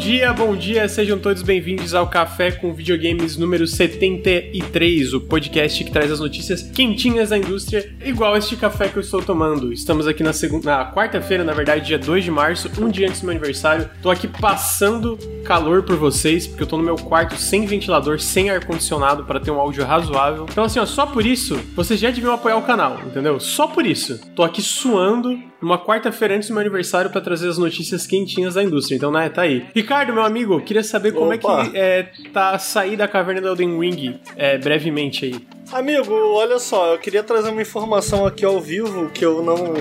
dia, bom dia, sejam todos bem-vindos ao Café com Videogames número 73, o podcast que traz as notícias quentinhas da indústria, igual este café que eu estou tomando. Estamos aqui na, segunda, na quarta-feira, na verdade, dia 2 de março, um dia antes do meu aniversário. Tô aqui passando calor por vocês, porque eu tô no meu quarto sem ventilador, sem ar-condicionado, para ter um áudio razoável. Então, assim, ó, só por isso, vocês já deviam apoiar o canal, entendeu? Só por isso. Tô aqui suando numa quarta-feira antes do meu aniversário para trazer as notícias quentinhas da indústria. Então, né, tá aí. Ricardo, meu amigo, queria saber como Opa. é que é, tá sair da caverna do Elden Ring é, brevemente aí. Amigo, olha só, eu queria trazer uma informação aqui ao vivo que eu não,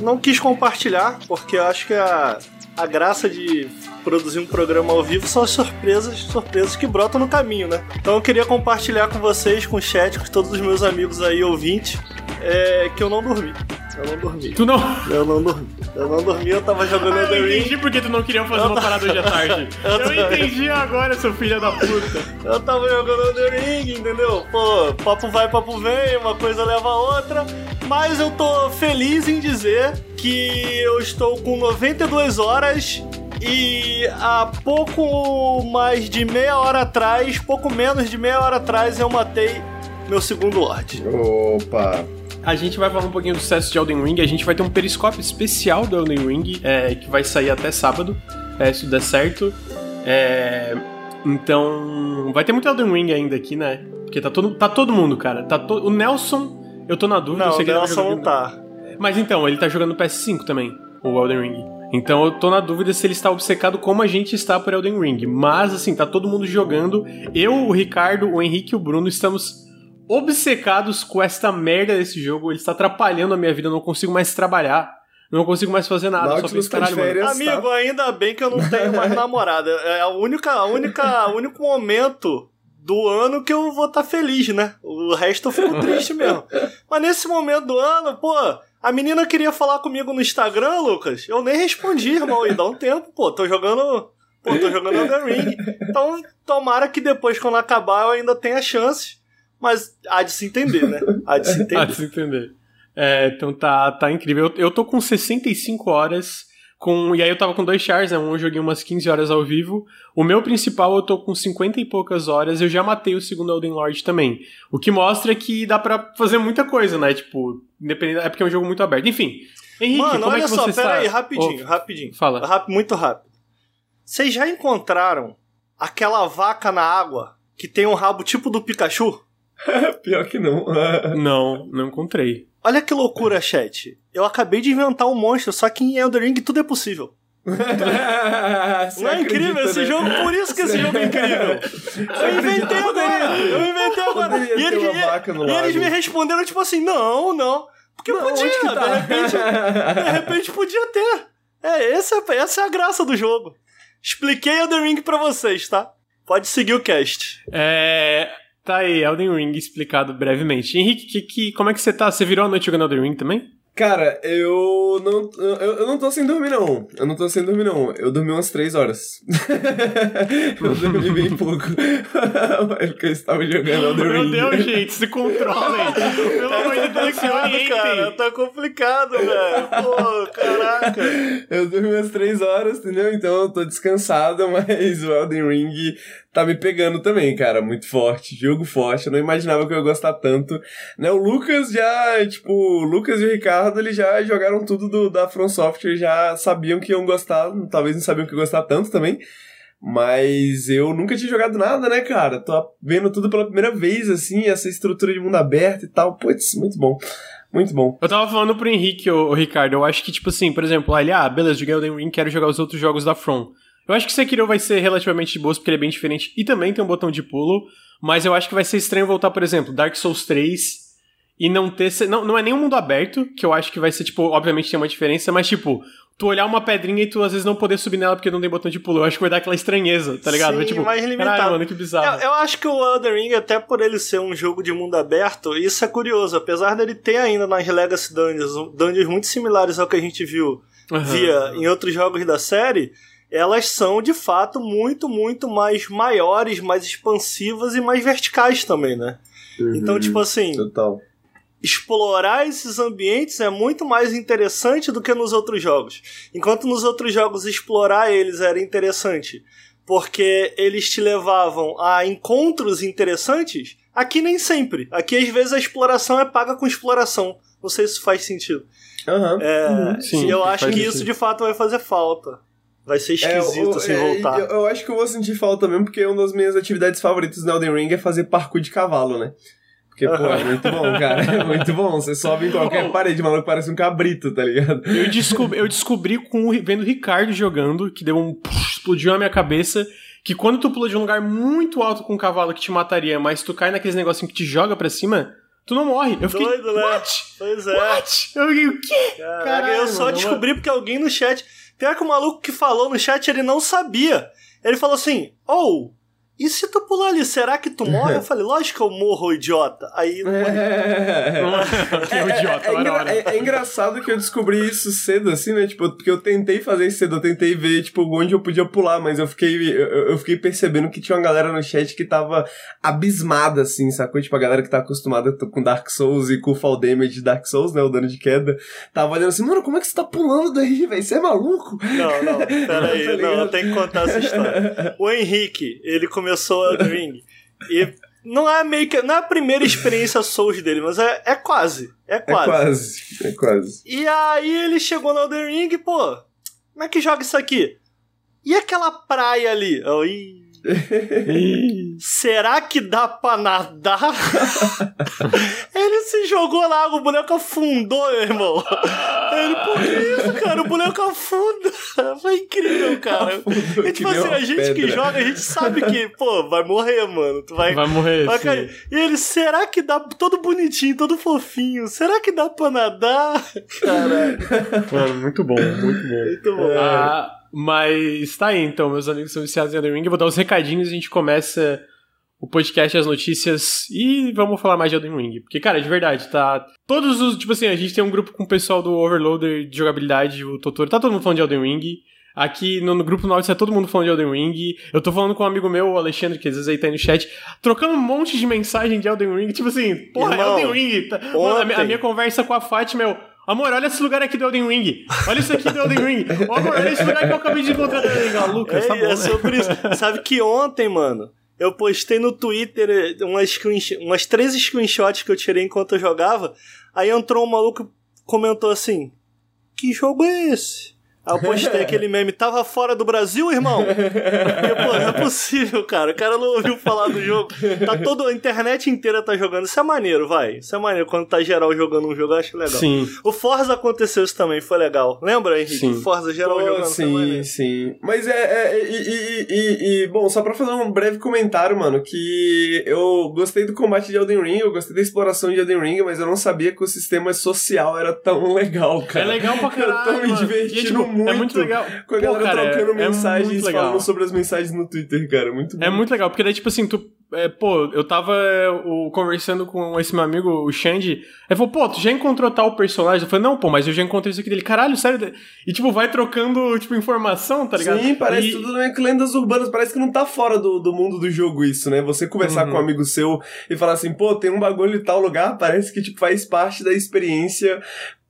não quis compartilhar, porque eu acho que a, a graça de produzir um programa ao vivo são as surpresas, surpresas que brotam no caminho, né? Então eu queria compartilhar com vocês, com o chat, com todos os meus amigos aí ouvintes, é, que eu não dormi. Eu não dormi. Tu não? Eu não dormi. Eu não dormi, eu tava jogando ah, Elden Ring. Eu entendi porque tu não queria fazer eu uma parada hoje à tarde. eu, eu entendi agora, seu filho da puta. Eu tava jogando Elden Ring, entendeu? Pô, papo vai, papo vem, uma coisa leva a outra. Mas eu tô feliz em dizer que eu estou com 92 horas e há pouco mais de meia hora atrás, pouco menos de meia hora atrás, eu matei meu segundo Lorde. Opa! A gente vai falar um pouquinho do sucesso de Elden Ring. A gente vai ter um periscópio especial do Elden Ring, é, que vai sair até sábado, é, se der certo. É, então, vai ter muito Elden Ring ainda aqui, né? Porque tá todo, tá todo mundo, cara. Tá to... O Nelson, eu tô na dúvida. Não, eu sei o Nelson tá não tá. Mas então, ele tá jogando PS5 também, o Elden Ring. Então eu tô na dúvida se ele está obcecado como a gente está por Elden Ring. Mas assim, tá todo mundo jogando. Eu, o Ricardo, o Henrique e o Bruno estamos obcecados com esta merda desse jogo. Ele está atrapalhando a minha vida, eu não consigo mais trabalhar. Não consigo mais fazer nada. Nautilus só penso, caralho, férias, tá? Amigo, ainda bem que eu não tenho mais namorada. É a única, a única, o único momento do ano que eu vou estar tá feliz, né? O resto eu fico triste mesmo. Mas nesse momento do ano, pô, a menina queria falar comigo no Instagram, Lucas. Eu nem respondi, irmão. E dá um tempo, pô. Tô jogando. Pô, tô jogando Elden Ring. Então, tomara que depois, quando acabar, eu ainda tenha chance mas há de se entender, né? Há de se entender. há de se entender. É, então tá, tá incrível. Eu, eu tô com 65 horas. Com, e aí eu tava com dois chars, né? Um eu joguei umas 15 horas ao vivo. O meu principal eu tô com 50 e poucas horas. Eu já matei o segundo Elden Lord também. O que mostra que dá para fazer muita coisa, né? Tipo, independente. É porque é um jogo muito aberto. Enfim. Henrique, Mano, como olha é que só, você pera está? aí, rapidinho, oh, rapidinho. Fala. Rap, muito rápido. Vocês já encontraram aquela vaca na água que tem um rabo tipo do Pikachu? Pior que não. não, não encontrei. Olha que loucura, chat. Eu acabei de inventar um monstro, só que em Elden Ring tudo é possível. não é incrível esse né? jogo? Por isso que esse jogo é incrível. Eu inventei agora. Eu inventei agora. E eles, e, e eles me responderam tipo assim: não, não. Porque não, podia, tá? de, repente, de repente podia ter. É, essa, essa é a graça do jogo. Expliquei Elden Ring pra vocês, tá? Pode seguir o cast. É. Tá aí, Elden Ring explicado brevemente. Henrique, que, que, como é que você tá? Você virou a noite jogando Elden Ring também? Cara, eu não, eu, eu não tô sem dormir, não. Eu não tô sem dormir, não. Eu dormi umas três horas. eu dormi bem pouco. Porque eu estava jogando Elden Ring. Meu Deus, gente, se controlem. Pelo amor de Deus, se orientem. cara, tá complicado, velho. Pô, caraca. Eu dormi umas três horas, entendeu? Então eu tô descansado, mas o Elden Ring tá me pegando também, cara. Muito forte, jogo forte. Eu não imaginava que eu ia gostar tanto. Né, o Lucas já, tipo, o Lucas e o Ricardo, eles já jogaram tudo do, da From Software, já sabiam que iam gostar, talvez não sabiam que ia gostar tanto também. Mas eu nunca tinha jogado nada, né, cara? Tô vendo tudo pela primeira vez, assim, essa estrutura de mundo aberto e tal. Putz, muito bom. Muito bom. Eu tava falando pro Henrique, o, Ricardo, eu acho que, tipo assim, por exemplo, ele, ah, beleza, joguei Elden Ring, quero jogar os outros jogos da From. Eu acho que Sekiro vai ser relativamente de boas, porque ele é bem diferente e também tem um botão de pulo, mas eu acho que vai ser estranho voltar, por exemplo, Dark Souls 3 e não ter. Não, não é nem um mundo aberto, que eu acho que vai ser, tipo, obviamente tem uma diferença, mas, tipo, tu olhar uma pedrinha e tu às vezes não poder subir nela porque não tem botão de pulo. Eu acho que vai dar aquela estranheza, tá ligado? Sim, vai, tipo, mais limitado. mano, que bizarro. Eu, eu, acho que o Elden Ring, até por ele ser um jogo de mundo aberto, isso é curioso. Apesar dele ter ainda nas Legacy Dungeons, dungeons muito similares ao que a gente viu uhum. via em outros jogos da série elas são de fato muito, muito mais maiores, mais expansivas e mais verticais também, né? Uhum, então, tipo assim. Total. explorar esses ambientes é muito mais interessante do que nos outros jogos. Enquanto nos outros jogos explorar eles era interessante, porque eles te levavam a encontros interessantes, aqui nem sempre. Aqui às vezes a exploração é paga com exploração. Não sei se isso faz sentido. Uhum. É, Sim, eu acho que sentido. isso de fato vai fazer falta. Vai ser esquisito é, sem é, voltar. Eu, eu, acho que eu vou sentir falta mesmo, porque uma das minhas atividades favoritas no Elden Ring é fazer parkour de cavalo, né? Porque, pô, é muito bom, cara. É muito bom. Você sobe em qualquer parede, maluco, parece um cabrito, tá ligado? Eu descobri, eu descobri com, vendo o Ricardo jogando, que deu um. explodiu na minha cabeça. Que quando tu pula de um lugar muito alto com um cavalo que te mataria, mas tu cai naqueles negocinho que te joga pra cima, tu não morre. Eu fiquei. Doido, né? What? Pois é. What? Eu fiquei, o quê? Caraca, eu só descobri porque alguém no chat. Pior que o maluco que falou no chat, ele não sabia. Ele falou assim: ou. Oh, e se tu pular ali, será que tu morre? Eu falei, lógico que eu morro, idiota. Aí. É, é, é, idiota, é, é, é, engraçado que eu descobri isso cedo, assim, né? Tipo, porque eu tentei fazer isso cedo, eu tentei ver, tipo, onde eu podia pular, mas eu fiquei, eu, eu, fiquei percebendo que tinha uma galera no chat que tava abismada, assim, sacou? Tipo, a galera que tá acostumada com Dark Souls e com o fall damage de Dark Souls, né? O dano de queda, tava olhando assim, mano, como é que você tá pulando daí, velho? Você é maluco? Não, não, peraí, tá não, tem que contar essa história. O Henrique, ele começou começou Elden Ring. E não é meio que. Não é a primeira experiência Souls dele, mas é, é quase. É quase. É quase. É quase. E aí ele chegou no Elden Ring, pô, como é que joga isso aqui? E aquela praia ali? Eu, Será que dá pra nadar? ele se jogou na água, o boneco afundou, meu irmão. Ele, por que isso, cara? O boneco afunda. Foi incrível, cara. Afundou e, tipo assim, a gente pedra. que joga, a gente sabe que, pô, vai morrer, mano. Tu vai, vai morrer, vai E ele, será que dá todo bonitinho, todo fofinho? Será que dá pra nadar? Caralho. Mano, muito bom, muito bom. Muito bom. Ah, mas tá aí, então, meus amigos são viciados em Elden Ring. Eu vou dar os recadinhos e a gente começa o podcast, as notícias e vamos falar mais de Elden Ring. Porque, cara, de verdade, tá. Todos os. Tipo assim, a gente tem um grupo com o pessoal do Overloader de jogabilidade, o Totoro, tá todo mundo falando de Elden Ring. Aqui no, no grupo Nautilus é todo mundo falando de Elden Ring. Eu tô falando com um amigo meu, o Alexandre, que às vezes aí tá aí no chat, trocando um monte de mensagem de Elden Ring. Tipo assim, porra, Irmão, Elden Ring. Tá... Mano, a, minha, a, minha conversa com a Fátima, meu. Amor, olha esse lugar aqui do Elden Ring. Olha isso aqui do Elden Ring. Oh, amor, olha esse lugar que eu acabei de encontrar do Elden Ring. Lucas, é, tá bom, é né? sobre isso. Sabe que ontem, mano, eu postei no Twitter eh, umas, umas três screenshots que eu tirei enquanto eu jogava. Aí entrou um maluco comentou assim: Que jogo é esse? Aí eu postei aquele meme, tava fora do Brasil, irmão? E, pô, não é possível, cara. O cara não ouviu falar do jogo. Tá toda a internet inteira tá jogando. Isso é maneiro, vai. Isso é maneiro. Quando tá geral jogando um jogo, eu acho legal. Sim. O Forza aconteceu isso também, foi legal. Lembra, Henrique? Sim. Forza geral pô, jogando. Sim, sim. Mas é. é e, e, e, e, bom, só pra fazer um breve comentário, mano, que eu gostei do combate de Elden Ring, eu gostei da exploração de Elden Ring, mas eu não sabia que o sistema social era tão legal, cara. É legal pra caralho. Eu tô me divertindo e, tipo, muito. É muito legal. Com a Pô, galera cara, trocando é, mensagens, é falando sobre as mensagens no Twitter, cara. Muito bom. É muito legal, porque daí, tipo assim, tu. É, pô, eu tava o, conversando com esse meu amigo, o Xande. Ele falou, pô, tu já encontrou tal personagem? Eu falei, não, pô, mas eu já encontrei isso aqui dele. Caralho, sério? E, tipo, vai trocando, tipo, informação, tá ligado? Sim, parece e... tudo meio que lendas urbanas. Parece que não tá fora do, do mundo do jogo isso, né? Você conversar uhum. com um amigo seu e falar assim, pô, tem um bagulho em tal lugar, parece que, tipo, faz parte da experiência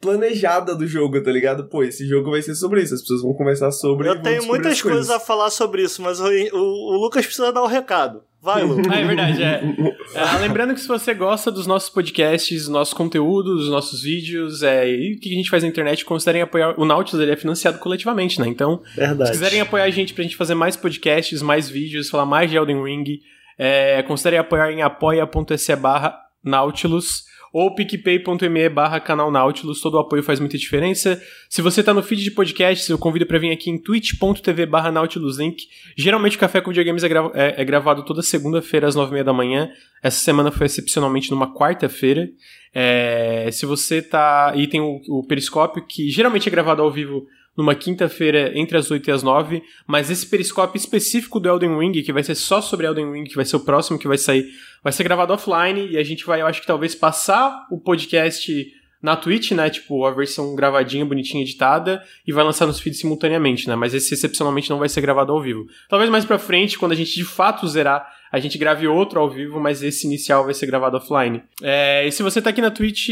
planejada do jogo, tá ligado? Pô, esse jogo vai ser sobre isso, as pessoas vão conversar sobre Eu tenho muitas coisas. coisas. a falar sobre isso, mas o, o, o Lucas precisa dar o um recado. Vai, Lucas. é verdade, é. é. Lembrando que se você gosta dos nossos podcasts, nossos conteúdos, dos nossos vídeos, é, e o que a gente faz na internet, considerem apoiar. O Nautilus ele é financiado coletivamente, né? Então, verdade. se quiserem apoiar a gente pra gente fazer mais podcasts, mais vídeos, falar mais de Elden Ring, é, considerem apoiar em apoia.se barra Nautilus ou picpay.me barra canal Nautilus, todo o apoio faz muita diferença. Se você tá no feed de podcasts, eu convido para vir aqui em twitch.tv barra Nautilus Link. Geralmente o Café com Videogames é, é, é gravado toda segunda-feira às nove e meia da manhã. Essa semana foi excepcionalmente numa quarta-feira. É, se você tá... E tem o, o Periscópio, que geralmente é gravado ao vivo numa quinta-feira entre as 8 e as 9, mas esse periscópio específico do Elden Ring, que vai ser só sobre Elden Ring, que vai ser o próximo que vai sair, vai ser gravado offline e a gente vai, eu acho que talvez passar o podcast na Twitch, né? Tipo, a versão gravadinha, bonitinha, editada, e vai lançar nos feeds simultaneamente, né? Mas esse excepcionalmente não vai ser gravado ao vivo. Talvez mais pra frente, quando a gente de fato zerar a gente grave outro ao vivo, mas esse inicial vai ser gravado offline. É, e se você tá aqui na Twitch,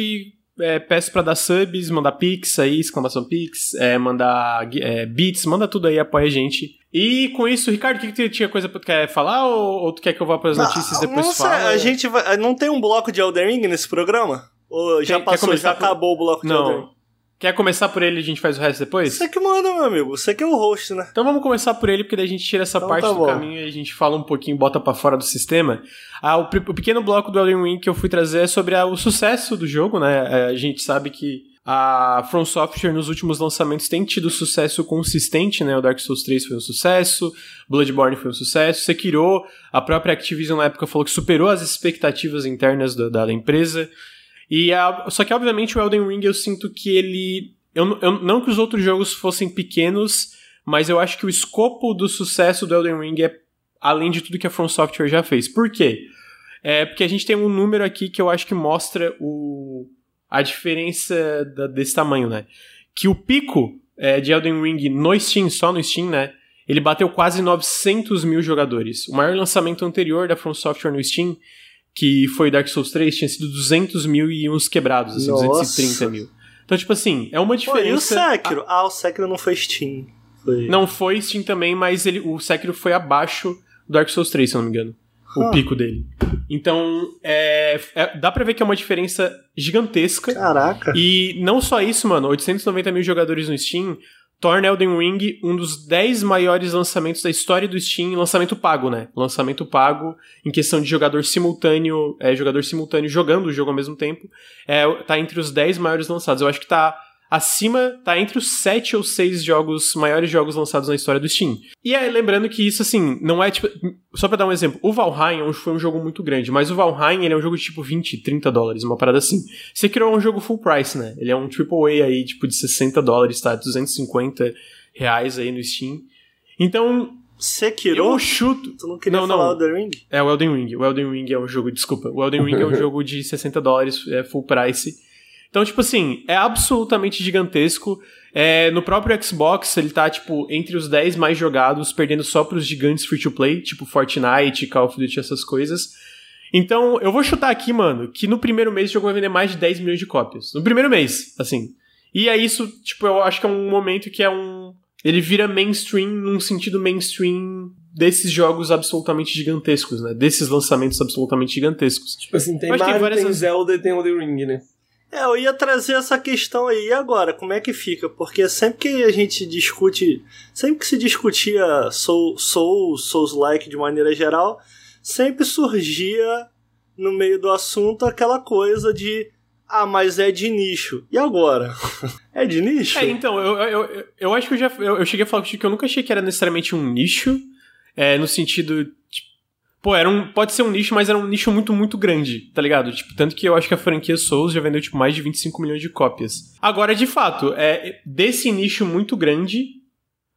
é, peço para dar subs, mandar pix aí, exclamação pix, é, mandar é, beats, manda tudo aí, apoia a gente. E com isso, Ricardo, o que, que tu tinha coisa pra tu quer falar ou, ou tu quer que eu vá para as notícias e depois não fala? a gente vai, não tem um bloco de Elden Ring nesse programa? Ou já Quer- passou, já por- acabou o bloco de Elden Ring? Quer começar por ele e a gente faz o resto depois? Você que manda, meu amigo. Você que é o host, né? Então vamos começar por ele, porque daí a gente tira essa Então parte tá do bom. caminho e a gente fala um pouquinho, bota pra fora do sistema. Ah, o, o pequeno bloco do Elden Ring que eu fui trazer é sobre o sucesso do jogo, né? É, a gente sabe que a From Software nos últimos lançamentos tem tido sucesso consistente, né? O Dark Souls 3 foi um sucesso, Bloodborne foi um sucesso, Sekiro, a própria Activision na época falou que superou as expectativas internas da, da empresa. E a- só que, obviamente, o Elden Ring eu sinto que ele. Eu, eu- não que os outros jogos fossem pequenos, mas eu acho que o escopo do sucesso do Elden Ring é além de tudo que a From Software já fez. Por quê? É porque a gente tem um número aqui que eu acho que mostra o, a diferença da- desse tamanho, né? Que o pico é, de Elden Ring no Steam, só no Steam, né? Ele bateu quase 900 mil jogadores. O maior lançamento anterior da From Software no Steam, que foi Dark Souls 3, tinha sido 200 mil e uns quebrados, assim, Nossa. 230 mil. Então, tipo assim, é uma Pô, e o diferença. Sekiro? Ah, o Sekiro não foi Steam. Foi... Não foi Steam também, mas ele, o Sekiro foi abaixo do Dark Souls 3, se eu não me engano. O Ah. pico dele. Então, é, é- dá pra ver que é uma diferença gigantesca. Caraca. E não só isso, mano, 890 mil jogadores no Steam torna Elden Ring um dos 10 maiores lançamentos da história do Steam, lançamento pago, né? Lançamento pago em questão de jogador simultâneo, é, jogador simultâneo jogando o jogo ao mesmo tempo, é, tá entre os 10 maiores lançados. Eu acho que tá acima, tá entre os 7 ou 6 jogos, maiores jogos lançados na história do Steam. E aí, lembrando que isso, assim, não é tipo. Só pra dar um exemplo, o Valheim é foi um jogo muito grande, mas o Valheim ele é um jogo de tipo 20, 30 dólares, uma parada assim. Sekiro é um jogo full price, né? Ele é um AAA aí, tipo, de 60 dólares, tá? 250 reais aí no Steam. Então, Sekiro? eu chuto. Tu não queria Não, falar não. Elden Ring? É o Elden Ring. O Elden Ring é um jogo, desculpa. O Elden Ring é um jogo de 60 dólares, é full price. Então, tipo assim, é absolutamente gigantesco. É, no próprio Xbox, ele tá, tipo, entre os 10 mais jogados, perdendo só pros gigantes free-to-play, tipo Fortnite, Call of Duty, essas coisas. Então, eu vou chutar aqui, mano, que no primeiro mês o jogo vai vender mais de 10 milhões de cópias. No primeiro mês, assim. E é isso, tipo, eu acho que é um momento que é um. Ele vira mainstream num sentido mainstream desses jogos absolutamente gigantescos, né? Desses lançamentos absolutamente gigantescos. Tipo assim, tem Mas tem Mario, várias- tem Zelda e tem Elden Ring, né? É, eu ia trazer essa questão aí. E agora, como é que fica? Porque sempre que a gente discute. Sempre que se discutia Soul, Soul Souls-like de maneira geral, sempre surgia no meio do assunto aquela coisa de. Ah, mas é de nicho. E agora? é de nicho? É, então, eu, eu, eu, eu acho que eu já. Eu, eu cheguei a falar que eu nunca achei que era necessariamente um nicho. É, no sentido. Pô, era um, pode ser um nicho, mas era um nicho muito, muito grande, tá ligado? Tipo, tanto que eu acho que a franquia Souls já vendeu, tipo, mais de 25 milhões de cópias. Agora, de fato, é, desse nicho muito grande,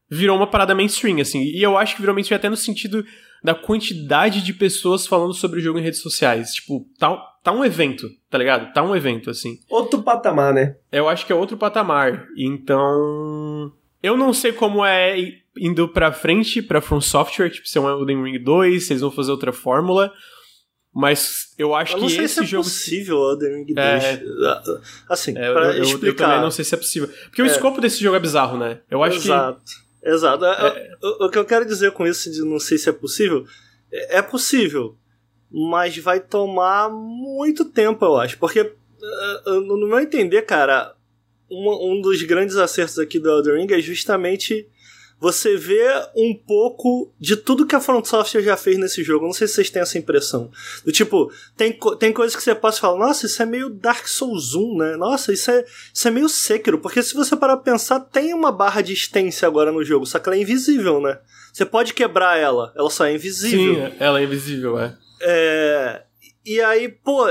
virou uma parada mainstream, assim. E eu acho que virou mainstream até no sentido da quantidade de pessoas falando sobre o jogo em redes sociais. Tipo, tá, tá um evento, tá ligado? Tá um evento, assim. Outro patamar, né? Eu acho que é outro patamar. Então. Eu não sei como é indo pra frente pra From Software, tipo, se é um Elden Ring 2, se eles vão fazer outra fórmula. Mas eu acho eu não que sei esse se é jogo. possível o Elden Ring 2. É. Assim, É, eu, pra eu- eu explicar. também não sei se é possível. Porque o É. escopo desse jogo é bizarro, né? Eu acho Exato. Exato. É, O, o que eu quero dizer com isso de não sei se é possível, é, é possível, mas vai tomar muito tempo, eu acho. Porque, eh, eh, no meu entender, cara, um, um dos grandes acertos aqui do Elden Ring é justamente você ver um pouco de tudo que a Front Software já fez nesse jogo. Não sei se vocês têm essa impressão. Do tipo, tem, tem coisas que você passa e fala, nossa, isso é meio Dark Souls 1, né? Nossa, isso é, isso é meio Sekiro. Porque se você parar pra pensar, tem uma barra de extensão agora no jogo, só que ela é invisível, né? Você pode quebrar ela, ela só é invisível. Sim, ela é invisível, é. É, e aí, pô,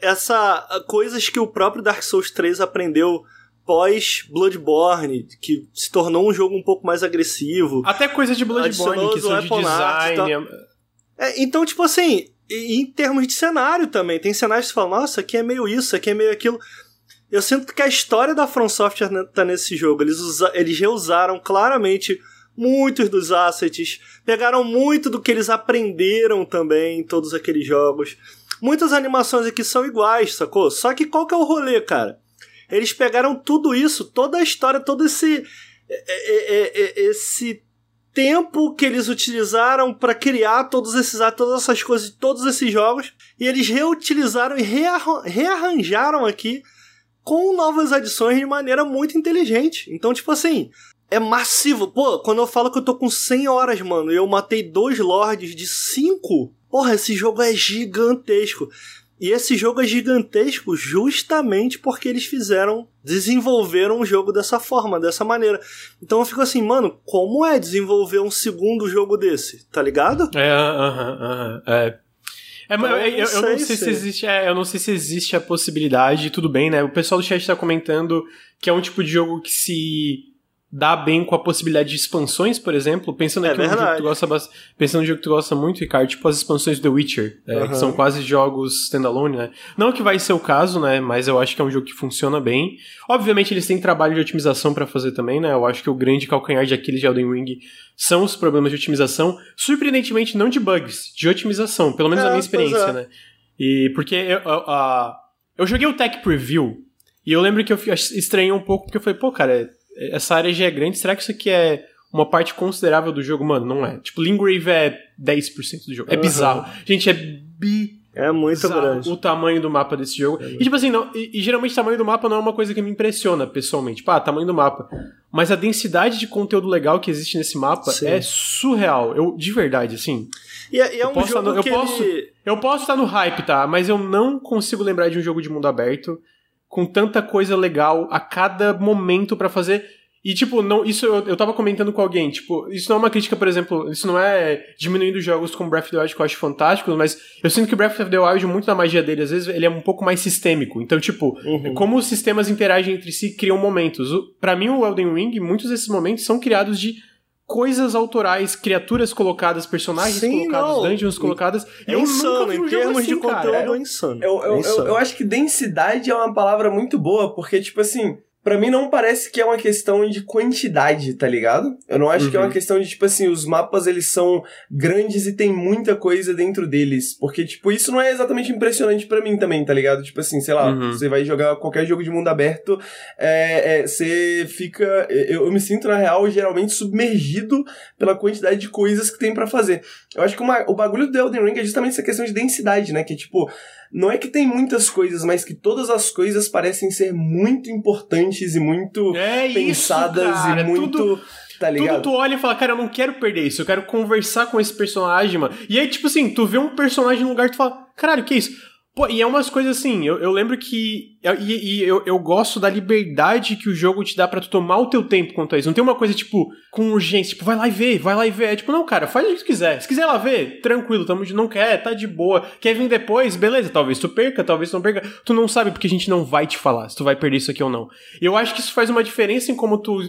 essa coisas que o próprio Dark Souls 3 aprendeu pós Bloodborne, que se tornou um jogo um pouco mais agressivo. Até coisa de Bloodborne, Adicionou questão o de Art e design. É, então, tipo assim, em termos de cenário também, tem cenários que você fala, nossa, aqui é meio isso, aqui é meio aquilo. Eu sinto que a história da From Software né, tá nesse jogo. Eles, usa, eles reusaram claramente muitos dos assets, pegaram muito do que eles aprenderam também em todos aqueles jogos. Muitas animações aqui são iguais, sacou? Só que qual que é o rolê, cara? Eles pegaram tudo isso, toda a história, todo esse esse tempo que eles utilizaram para criar todos esses todas essas coisas, todos esses jogos, e eles reutilizaram e rearranjaram aqui com novas adições de maneira muito inteligente. Então, tipo assim, é massivo. Pô, quando eu falo que eu tô com 100 horas, mano, e eu matei dois lords de 5, porra, esse jogo é gigantesco. E esse jogo é gigantesco justamente porque eles fizeram, desenvolveram um jogo dessa forma, dessa maneira. Então eu fico assim, mano, como é desenvolver um segundo jogo desse? Tá ligado? É, aham, aham, é. É, eu, eu, eu, eu, não sei se existe, é, eu não sei se existe a possibilidade, tudo bem, né? O pessoal do chat tá comentando que é um tipo de jogo que se dá bem com a possibilidade de expansões, por exemplo, pensando é aqui no jogo que tu gosta pensando no jogo que tu gosta muito, Ricardo, tipo as expansões do The Witcher, é, uhum. que são quase jogos standalone, né? Não que vai ser o caso, né? Mas eu acho que é um jogo que funciona bem. Obviamente eles têm trabalho de otimização para fazer também, né? Eu acho que o grande calcanhar de Aquiles de Elden Ring são os problemas de otimização, surpreendentemente não de bugs, de otimização, pelo menos é, na minha experiência, é. né? E porque eu, eu, eu joguei o Tech Preview e eu lembro que eu estranhei um pouco porque eu falei, pô, cara, essa área já é grande, será que isso aqui é uma parte considerável do jogo? Mano, não é. Tipo, Lingrave é 10% do jogo. É uhum. bizarro. Gente, é bi é muito grande. O tamanho do mapa desse jogo. É e tipo assim, não, e, e, geralmente o tamanho do mapa não é uma coisa que me impressiona pessoalmente. Tipo, ah, tamanho do mapa. Mas a densidade de conteúdo legal que existe nesse mapa Sim. é surreal. Eu, de verdade, assim. E é, e é um jogo no, que eu posso, ele... eu posso estar no hype, tá? Mas eu não consigo lembrar de um jogo de mundo aberto com tanta coisa legal a cada momento para fazer. E, tipo, não, isso eu, eu tava comentando com alguém, tipo, isso não é uma crítica, por exemplo, isso não é diminuindo jogos como Breath of the Wild que eu acho fantásticos, mas eu sinto que Breath of the Wild, muito da magia dele, às vezes, ele é um pouco mais sistêmico. Então, tipo, uhum. como os sistemas interagem entre si, criam momentos. para mim, o Elden Ring, muitos desses momentos são criados de coisas autorais, criaturas colocadas, personagens Sim, colocados, não. dungeons colocadas. É eu insano, em termos assim, de conteúdo cara. é insano. Eu, eu, é insano. Eu, eu, acho que densidade é uma palavra muito boa, porque, tipo assim, para mim não parece que é uma questão de quantidade, tá ligado? Eu não acho uhum. que é uma uhum. questão de, tipo assim, os mapas eles são grandes e tem muita coisa dentro deles. Porque, tipo, isso não é exatamente impressionante para mim também, tá ligado? Tipo assim, sei lá, uhum. você vai jogar qualquer jogo de mundo aberto, é, é, você fica. Eu, eu, me sinto, na real, geralmente submergido pela quantidade de coisas que tem para fazer. Eu acho que uma, o bagulho do Elden Ring é justamente essa questão de densidade, né? Que, tipo, não é que tem muitas coisas, mas que todas as coisas parecem ser muito importantes e muito é pensadas isso, e muito. Tudo... Tá ligado? Tudo tu olha e fala, cara, eu não quero perder isso, eu quero conversar com esse personagem, mano. E aí, tipo assim, tu vê um personagem no lugar e tu fala, caralho, que isso? Pô, e é umas coisas assim, eu, eu lembro que. E, e eu, eu gosto da liberdade que o jogo te dá para tu tomar o teu tempo quanto a isso. Não tem uma coisa, tipo, com urgência, tipo, vai lá e vê, vai lá e vê. É tipo, não, cara, faz o que quiser. Se quiser lá ver, tranquilo, tamo de. Não quer, tá de boa. Quer vir depois, beleza, talvez tu perca, talvez tu não perca. Tu não sabe porque a gente não vai te falar se tu vai perder isso aqui ou não. E eu acho que isso faz uma diferença em como tu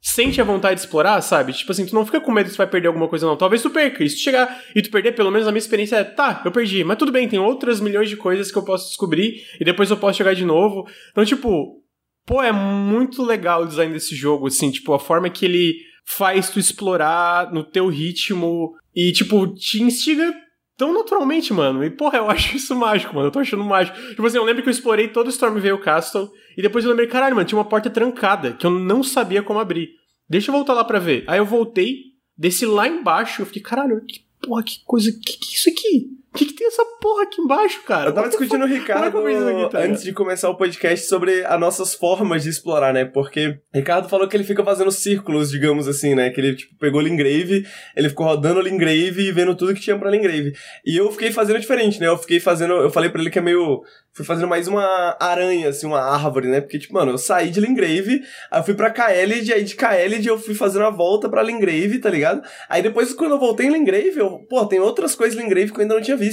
sente a vontade de explorar, sabe? Tipo assim, tu não fica com medo que tu vai perder alguma coisa, não. Talvez tu perca. E se tu chegar e tu perder, pelo menos a minha experiência é, tá, eu perdi. Mas tudo bem, tem outras milhões de coisas que eu posso descobrir e depois eu posso jogar de novo. Então, tipo, pô, é muito legal o design desse jogo, assim, tipo, a forma que ele faz tu explorar no teu ritmo e, tipo, te instiga tão naturalmente, mano. E, porra, eu acho isso mágico, mano. Eu tô achando mágico. Tipo assim, eu lembro que eu explorei todo o Stormvale Castle e depois eu lembrei, caralho, mano, tinha uma porta trancada que eu não sabia como abrir. Deixa eu voltar lá pra ver. Aí eu voltei, desci lá embaixo, eu fiquei, caralho, que porra, que coisa, que que isso aqui? O que, que tem essa porra aqui embaixo, cara? Eu tava discutindo o Ricardo aqui, tá? antes de começar o podcast sobre as nossas formas de explorar, né? Porque Ricardo falou que ele fica fazendo círculos, digamos assim, né? Que ele tipo, pegou Lingrave, ele ficou rodando Lingrave e vendo tudo que tinha pra Lingrave. E eu fiquei fazendo diferente, né? Eu fiquei fazendo. Eu falei pra ele que é meio fui fazendo mais uma aranha, assim, uma árvore, né? Porque, tipo, mano, eu saí de Lingrave, aí eu fui pra Kaelid, aí de Kaelid eu fui fazendo a volta pra Lingrave, tá ligado? Aí depois, quando eu voltei em Lingrave, eu, pô, tem outras coisas em Lingrave que eu ainda não tinha visto.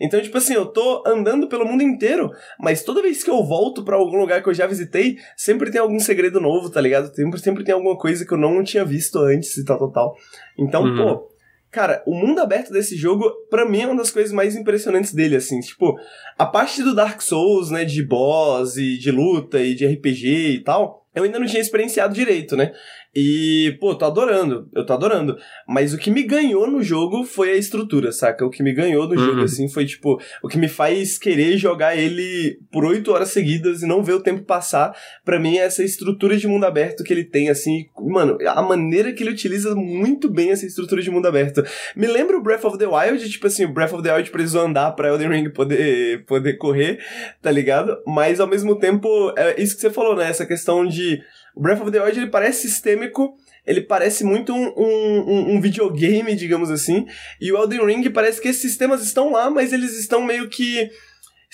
Então, tipo assim, eu tô andando pelo mundo inteiro, mas toda vez que eu volto para algum lugar que eu já visitei, sempre tem algum segredo novo, tá ligado? Sempre, sempre tem alguma coisa que eu não tinha visto antes e tal, tal, tal. Então, uhum. pô, Cara, o mundo aberto desse jogo, para mim, é uma das coisas mais impressionantes dele, assim. Tipo, a parte do Dark Souls, né, de boss e de luta e de RPG e tal, eu ainda não tinha experienciado direito, né? E, pô, tô adorando, eu tô adorando. Mas o que me ganhou no jogo foi a estrutura, saca? O que me ganhou no uhum. jogo, assim, foi tipo, o que me faz querer jogar ele por oito horas seguidas e não ver o tempo passar, para mim é essa estrutura de mundo aberto que ele tem, assim. Mano, a maneira que ele utiliza muito bem essa estrutura de mundo aberto. Me lembra o Breath of the Wild, tipo assim, o Breath of the Wild precisou andar pra Elden Ring poder, poder correr, tá ligado? Mas ao mesmo tempo, é isso que você falou, né? Essa questão de o Breath of the Wild ele parece sistêmico, ele parece muito um, um, um, videogame, digamos assim, e o Elden Ring parece que esses sistemas estão lá, mas eles estão meio que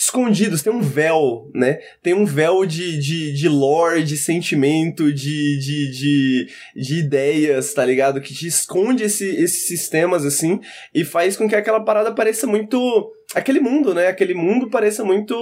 escondidos, tem um véu, né? Tem um véu de, de, de lore, de sentimento, de, de, de, de ideias, tá ligado? Que te esconde esse, esses sistemas, assim, e faz com que aquela parada pareça muito. Aquele mundo, né? Aquele mundo pareça muito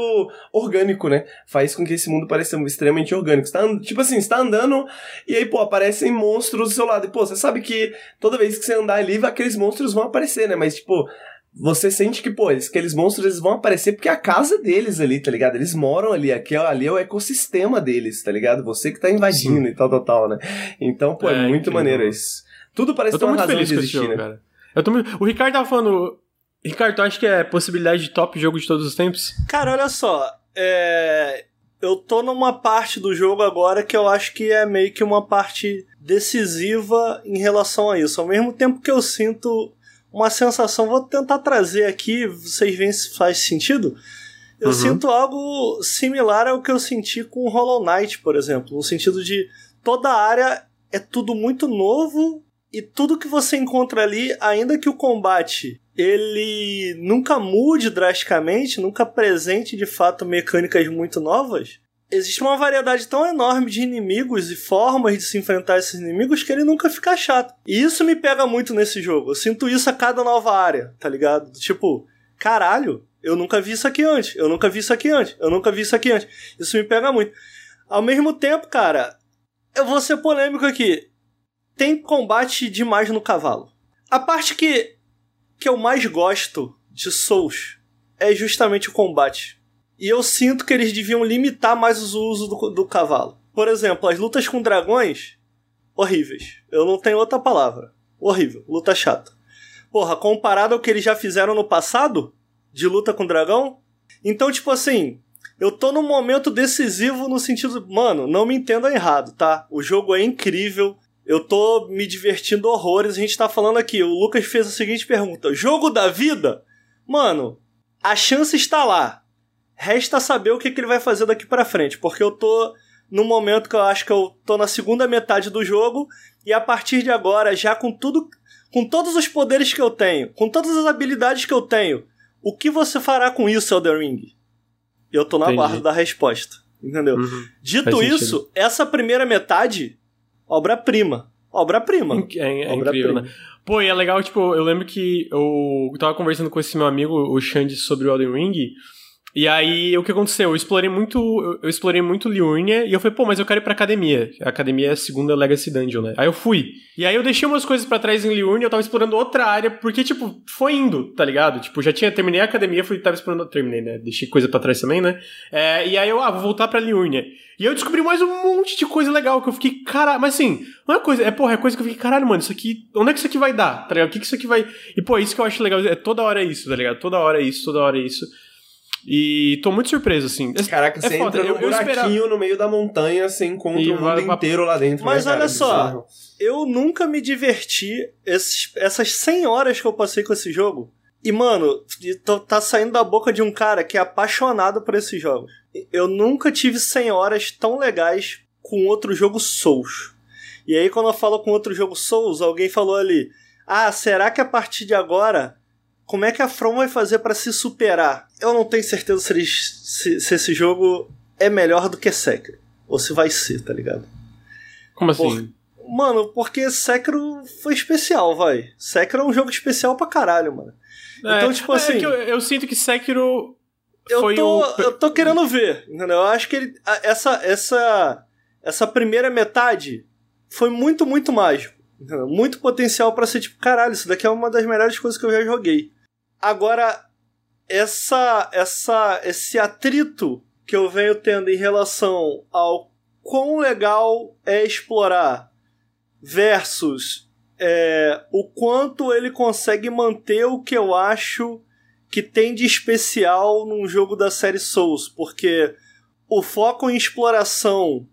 orgânico, né? Faz com que esse mundo pareça extremamente orgânico. Tá, tipo assim, você tá andando e aí, pô, aparecem monstros do seu lado. E, pô, você sabe que toda vez que você andar ali, aqueles monstros vão aparecer, né? Mas, tipo, você sente que, pô, eles, aqueles monstros eles vão aparecer porque é a casa deles ali, tá ligado? Eles moram ali, aqui, ali é o ecossistema deles, tá ligado? Você que tá invadindo Sim. e tal, tal, tal, né? Então, pô, é, é muito incrível. maneiro isso. Tudo parece eu tô ter uma muito razão feliz de existir, jogo, né? Cara. Eu tô muito... O Ricardo tava falando... Ricardo, tu acha que é possibilidade de top jogo de todos os tempos? Cara, olha só, é... Eu tô numa parte do jogo agora que eu acho que é meio que uma parte decisiva em relação a isso. Ao mesmo tempo que eu sinto uma sensação, vou tentar trazer aqui, vocês veem se faz sentido. Eu uhum. sinto algo similar ao que eu senti com Hollow Knight, por exemplo, no sentido de toda a área é tudo muito novo e tudo que você encontra ali, ainda que o combate ele nunca mude drasticamente, nunca apresente de fato mecânicas muito novas, existe uma variedade tão enorme de inimigos e formas de se enfrentar esses inimigos que ele nunca fica chato. E isso me pega muito nesse jogo. Eu sinto isso a cada nova área, tá ligado? Tipo, caralho, eu nunca vi isso aqui antes, eu nunca vi isso aqui antes, eu nunca vi isso aqui antes. Isso me pega muito. Ao mesmo tempo, cara, eu vou ser polêmico aqui. Tem combate demais no cavalo. A parte que, que eu mais gosto de Souls é justamente o combate e eu sinto que eles deviam limitar mais o uso do, do cavalo. Por exemplo, as lutas com dragões, horríveis. Eu não tenho outra palavra. Horrível. Luta chata. Porra, comparado ao que eles já fizeram no passado, de luta com dragão. Então, tipo assim, eu tô num momento decisivo no sentido. Mano, não me entenda errado, tá? O jogo é incrível. Eu tô me divertindo horrores. A gente tá falando aqui. O Lucas fez a seguinte pergunta: Jogo da vida? Mano, a chance está lá. Resta saber o que, que ele vai fazer daqui para frente, porque eu tô no momento que eu acho que eu tô na segunda metade do jogo e a partir de agora, já com tudo, com todos os poderes que eu tenho, com todas as habilidades que eu tenho, o que você fará com isso, Elden Ring? Eu tô na barra da resposta, entendeu? Uhum. Dito isso, essa primeira metade, obra-prima. Obra-prima. É, é obra incrível, né? Pô, e é legal, tipo, eu lembro que eu tava conversando com esse meu amigo, o Xande, sobre o Elden Ring, e aí, o que aconteceu? Eu explorei muito, eu explorei muito Liurnia e eu falei, pô, mas eu quero ir pra academia. A academia é a segunda Legacy Dungeon, né? Aí eu fui. E aí eu deixei umas coisas para trás em Liurnia, eu tava explorando outra área, porque, tipo, foi indo, tá ligado? Tipo, já tinha, terminei a academia, fui, tava explorando, terminei, né? Deixei coisa para trás também, né? É, e aí eu, ah, vou voltar pra Liurnia. E eu descobri mais um monte de coisa legal que eu fiquei, caralho, mas assim, não é coisa, é porra, é coisa que eu fiquei, caralho, mano, isso aqui, onde é que isso aqui vai dar, tá ligado? O que que isso aqui vai. E pô, isso que eu acho legal, é toda hora isso, tá ligado? Toda hora isso, toda hora isso. E tô muito surpreso, assim. Caraca, é você foda. entra num buraquinho eu no meio da montanha, você encontra e o mundo vai... inteiro lá dentro. Mas né, olha cara? só, eu nunca me diverti esses, essas 100 horas que eu passei com esse jogo. E, mano, tá saindo da boca de um cara que é apaixonado por esses jogos. Eu nunca tive 100 horas tão legais com outro jogo Souls. E aí, quando eu falo com outro jogo Souls, alguém falou ali: Ah, será que a partir de agora como é que a From vai fazer para se superar? Eu não tenho certeza se, eles, se, se, esse jogo é melhor do que Sekiro. Ou se vai ser, tá ligado? Como assim? Por... Mano, porque Sekiro foi especial, vai. Sekiro é um jogo especial pra caralho, mano. É, então, tipo é assim. Eu, eu, sinto que Sekiro. Eu foi tô, o... eu tô querendo ver, entendeu? Eu acho que ele, essa, essa, essa primeira metade foi muito, muito mágico. Entendeu? Muito potencial para ser tipo, caralho, isso daqui é uma das melhores coisas que eu já joguei. Agora, essa, essa, esse atrito que eu venho tendo em relação ao quão legal é explorar versus é, o quanto ele consegue manter o que eu acho que tem de especial num jogo da série Souls, porque o foco em exploração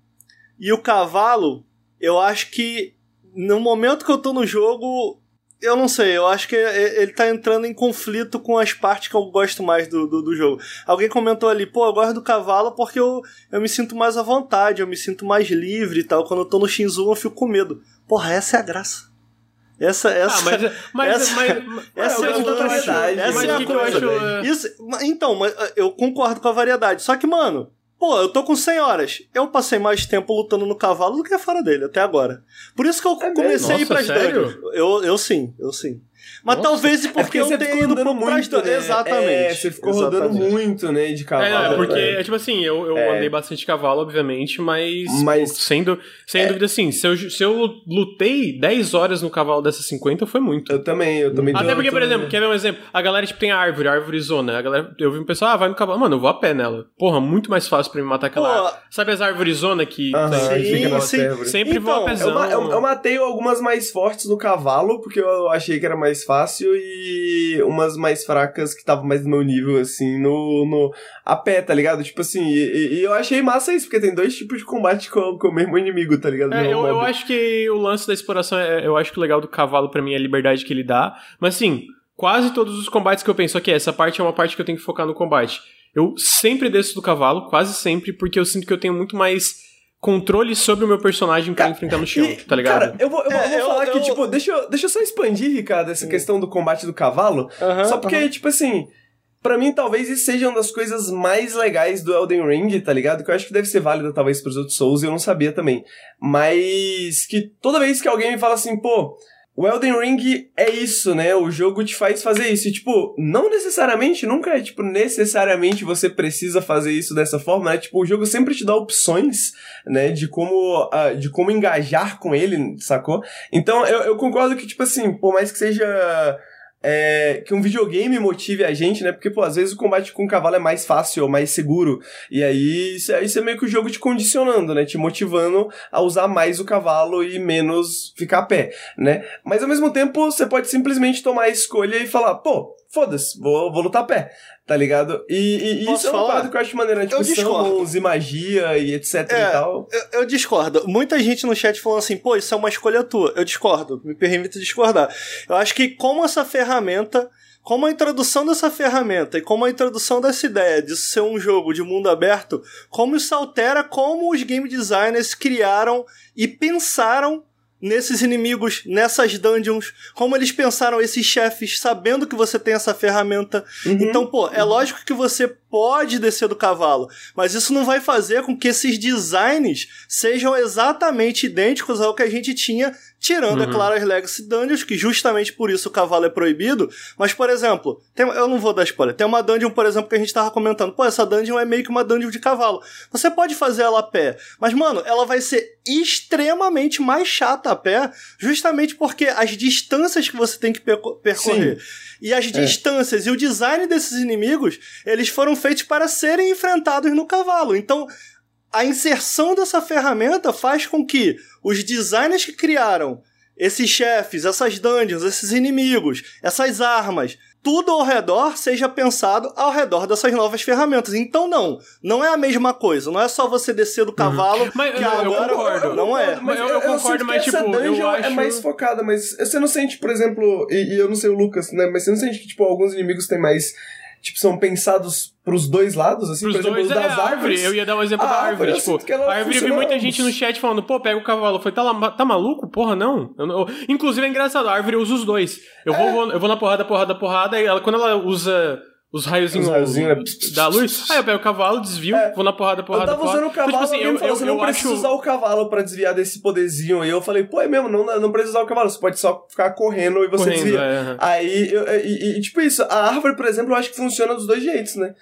e o cavalo, eu acho que no momento que eu tô no jogo, eu não sei, eu acho que ele tá entrando em conflito com as partes que eu gosto mais do, do, do, jogo. Alguém comentou ali, pô, eu gosto do cavalo porque eu, eu me sinto mais à vontade, eu me sinto mais livre e tal. Quando eu tô no Shinzu eu fico com medo. Porra, essa é a graça. Essa, essa, ah, mas, mas, essa, mas, essa é a variedade. Essa é a coisa. Isso, então, eu concordo com a variedade. Só que, mano, Pô, eu tô com 100 horas. Eu passei mais tempo lutando no cavalo do que fora dele, até agora. Por isso que eu é comecei a ir pras dungeons. Eu, eu sim, eu sim. Mas Nossa. talvez porque, é porque eu tenha ido pro muito, né? Exatamente. É, você ficou Exatamente. rodando muito, né, de cavalo. É, porque, é. tipo assim, eu, eu é. andei bastante de cavalo, obviamente, mas, mas... sendo, sem é. dúvida, assim, se eu, se eu lutei 10 horas no cavalo dessas 50, foi muito. Eu também, eu também. Até porque, por exemplo, quer ver um exemplo? A galera, tipo, tem a árvore, a árvore zona. A galera, eu vi um pessoal, ah, vai no cavalo. Mano, eu vou a pé nela. Porra, muito mais fácil pra me matar aquela Pô. árvore. Sabe as árvores zona que -huh. tem, sim, fica na sim. Sempre então, vou a então, pezão. Eu, eu, eu matei algumas mais fortes no cavalo, porque eu achei que era mais fácil e umas mais fracas que estavam mais no meu nível, assim, no, no a pé, tá ligado? Tipo assim, e, e eu achei massa isso, porque tem dois tipos de combate com, com o mesmo inimigo, tá ligado? É, eu, eu acho que o lance da exploração, é, eu acho que o legal do cavalo para mim é a liberdade que ele dá, mas assim, quase todos os combates que eu penso aqui, essa parte é uma parte que eu tenho que focar no combate. Eu sempre desço do cavalo, quase sempre, porque eu sinto que eu tenho muito mais controle sobre o meu personagem pra enfrentar no chão, e, tá ligado? Cara, eu vou, eu é, vou falar eu, que, eu... tipo, deixa eu, deixa eu só expandir, Ricardo, essa hum. questão do combate do cavalo. Só porque, tipo assim, para mim talvez isso seja uma das coisas mais legais do Elden Ring, tá ligado? Que eu acho que deve ser válida talvez pros outros Souls, e eu não sabia também. Mas que toda vez que alguém me fala assim, pô, o Elden Ring é isso, né? O jogo te faz fazer isso. E, tipo, não necessariamente, nunca é, tipo, necessariamente você precisa fazer isso dessa forma, né? Tipo, o jogo sempre te dá opções, né? De como, uh, de como engajar com ele, sacou? Então, eu, eu concordo que, tipo assim, por mais que seja é, que um videogame motive a gente, né? Porque, pô, às vezes o combate com o cavalo é mais fácil ou mais seguro. E aí isso, é, isso é meio que o jogo te condicionando, né? Te motivando a usar mais o cavalo e menos ficar a pé, né? Mas ao mesmo tempo, você pode simplesmente tomar a escolha e falar, pô, foda-se, vou, vou lutar a pé tá ligado? E, e isso é uma parada que eu acho maneira, né? tipo, eu e magia e etc é, e tal. Eu, eu, discordo. Muita gente no chat falando assim, pô, isso é uma escolha tua. Eu discordo, me permito discordar. Eu acho que como essa ferramenta como a introdução dessa ferramenta e como a introdução dessa ideia de ser um jogo de mundo aberto, como isso altera como os game designers criaram e pensaram nesses inimigos, nessas dungeons, como eles pensaram esses chefes sabendo que você tem essa ferramenta. Uhum. Então, pô, é lógico que você pode descer do cavalo, mas isso não vai fazer com que esses designs sejam exatamente idênticos ao que a gente tinha Tirando, é uhum. é claro, as Legacy Dungeons, que justamente por isso o cavalo é proibido. Mas, por exemplo, tem, eu não vou dar spoiler. Tem uma dungeon, por exemplo, que a gente tava comentando. Pô, essa dungeon é meio que uma dungeon de cavalo. Você pode fazer ela a pé. Mas, mano, ela vai ser extremamente mais chata a pé, justamente porque as distâncias que você tem que percorrer. Sim. E as é. distâncias e o design desses inimigos, eles foram feitos para serem enfrentados no cavalo. Então, a inserção dessa ferramenta faz com que os designers que criaram esses chefes, essas dungeons, esses inimigos, essas armas, tudo ao redor seja pensado ao redor dessas novas ferramentas. Então não, não é a mesma coisa. Não é só você descer do uhum. cavalo. Uhum. Mas que eu, agora eu concordo. Não é. Mas eu, eu, eu concordo, mas tipo, eu acho... é mais focada. Mas você não sente, por exemplo, e, e, eu não sei o Lucas, né? Mas você não sente que tipo alguns inimigos têm mais tipo, são pensados pros dois lados, assim, pros por exemplo, dois, das é, árvores. Árvore. Eu ia dar um exemplo a da árvore, tipo, a árvore, eu vi muita gente no chat falando, pô, pega o cavalo. Foi, tá, tá maluco? Porra, não. Eu, eu, inclusive é engraçado, a árvore usa os dois. Eu, é. vou, eu vou na porrada, porrada, porrada, e ela, quando ela usa os raiozinhos né? da luz. Aí eu pego o cavalo, desvio, é. vou na porrada, porrada, Eu tava usando o cavalo, então, tipo assim, eu, falou, você não precisa acho... usar o cavalo pra desviar desse poderzinho. E eu falei, pô, é mesmo, não, não precisa usar o cavalo, você pode só ficar correndo e você correndo, desvia. É. Aí, eu, e, e, tipo isso, a árvore, por exemplo, eu acho que funciona dos dois jeitos, né?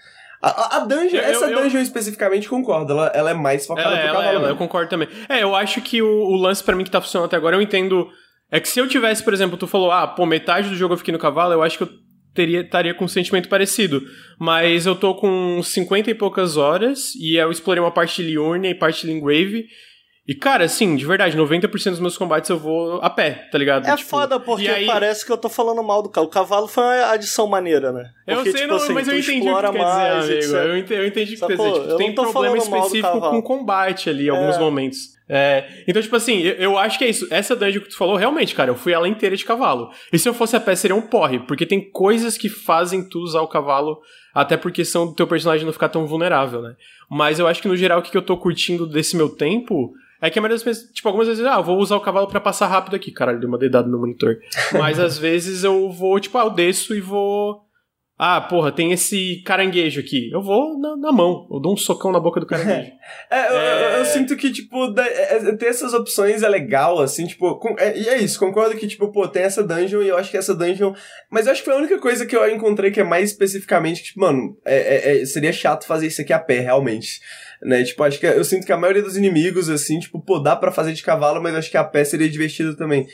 A, a dungeon, eu, essa eu, dungeon eu... especificamente, concordo. Ela, ela é mais focada ela, pro ela, cavalo. Ela, eu concordo também. É, eu acho que o, o lance para mim que tá funcionando até agora, eu entendo. É que se eu tivesse, por exemplo, tu falou, ah, pô, metade do jogo eu fiquei no cavalo, eu acho que eu teria estaria com um sentimento parecido. Mas eu tô com 50 e poucas horas e eu explorei uma parte de Liurnia e parte de Lingrave. E, cara, assim, de verdade, 90% dos meus combates eu vou a pé, tá ligado? É tipo, foda, porque aí... parece que eu tô falando mal do cavalo. O cavalo foi uma adição maneira, né? Porque, eu sei, tipo, não, assim, mas eu entendi o que quer mais, dizer, amigo. Eu entendi, eu entendi o que quer dizer. Tipo, tem problema específico com combate ali, em alguns é. momentos. É, então, tipo assim, eu, eu, acho que é isso. Essa dungeon que tu falou, realmente, cara, eu fui ela inteira de cavalo. E se eu fosse a pé, seria um porre, porque tem coisas que fazem tu usar o cavalo, até porque são do teu personagem não ficar tão vulnerável, né? Mas eu acho que no geral o que eu tô curtindo desse meu tempo é que a maioria das vezes, tipo, algumas vezes, ah, vou usar o cavalo para passar rápido aqui. Caralho, deu uma dedada no monitor. Mas às vezes eu vou, tipo, ah, eu desço e vou. Ah, porra, tem esse caranguejo aqui. Eu vou na, na mão. Eu dou um socão na boca do caranguejo. é, eu, é... Eu, eu, sinto que, tipo, da, é, é, ter essas opções é legal, assim, tipo. Com, é, e é isso, concordo que, tipo, pô, tem essa dungeon e eu acho que essa dungeon. Mas eu acho que foi a única coisa que eu encontrei que é mais especificamente, tipo, mano, é, é seria chato fazer isso aqui a pé, realmente né? Tipo, acho que eu sinto que a maioria dos inimigos, assim, tipo, pô, dá pra fazer de cavalo, mas acho que a pé seria divertido também.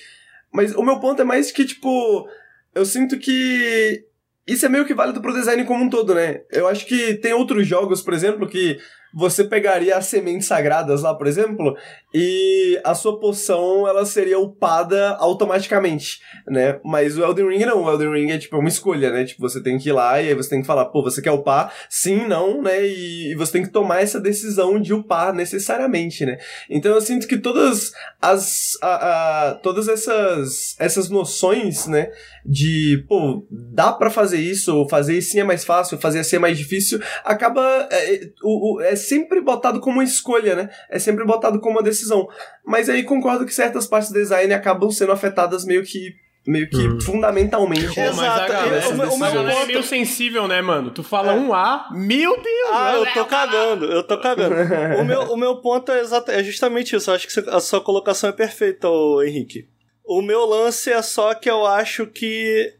Mas o meu ponto é mais que, tipo, eu sinto que isso é meio que válido pro design como um todo, né? Eu acho que tem outros jogos, por exemplo, que você pegaria as sementes sagradas lá, por exemplo, e a sua poção ela seria upada automaticamente, né? Mas o Elden Ring não, o Elden Ring é tipo uma escolha, né? Tipo, você tem que ir lá e aí você tem que falar, pô, você quer upar? Sim, não, né? E, e você tem que tomar essa decisão de upar necessariamente, né? Então eu sinto que todas as a, a, todas essas essas noções, né, de, pô, dá para fazer isso, fazer sim é mais fácil, fazer assim é mais difícil, acaba é, é, o, o, é sempre botado como uma escolha, né? É sempre botado como uma decisão. Mas aí concordo que certas partes do design acabam sendo afetadas meio que meio que hum. fundamentalmente. Pô, mas a galera, o, o, meu ponto... é meio sensível, né, mano? Tu fala é. um A, meu Deus! Ah, eu tô cagando, eu tô cagando. o, meu, o meu ponto é, exato, é justamente isso. Eu acho que a sua colocação é perfeita, Henrique. O meu lance é só que eu acho que.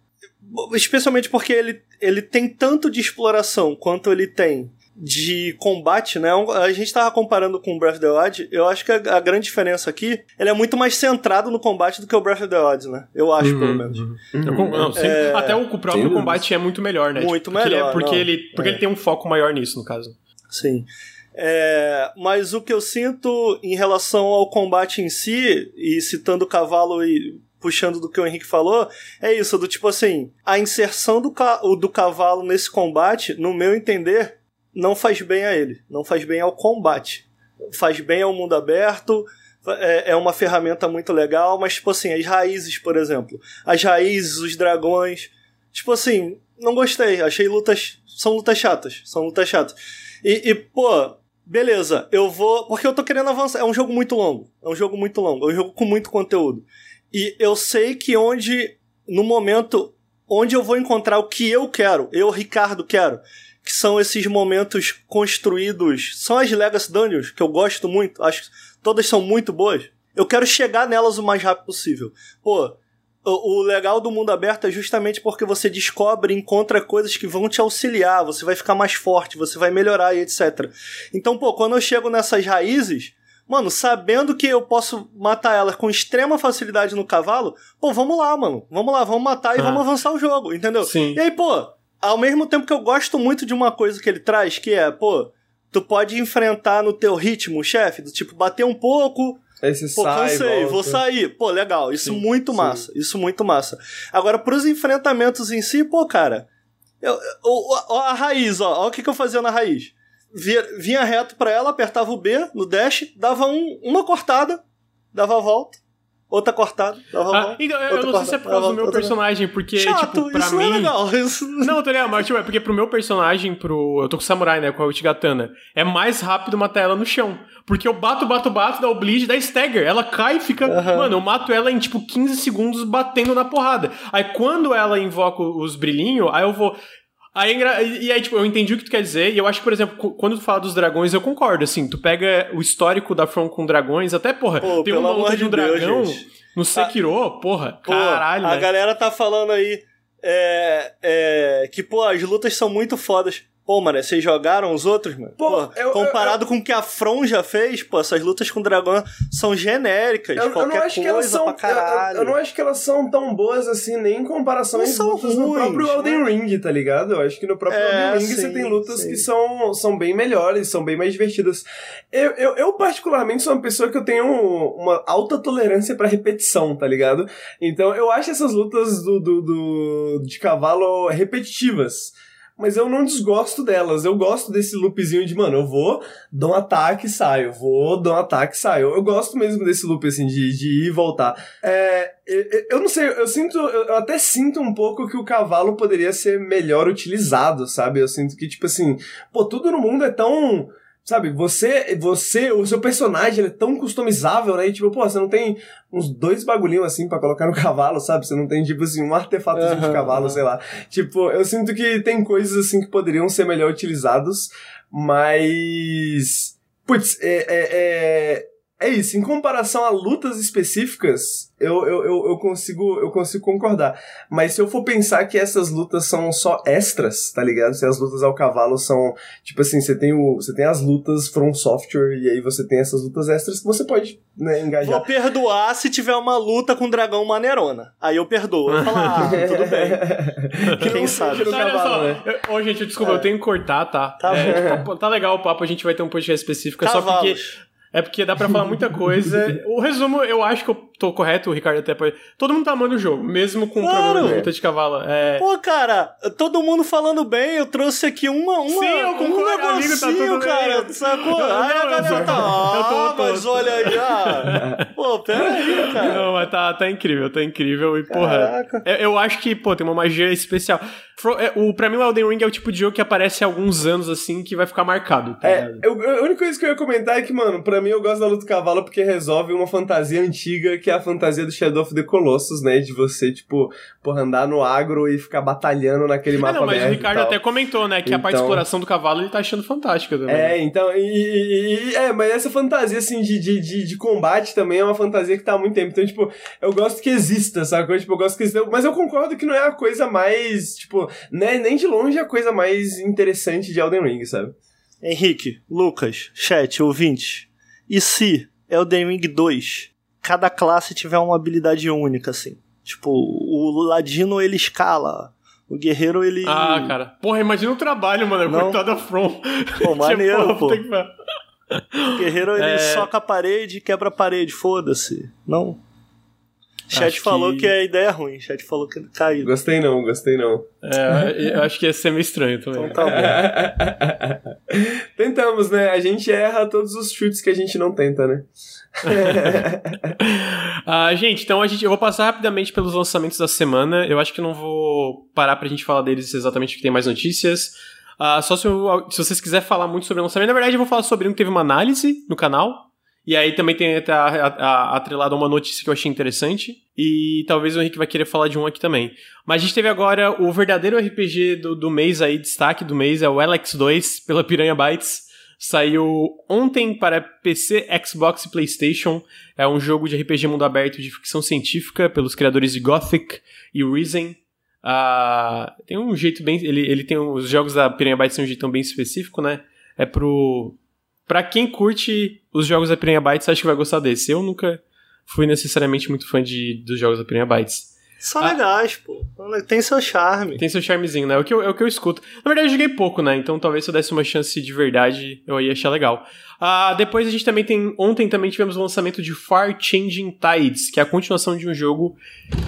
Especialmente porque ele, ele tem tanto de exploração quanto ele tem de combate, né? A gente tava comparando com o Breath of the Wild, eu acho que a, a, grande diferença aqui, ele é muito mais centrado no combate do que o Breath of the Wild, né? Eu acho, uhum, pelo menos. Uhum. uhum. Não, é... Até o próprio combate é muito melhor, né? Muito tipo, melhor. Porque, ele, é, porque, ele, porque é. ele tem um foco maior nisso, no caso. Sim. É, mas o que eu sinto em relação ao combate em si, e citando o cavalo e puxando do que o Henrique falou, é isso, do tipo assim, a inserção do, ca do cavalo nesse combate, no meu entender, não faz bem a ele, não faz bem ao combate. Faz bem ao mundo aberto, é, é uma ferramenta muito legal, mas, tipo assim, as raízes, por exemplo. As raízes, os dragões. Tipo assim, não gostei. Achei lutas. São lutas chatas. São lutas chatas. E, e, pô, beleza, eu vou. Porque eu tô querendo avançar. É um jogo muito longo. É um jogo muito longo. É um jogo com muito conteúdo. E eu sei que onde. No momento onde eu vou encontrar o que eu quero, eu, Ricardo, quero que são esses momentos construídos. São as Legacy Dungeons, que eu gosto muito, acho que todas são muito boas. Eu quero chegar nelas o mais rápido possível. Pô, o, legal do mundo aberto é justamente porque você descobre e encontra coisas que vão te auxiliar, você vai ficar mais forte, você vai melhorar e etc. Então, pô, quando eu chego nessas raízes, mano, sabendo que eu posso matar elas com extrema facilidade no cavalo, pô, vamos lá, mano. Vamos lá, vamos matar e ah. vamos avançar o jogo, entendeu? Sim. E aí, pô, ao mesmo tempo que eu gosto muito de uma coisa que ele traz, que é, pô, tu pode enfrentar no teu ritmo chefe, do tipo, bater um pouco. Esse pô, sai, cansei, vou sair. Pô, legal. Isso sim, muito sim. massa. Isso muito massa. Agora, pros enfrentamentos em si, pô, cara. Eu, eu, a raiz, ó. Ó o que, que eu fazia na raiz. Via, vinha reto pra ela, apertava o B no dash, dava um, uma cortada, dava a volta, outra cortada. Ah, então, eu não sei se é por causa do meu personagem, porque, Chato, tipo, pra isso mim. Não, é legal. Isso... não, tô ligado, mas tipo, é porque pro meu personagem, pro. Eu tô com o Samurai, né? Com a Uchigatana. É mais rápido matar ela no chão. Porque eu bato, bato, bato, dá o bleed, dá stagger. Ela cai e fica. Uhum. Mano, eu mato ela em tipo 15 segundos batendo na porrada. Aí quando ela invoca os brilhinhos, aí eu vou. Aí, e aí, tipo, eu entendi o que tu quer dizer, e eu acho que, por exemplo, quando tu fala dos dragões, eu concordo, assim, tu pega o histórico da From com dragões, até, porra, Pô, tem uma luta de um dragão no Sekiro, a... porra, Pô, caralho, A né? galera tá falando aí é, é, que, pô, as lutas são muito fodas. Pô, mano, vocês jogaram os outros, mano? Pô, pô eu, comparado eu, eu, com o que a From já fez, pô, essas lutas com o dragão são genéricas. Eu, qualquer não acho coisa que elas são, pra caralho. Eu, não acho que elas são tão boas assim, nem em comparação às lutas ruins, no próprio né? Elden Ring, tá ligado? Eu acho que no próprio é, Elden Ring sim, você tem lutas sim. que são, são bem melhores, são bem mais divertidas. Eu, eu, eu, particularmente, sou uma pessoa que eu tenho uma alta tolerância para repetição, tá ligado? Então, eu acho essas lutas do, do, do de cavalo repetitivas mas eu não desgosto delas. Eu gosto desse loopzinho de, mano, eu vou, dou um ataque e saio, vou, dou um ataque e saio. Eu gosto mesmo desse loop, assim, de, de ir e voltar. É, eu, não sei, eu sinto, eu até sinto um pouco que o cavalo poderia ser melhor utilizado, sabe? Eu sinto que, tipo assim, pô, tudo no mundo é tão Sabe, você, você, o seu personagem é tão customizável, né? E, tipo, pô, você não tem uns dois bagulhinhos assim para colocar no cavalo, sabe? Você não tem, tipo assim, um artefato uhum, de cavalo, uhum. sei lá. Tipo, eu sinto que tem coisas assim que poderiam ser melhor utilizados, mas. Putz, é, é, é, é isso. Em comparação a lutas específicas, eu, eu, eu, eu, consigo, eu consigo concordar. Mas se eu for pensar que essas lutas são só extras, tá ligado? Se as lutas ao cavalo são, tipo assim, você tem, o, você tem as lutas from software e aí você tem essas lutas extras que você pode né, engajar. Vou perdoar se tiver uma luta com um dragão maneirona. Aí eu perdoo. Eu falo, ah, tudo bem. Quem sabe? Não, cavalo, né? Ô, gente, desculpa, é. eu tenho que cortar, tá? Tá, é, tipo, tá legal o papo, a gente vai ter um podcast específico. Cavalos. Só porque é porque dá pra falar muita coisa. o resumo, eu acho que eu tô correto, o Ricardo até pode. Todo mundo tá amando o jogo, mesmo com claro. o problema de luta de cavalo. É... Pô, cara, todo mundo falando bem, eu trouxe aqui uma. uma Sim, eu concordo, um negocinho, tá tudo cara. Bem. Sacou? Não, Aí a galera tá. Ah, mas olha aí, ah. Pô, pera aí, cara. Não, mas tá, tá incrível, tá incrível. E, porra, eu, eu acho que, pô, tem uma magia especial. É, o, pra mim, o Elden Ring é o tipo de jogo que aparece há alguns anos, assim, que vai ficar marcado. Tá é, eu, a única coisa que eu ia comentar é que, mano, pra mim eu gosto da luta do cavalo porque resolve uma fantasia antiga, que é a fantasia do Shadow of the Colossus, né? De você, tipo, porra, andar no agro e ficar batalhando naquele mapa é, não, mas o Ricardo até comentou, né, que então... a parte de então exploração do cavalo ele tá achando fantástica também. É, então, e, e, e, é, mas essa fantasia, assim, de, de, de, de, combate também é uma fantasia que tá há muito tempo. Então, tipo, eu gosto que exista, sabe? Tipo, eu gosto que exista, mas eu concordo que não é a coisa mais, tipo, né, nem de longe a coisa mais interessante de Elden Ring, sabe? Henrique, Lucas, chat, ouvinte, e se Elden Ring 2, cada classe tiver uma habilidade única, assim? Tipo, o Ladino ele escala, o guerreiro ele. Ah, cara. Porra, imagina o trabalho, mano. Não? Coitado da From. Pô, maneiro, pô. Que... O guerreiro ele é... soca a parede, quebra a parede, foda-se. Não? Chat acho falou que... que... a ideia é ruim. Chat falou que caiu. Gostei não, gostei não. É, eu acho que ia ser meio estranho também. Então tá bom. Tentamos, né? A gente erra todos os chutes que a gente não tenta, né? ah, gente, então a gente, eu vou passar rapidamente pelos lançamentos da semana. Eu acho que não vou parar pra gente falar deles exatamente porque tem mais notícias. Uh, só se, eu, se vocês quiserem falar muito sobre o lançamento, na verdade eu vou falar sobre um que teve uma análise no canal, e aí também tem atrelado a uma notícia que eu achei interessante. E talvez o Henrique vai querer falar de um aqui também. Mas a gente teve agora o verdadeiro RPG do, do mês aí, destaque do mês, é o LX2 pela Piranha Bytes. Saiu ontem para PC, Xbox e PlayStation. É um jogo de RPG mundo aberto de ficção científica pelos criadores de Gothic e Risen. Uh, tem um jeito bem. Ele, ele tem. Os jogos da Piranha Bytes têm um jeitão bem específico, né? É pro Pra quem curte os jogos da Piranha Bytes, acho que vai gostar desse. Eu nunca fui necessariamente muito fã de, dos jogos da Piranha Bytes. São ah, legais, pô. Tem seu charme. Tem seu charmezinho, né? É o, que eu, é o que eu escuto. Na verdade, eu joguei pouco, né? Então talvez se eu desse uma chance de verdade, eu ia achar legal. Ah, depois a gente também tem. Ontem também tivemos o lançamento de Far Changing Tides, que é a continuação de um jogo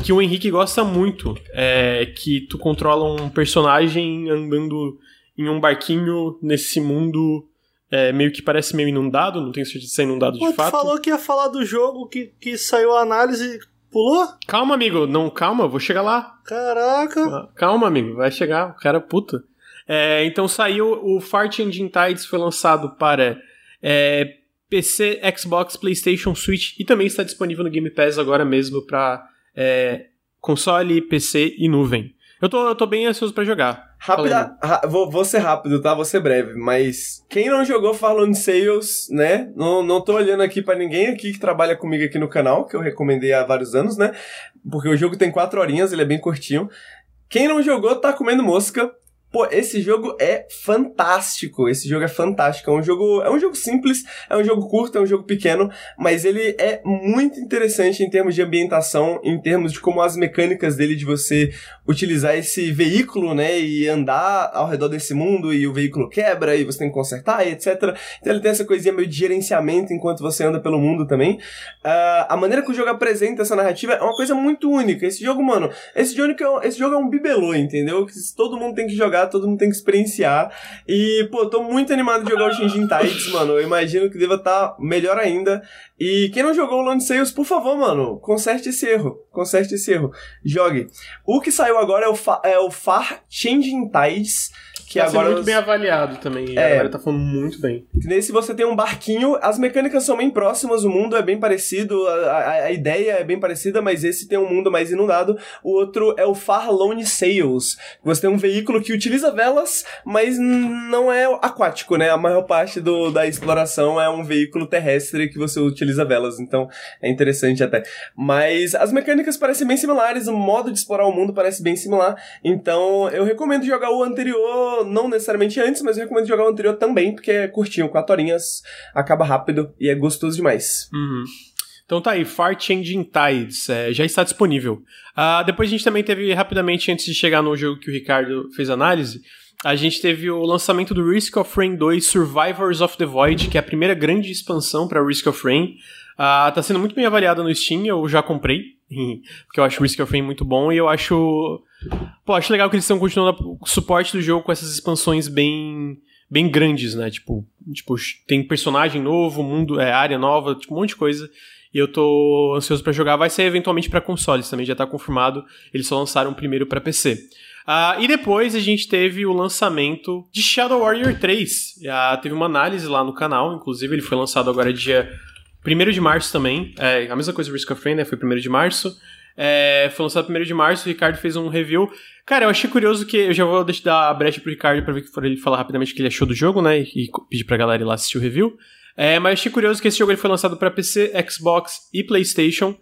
que o Henrique gosta muito. É, que tu controla um personagem andando em um barquinho nesse mundo é, meio que parece meio inundado, não tenho certeza de ser inundado Pô, de fato. falou que ia falar do jogo que, que saiu a análise Pulou? Calma, amigo. Não, calma, vou chegar lá. Caraca. Ah, calma, amigo. Vai chegar. O cara é puta. É, então saiu o Fart Engine Tides, foi lançado para é, PC, Xbox, PlayStation, Switch e também está disponível no Game Pass agora mesmo para é, console, PC e nuvem. Eu tô, eu tô bem ansioso para jogar. Rápida, vou, vou ser rápido, tá? Vou ser breve. Mas quem não jogou Farlone Sales, né? Não, não tô olhando aqui para ninguém aqui que trabalha comigo aqui no canal, que eu recomendei há vários anos, né? Porque o jogo tem quatro horinhas, ele é bem curtinho. Quem não jogou tá comendo mosca. Pô, esse jogo é fantástico. Esse jogo é fantástico. É um jogo, é um jogo simples, é um jogo curto, é um jogo pequeno, mas ele é muito interessante em termos de ambientação, em termos de como as mecânicas dele de você utilizar esse veículo, né, e andar ao redor desse mundo e o veículo quebra e você tem que consertar e etc. Então ele tem essa coisinha meio de gerenciamento enquanto você anda pelo mundo também. Uh, a maneira que o jogo apresenta essa narrativa é uma coisa muito única. Esse jogo, mano, esse jogo, é esse jogo é um bibelô, entendeu? Todo mundo tem que jogar jogar, todo mundo tem que experienciar. E, pô, tô muito animado de jogar o Shinjin Tides, mano. Eu imagino que deva estar tá melhor ainda. E quem não jogou o Lone Sales, por favor, mano, conserte esse erro. Conserte esse erro. Jogue. O que saiu agora é o, Fa é o Far Changing Tides que tá agora muito bem avaliado também. É, a galera tá falando muito bem. Nesse você tem um barquinho, as mecânicas são bem próximas, o mundo é bem parecido, a, a, a, ideia é bem parecida, mas esse tem um mundo mais inundado. O outro é o Far Lone Sails. Você tem um veículo que utiliza velas, mas não é aquático, né? A maior parte do, da exploração é um veículo terrestre que você utiliza velas, então é interessante até. Mas as mecânicas parecem bem similares, o modo de explorar o mundo parece bem similar, então eu recomendo jogar o anterior não necessariamente antes, mas eu recomendo jogar o anterior também, porque é curtinho, quatro horinhas, acaba rápido e é gostoso demais. Uhum. Então tá aí, Far Changing Tides, é, já está disponível. Uh, depois a gente também teve, rapidamente, antes de chegar no jogo que o Ricardo fez análise, a gente teve o lançamento do Risk of Rain 2 Survivors of the Void, que é a primeira grande expansão para Risk of Rain. Uh, tá sendo muito bem avaliada no Steam, eu já comprei, porque eu acho Risk of Rain muito bom e eu acho Pô, acho legal que eles estão continuando o suporte do jogo com essas expansões bem bem grandes, né? Tipo, tipo tem personagem novo, mundo, é, área nova, tipo, um monte de coisa. E eu tô ansioso para jogar. Vai ser eventualmente para consoles também, já tá confirmado. Eles só lançaram primeiro para PC. Uh, ah, e depois a gente teve o lançamento de Shadow Warrior 3. Uh, teve uma análise lá no canal, inclusive ele foi lançado agora dia 1 de março também. É a mesma coisa do Risk of Rain, né? Foi 1 de março. É, foi lançado 1 de março, o Ricardo fez um review. Cara, eu achei curioso que. Eu já vou dar a brecha pro Ricardo pra ver que ele falar rapidamente o que ele achou do jogo, né? E pedir pra galera ir lá assistir o review. É, mas achei curioso que esse jogo ele foi lançado para PC, Xbox e PlayStation.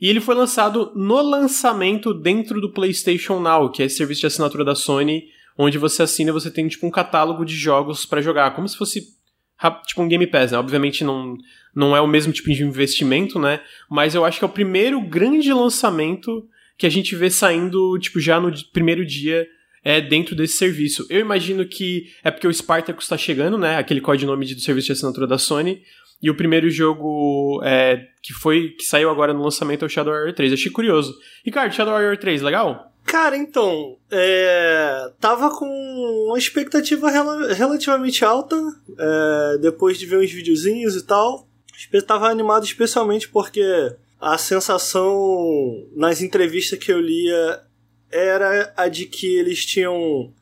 E ele foi lançado no lançamento dentro do PlayStation Now, que é esse serviço de assinatura da Sony, onde você assina e você tem tipo um catálogo de jogos para jogar, como se fosse tipo um Game Pass, né? Obviamente não, não é o mesmo tipo de investimento, né? Mas eu acho que é o primeiro grande lançamento que a gente vê saindo, tipo, já no primeiro dia é, dentro desse serviço. Eu imagino que é porque o Spartacus está chegando, né? Aquele codinome do serviço de assinatura da Sony. E o primeiro jogo é, que foi que saiu agora no lançamento é o Shadow Warrior 3. Achei curioso. Ricardo, Shadow Warrior 3, legal? Cara, então, é, tava com uma expectativa rel relativamente alta, é, depois de ver uns videozinhos e tal. Tava animado especialmente porque a sensação nas entrevistas que eu lia era a de que eles tinham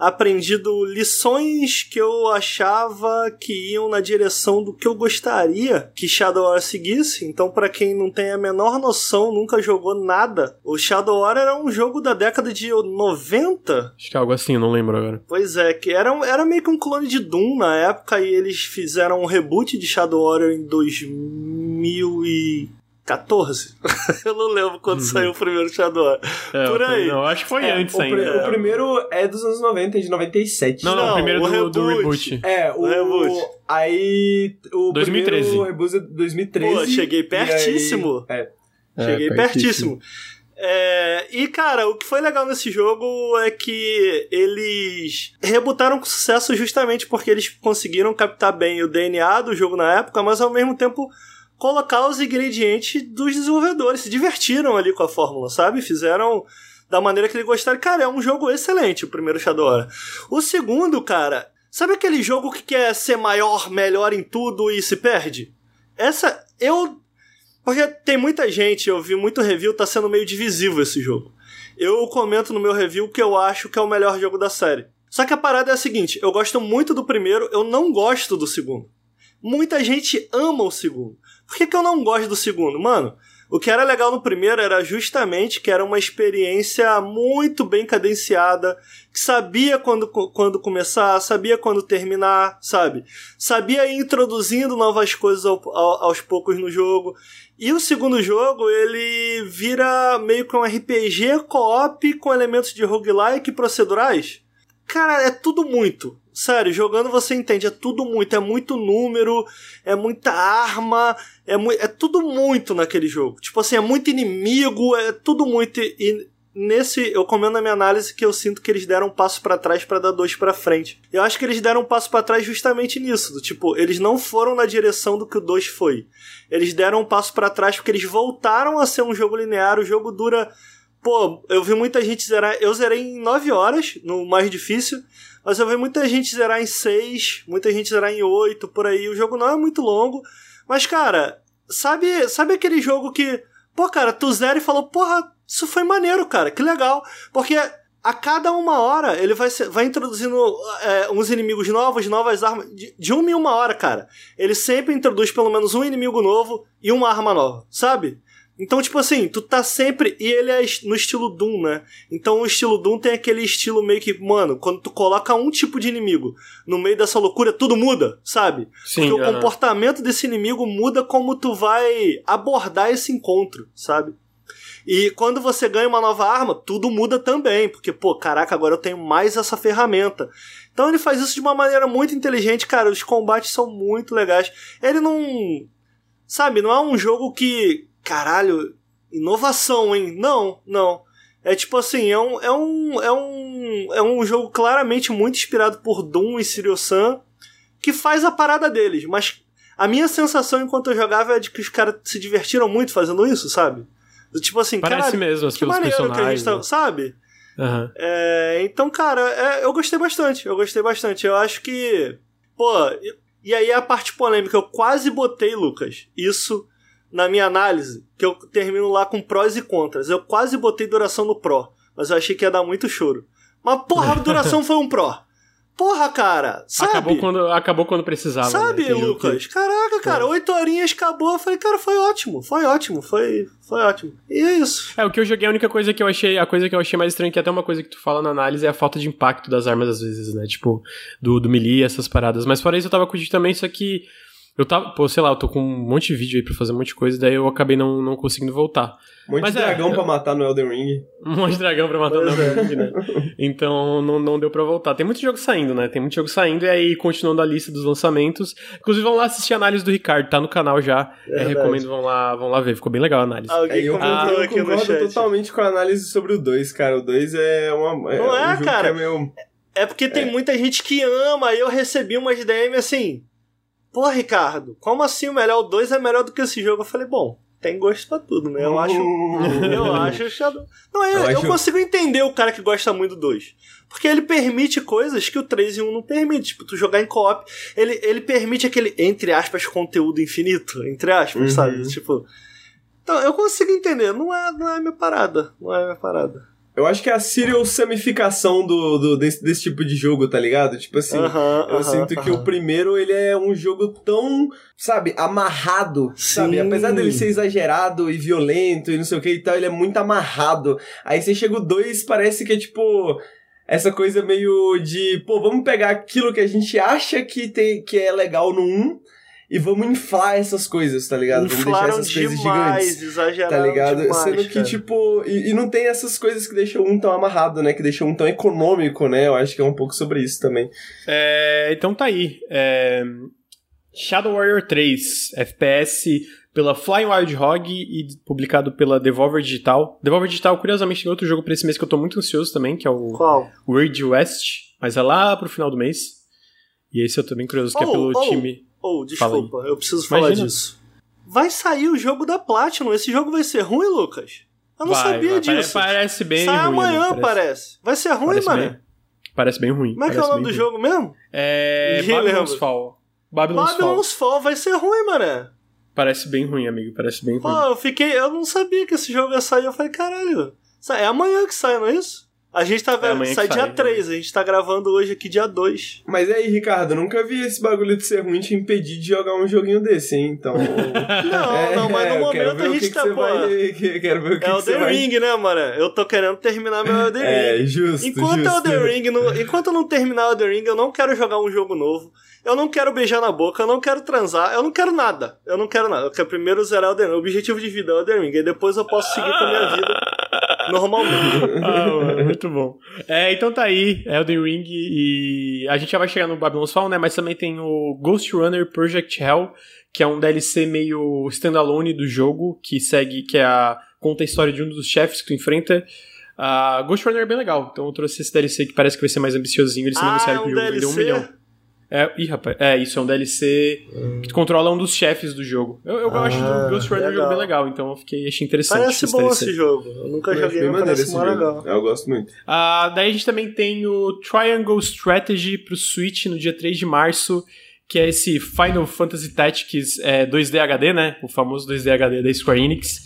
aprendido lições que eu achava que iam na direção do que eu gostaria que Shadow War seguisse. Então, para quem não tem a menor noção, nunca jogou nada, o Shadow War era um jogo da década de 90. Acho que é algo assim, não lembro agora. Pois é, que era, era meio que um clone de Doom na época e eles fizeram um reboot de Shadow Warrior em 2000 e 14? eu não lembro quando uhum. saiu o primeiro Shadow é, Por aí. Não, acho que foi é, antes o ainda. Pr o primeiro é dos anos 90, de 97. Não, não, não o primeiro o do, reboot. do, reboot. É, o, o reboot. Aí. O 2013. O reboot é 2013. Pô, cheguei pertíssimo. Aí, é. Cheguei é, pertíssimo. pertíssimo. É, e cara, o que foi legal nesse jogo é que eles rebutaram com sucesso justamente porque eles conseguiram captar bem o DNA do jogo na época, mas ao mesmo tempo colocar os ingredientes dos desenvolvedores. Se divertiram ali com a fórmula, sabe? Fizeram da maneira que eles gostaram. Cara, é um jogo excelente, o primeiro Shadowrun. O segundo, cara, sabe aquele jogo que quer ser maior, melhor em tudo e se perde? Essa, eu. Porque tem muita gente, eu vi muito review, tá sendo meio divisivo esse jogo. Eu comento no meu review que eu acho que é o melhor jogo da série. Só que a parada é a seguinte: eu gosto muito do primeiro, eu não gosto do segundo. Muita gente ama o segundo. Por que, que eu não gosto do segundo? Mano, o que era legal no primeiro era justamente que era uma experiência muito bem cadenciada, que sabia quando, quando começar, sabia quando terminar, sabe? Sabia ir introduzindo novas coisas ao, ao, aos poucos no jogo. E o segundo jogo, ele vira meio que um RPG co-op com elementos de roguelike procedurais. Cara, é tudo muito. Sério, jogando você entende, é tudo muito, é muito número, é muita arma, é, é tudo muito naquele jogo. Tipo assim, é muito inimigo, é tudo muito. E nesse, eu comendo na minha análise que eu sinto que eles deram um passo para trás para dar dois para frente. Eu acho que eles deram um passo para trás justamente nisso, do, tipo, eles não foram na direção do que o 2 foi. Eles deram um passo para trás porque eles voltaram a ser um jogo linear, o jogo dura Pô, eu vi muita gente zerar. Eu zerei em 9 horas, no mais difícil. Mas eu vi muita gente zerar em 6, muita gente zerar em 8, por aí. O jogo não é muito longo. Mas, cara, sabe, sabe aquele jogo que. Pô, cara, tu zera e falou, porra, isso foi maneiro, cara, que legal. Porque a cada uma hora ele vai, vai introduzindo é, uns inimigos novos, novas armas. De, de uma em uma hora, cara. Ele sempre introduz pelo menos um inimigo novo e uma arma nova, sabe? Então, tipo assim, tu tá sempre. E ele é no estilo Doom, né? Então o estilo Doom tem aquele estilo meio que, mano, quando tu coloca um tipo de inimigo no meio dessa loucura, tudo muda, sabe? Sim, Porque -huh. o comportamento desse inimigo muda como tu vai abordar esse encontro, sabe? E quando você ganha uma nova arma, tudo muda também, porque, pô, caraca, agora eu tenho mais essa ferramenta. Então ele faz isso de uma maneira muito inteligente, cara. Os combates são muito legais. Ele não. Sabe, não é um jogo que caralho, inovação, hein? Não, não. É tipo assim, é um, é um, é um, é um jogo claramente muito inspirado por Doom e Sirius-Sam, que faz a parada deles, mas a minha sensação enquanto eu jogava é de que os caras se divertiram muito fazendo isso, sabe? Tipo assim, Parece caralho, mesmo, as que maneiro que a gente tá, né? sabe? Uhum. É, então, cara, é, eu gostei bastante, eu gostei bastante. Eu acho que, pô, e aí a parte polêmica, eu quase botei, Lucas, isso na minha análise, que eu termino lá com prós e contras. Eu quase botei duração no pró, mas eu achei que ia dar muito choro. Mas porra, a duração foi um pró. Porra, cara, sabe? Acabou quando, acabou quando precisava. Sabe, né? Lucas? Que... Caraca, cara, oito horinhas acabou. Eu falei, cara, foi ótimo, foi ótimo, foi, foi ótimo. E é isso. É, o que eu joguei, a única coisa que eu achei, a coisa que eu achei mais estranha, que é até uma coisa que tu fala na análise, é a falta de impacto das armas às vezes, né? Tipo, do, do melee, essas paradas. Mas fora isso, eu tava curtindo também, só que eu tava, pô, sei lá, eu tô com um monte de vídeo aí pra fazer um monte de coisa, daí eu acabei não, não conseguindo voltar. Um monte Mas de é, dragão eu... pra matar no Elden Ring. Um monte de dragão pra matar no Elden Ring, né? Então não, não deu pra voltar. Tem muito jogo saindo, né? Tem muito jogo saindo, e aí, continuando a lista dos lançamentos. Inclusive, vão lá assistir a análise do Ricardo, tá no canal já. É, recomendo, vão lá, vão lá ver. Ficou bem legal a análise. Alguém É, eu, comentou eu aqui no concordo chat. totalmente com a análise sobre o 2, cara. O 2 é uma. É Não é, um jogo cara? Que é meio... É porque tem muita gente que ama, e eu recebi umas DM assim. Pô, Ricardo, como assim o melhor? O 2 é melhor do que esse jogo? Eu falei, bom, tem gosto pra tudo, né? Eu acho. eu acho. Shadow- Não, eu, Eu eu acho- consigo entender o cara que gosta muito do 2. Porque ele permite coisas que o 3 e 1 não permite. Tipo, tu jogar em co-op. Ele, ele permite aquele, entre aspas, conteúdo infinito. Entre aspas, Uhum. sabe? Tipo. Então, eu consigo entender. Não é, não é minha parada. Não é minha parada. Eu acho que é a serial samificação do, do, desse, desse tipo de jogo, tá ligado? Tipo assim. Aham, Eu aham, sinto que aham. o primeiro, ele é um jogo tão, sabe, amarrado, sabe? Sim. Apesar dele ser exagerado e violento e não sei o que e tal, ele é muito amarrado. Aí você chega o dois, parece que é tipo... Essa coisa meio de, pô, vamos pegar aquilo que a gente acha que, tem, que é legal no 1 e vamos inflar essas coisas, tá ligado? Vamos deixar Inflaram essas coisas demais, gigantes. exageraram Tá ligado? demais, Sendo que, cara. tipo. E, e não tem essas coisas que deixam um tão amarrado, né? Que deixam um tão econômico, né? Eu acho que é um pouco sobre isso também. É, então tá aí. É, Shadow Warrior 3, FPS pela Flying Wild Hog e publicado pela Devolver Digital. Devolver Digital, curiosamente, tem outro jogo pra esse mês que eu tô muito ansioso também, que é o Qual? Weird West, mas é lá pro final do mês. E esse eu tô bem curioso, que é Oh, pelo oh. time. Oh, Fala aí. desculpa, eu preciso falar Imagina. disso. Vai sair o jogo da Platinum. Esse jogo vai ser ruim, Lucas? Eu não Vai, sabia vai, disso. Parece, parece bem Sai ruim. amanhã, amigo, parece. Vai ser ruim, parece mano. bem- Parece bem ruim. Como é que é o parece nome do bem jogo mesmo? ruim. É Ninguém Babylon's lembra. Fall. Babylon's, Fall. Babylon's Fall vai ser ruim, mano. Parece bem ruim, amigo. Parece bem ruim. Pô, eu fiquei. Eu não sabia que esse jogo ia sair. Eu falei, caralho. É amanhã que sai, não é isso? A gente tá É amanhã que sai dia sai, 3, a gente tá gravando hoje aqui dia 2. Mas aí, Ricardo, nunca vi esse bagulho de ser ruim te impedir de jogar um joguinho desse, hein? Então. Não, não, mas no momento a gente que tá, vai- que- Quero ver o que, É o The vai. Ring, né, mano? Eu tô querendo terminar meu Elden Ring. É, justo. Enquanto justo. o Elden Ring, não- enquanto eu não terminar o Elden Ring, eu não quero jogar um jogo novo. Eu não quero beijar na boca, eu não quero transar, eu não quero nada. Eu não quero nada. Eu quero primeiro zerar o Elden Ring. O objetivo de vida é o Elden Ring. E depois eu posso seguir com a minha vida. Normalmente. ah, mano, muito bom. É, então tá aí, Elden Ring e a gente já vai chegar no Babylon's Fall, né? Mas também tem o Ghost Runner Project Hell, que é um DLC meio standalone do jogo, que segue, que é a conta a história de um dos chefes que tu enfrenta. Uh, Ghost Runner é bem legal, então eu trouxe esse DLC que parece que vai ser mais ambiciosinho. Eles se ah, anunciaram é um que o jogo vendeu um milhão. É, ih, rapaz, é isso, é um DLC que tu controla um dos chefes do jogo. Eu, eu Ah, acho do Ghost Runner um jogo legal. bem legal, então eu fiquei, achei interessante. Parece esse bom DLC. esse jogo. Eu nunca Eu joguei, mas parece esse mó legal. Eu gosto muito. Ah, daí a gente também tem o Triangle Strategy pro Switch no dia 3 de março, que é esse Final Fantasy Tactics é, 2D HD, né? O famoso 2D HD da Square Enix.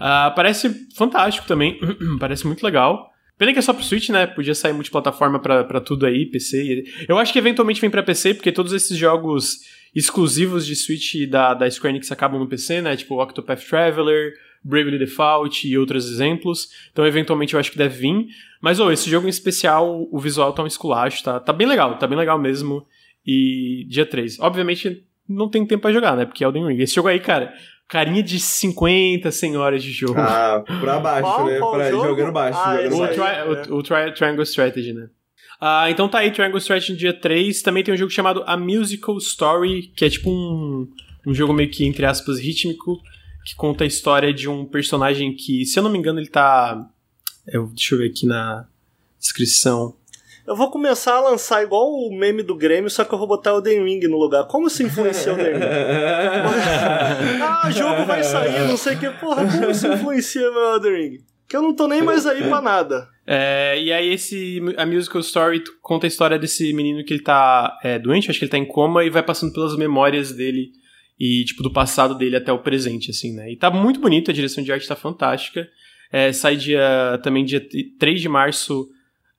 Ah, parece fantástico também, parece muito legal. Pena que é só pro Switch, né? Podia sair multiplataforma pra tudo aí, PC. Eu acho que eventualmente vem pra PC, porque todos esses jogos exclusivos de Switch da, da Square Enix acabam no PC, né? Tipo Octopath Traveler, Bravely Default e outros exemplos. Então, eventualmente, eu acho que deve vir. Mas, ô, esse jogo em especial, o visual tá um esculacho, tá, tá bem legal, tá bem legal mesmo. E dia 3. Obviamente, não tem tempo pra jogar, né? Porque é Elden Ring. Esse jogo aí, cara, carinha de 50, 100 horas de jogo. Ah, pra baixo, Qual- né? qual pra, jogo? jogando baixo. Ah, jogando baixo. tri- é. o, o tri- Triangle Strategy, né? Ah, então tá aí, Triangle Strategy no dia 3. Também tem um jogo chamado A Musical Story, que é tipo um, um jogo meio que, entre aspas, rítmico, que conta a história de um personagem que, se eu não me engano, ele tá. Eu, deixa eu ver aqui na descrição. Eu vou começar a lançar igual o meme do Grêmio, só que eu vou botar o Den Ring no lugar. Como isso influencia o Den Ring? ah, jogo vai sair, não sei o que. Porra, como isso influencia meu Elden Ring? Que eu não tô nem mais aí pra nada. É, e aí esse a musical story conta a história desse menino que ele tá é, doente, acho que ele tá em coma e vai passando pelas memórias dele e tipo do passado dele até o presente, assim, né? E tá muito bonito, a direção de arte tá fantástica. É, sai dia também dia 3 de março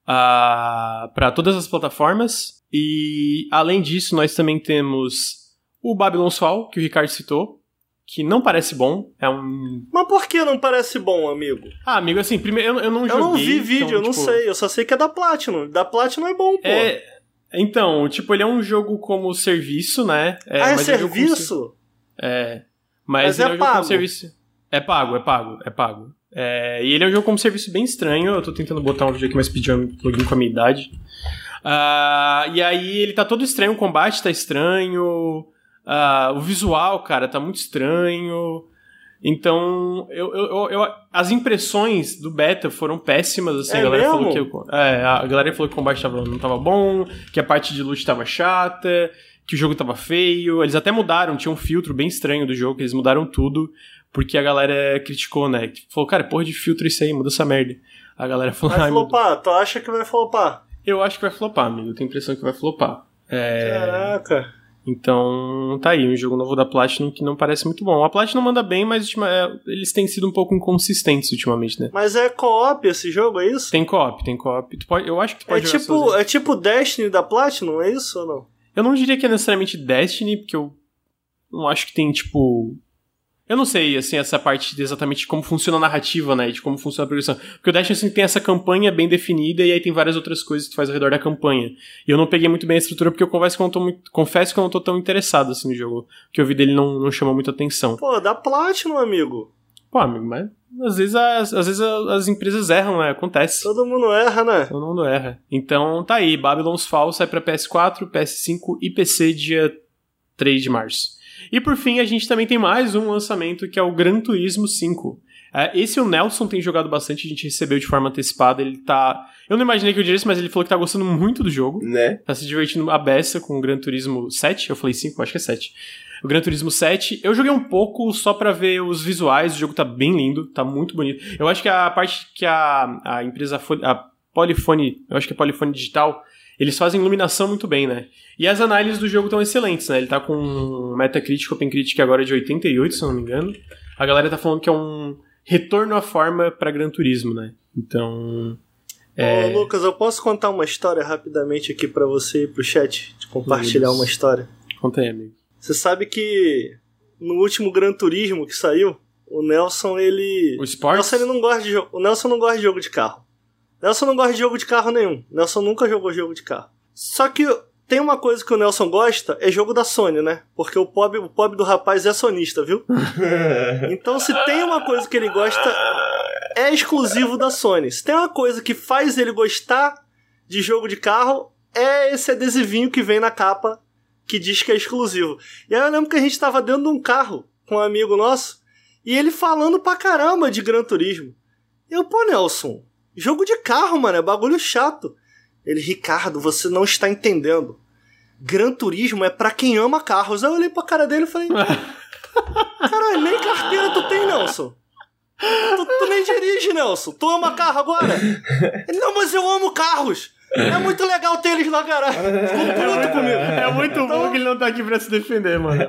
uh, para todas as plataformas. E além disso, nós também temos o Babylon's Fall, que o Ricardo citou, que não parece bom. É um. Mas por que não parece bom, amigo? Ah, amigo, assim, primeiro eu, eu não Eu joguei. não vi vídeo, então, eu não tipo, sei. Eu só sei que é da Platinum. Da Platinum é bom, pô. É, então, tipo, ele é um jogo como serviço, né? É, ah, é um como serviço? ser- É. Mas, Mas é como pago. serviço. É pago, é pago, é pago. É, e ele é um jogo como serviço bem estranho. Eu tô tentando botar um vídeo aqui, mas pediu um login com a minha idade. Ah, e aí ele tá todo estranho, o combate tá estranho. ah, o visual, cara, tá muito estranho. Então, eu, eu, eu- as impressões do beta foram péssimas, assim, É a galera falou que é, a galera falou que o combate tava, não tava bom, que a parte de loot tava chata, que o jogo tava feio. Eles até mudaram, tinha um filtro bem estranho do jogo, que eles mudaram tudo, porque a galera criticou, né? Que Falou, cara, porra de filtro isso aí, muda essa merda. A galera falou, Vai ai, meu flopar. Tu acha que vai flopar? eu acho que vai flopar, amigo. Eu tenho a impressão que vai flopar. É, Caraca. então, tá aí, um jogo novo da Platinum que não parece muito bom. A Platinum manda bem, mas ultima- é, eles têm sido um pouco inconsistentes ultimamente, né? Mas é co-op esse jogo, é isso? Tem co-op, tem co-op. Pode- eu acho que tu É pode jogar tipo, sozinho. é tipo Destiny da Platinum, é isso ou não? Eu não diria que é necessariamente Destiny, porque eu não acho que tem, tipo. Eu não sei, assim, essa parte de exatamente como funciona a narrativa, né? e De como funciona a progressão. Porque o Destiny assim, tem essa campanha bem definida e aí tem várias outras coisas que tu faz ao redor da campanha. E eu não peguei muito bem a estrutura porque eu confesso que eu não tô, muito, confesso que eu não tô tão interessado assim no jogo. O que eu vi dele não, não chamou muita atenção. Pô, da Platinum, amigo. Pô, amigo, mas às vezes as, às vezes as empresas erram, né? Acontece. Todo mundo erra, né? Todo mundo erra. Então tá aí, Babylon's Fall sai pra PS4, PS5 e PC dia 3 de março. E por fim, a gente também tem mais um lançamento que é o Gran Turismo 5. É, esse o Nelson tem jogado bastante, a gente recebeu de forma antecipada, ele tá... Eu não imaginei que eu diria isso, mas ele falou que tá gostando muito do jogo. Né? Tá se divertindo a beça com o Gran Turismo 7. Eu falei 5, acho que é 7. O Gran Turismo 7. Eu joguei um pouco só pra ver os visuais. O jogo tá bem lindo, tá muito bonito. Eu acho que a parte que a, a empresa. A Polyphony. Eu acho que é Polyphony Digital. Eles fazem iluminação muito bem, né? E as análises do jogo estão excelentes, né? Ele tá com um Metacritic Open Critic agora de 88, se não me engano. A galera tá falando que é um retorno à forma pra Gran Turismo, né? Então. É... Ô, Lucas, eu posso contar uma história rapidamente aqui pra você e pro chat? De compartilhar uma história. Conta aí, amigo. Você sabe que no último Gran Turismo que saiu, o Nelson, ele. O O Sports? Nelson, ele não gosta de. O Nelson não gosta de jogo de carro. Nelson não gosta de jogo de carro nenhum. Nelson nunca jogou jogo de carro. Só que tem uma coisa que o Nelson gosta, é jogo da Sony, né? Porque o pobre, o pobre do rapaz é sonista, viu? Então se tem uma coisa que ele gosta. é exclusivo da Sony. Se tem uma coisa que faz ele gostar de jogo de carro, é esse adesivinho que vem na capa que diz que é exclusivo. E aí eu lembro que a gente tava dentro de um carro com um amigo nosso e ele falando pra caramba de Gran Turismo. Eu, pô, Nelson, jogo de carro, mano, é bagulho chato. Ele, Ricardo, você não está entendendo. Gran Turismo é para quem ama carros. Aí eu olhei pra cara dele e falei: Caralho, nem carteira tu tem, Nelson. Tu, tu, nem dirige, Nelson. Tu ama carro agora? Ele, não, mas eu amo carros. É muito legal ter eles na garagem. Ficou puto comigo. É muito então, bom que ele não tá aqui pra se defender, mano.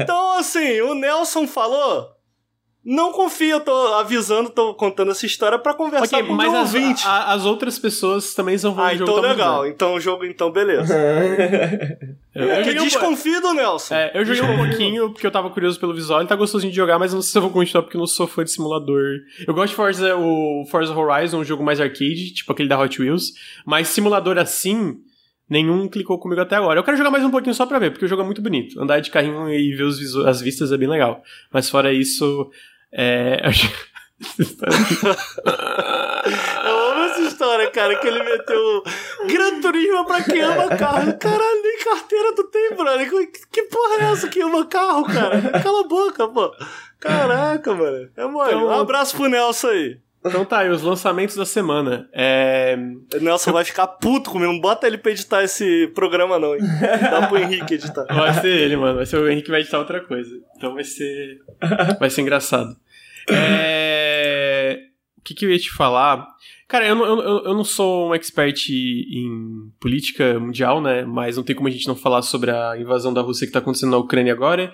Então, assim, o Nelson falou. Não confia, eu tô avisando, tô contando essa história para conversar okay, com mas o as, ouvinte. A, as outras pessoas também são Ah, então tá legal. Então o jogo, então beleza. eu, eu que desconfio do Nelson. É, eu joguei um pouquinho porque eu tava curioso pelo visual. Ele tá gostosinho de jogar, mas eu não sei se eu vou continuar porque eu não sou fã de simulador. Eu gosto de Forza, o Forza Horizon, um jogo mais arcade, tipo aquele da Hot Wheels. Mas simulador assim, nenhum clicou comigo até agora. Eu quero jogar mais um pouquinho só pra ver, porque o jogo é muito bonito. Andar de carrinho e ver os as vistas é bem legal. Mas fora isso, é. Eu amo essa história, cara, que ele meteu Gran Turismo pra quem ama carro. Caralho, nem carteira tu tem, brother. Que porra é essa que ama carro, cara? Cala a boca, pô. Caraca, mano. É mole. Então, um abraço pro Nelson aí. Então tá aí, os lançamentos da semana. É... Nelson vai ficar puto comigo. Não bota ele pra editar esse programa, não, hein? Dá pro Henrique editar. Vai ser ele, mano. Vai ser o Henrique que vai editar outra coisa. Então vai ser. Vai ser engraçado. É... O que, que eu ia te falar? Cara, eu, eu, eu não sou um expert em política mundial, né? Mas não tem como a gente não falar sobre a invasão da Rússia que tá acontecendo na Ucrânia agora.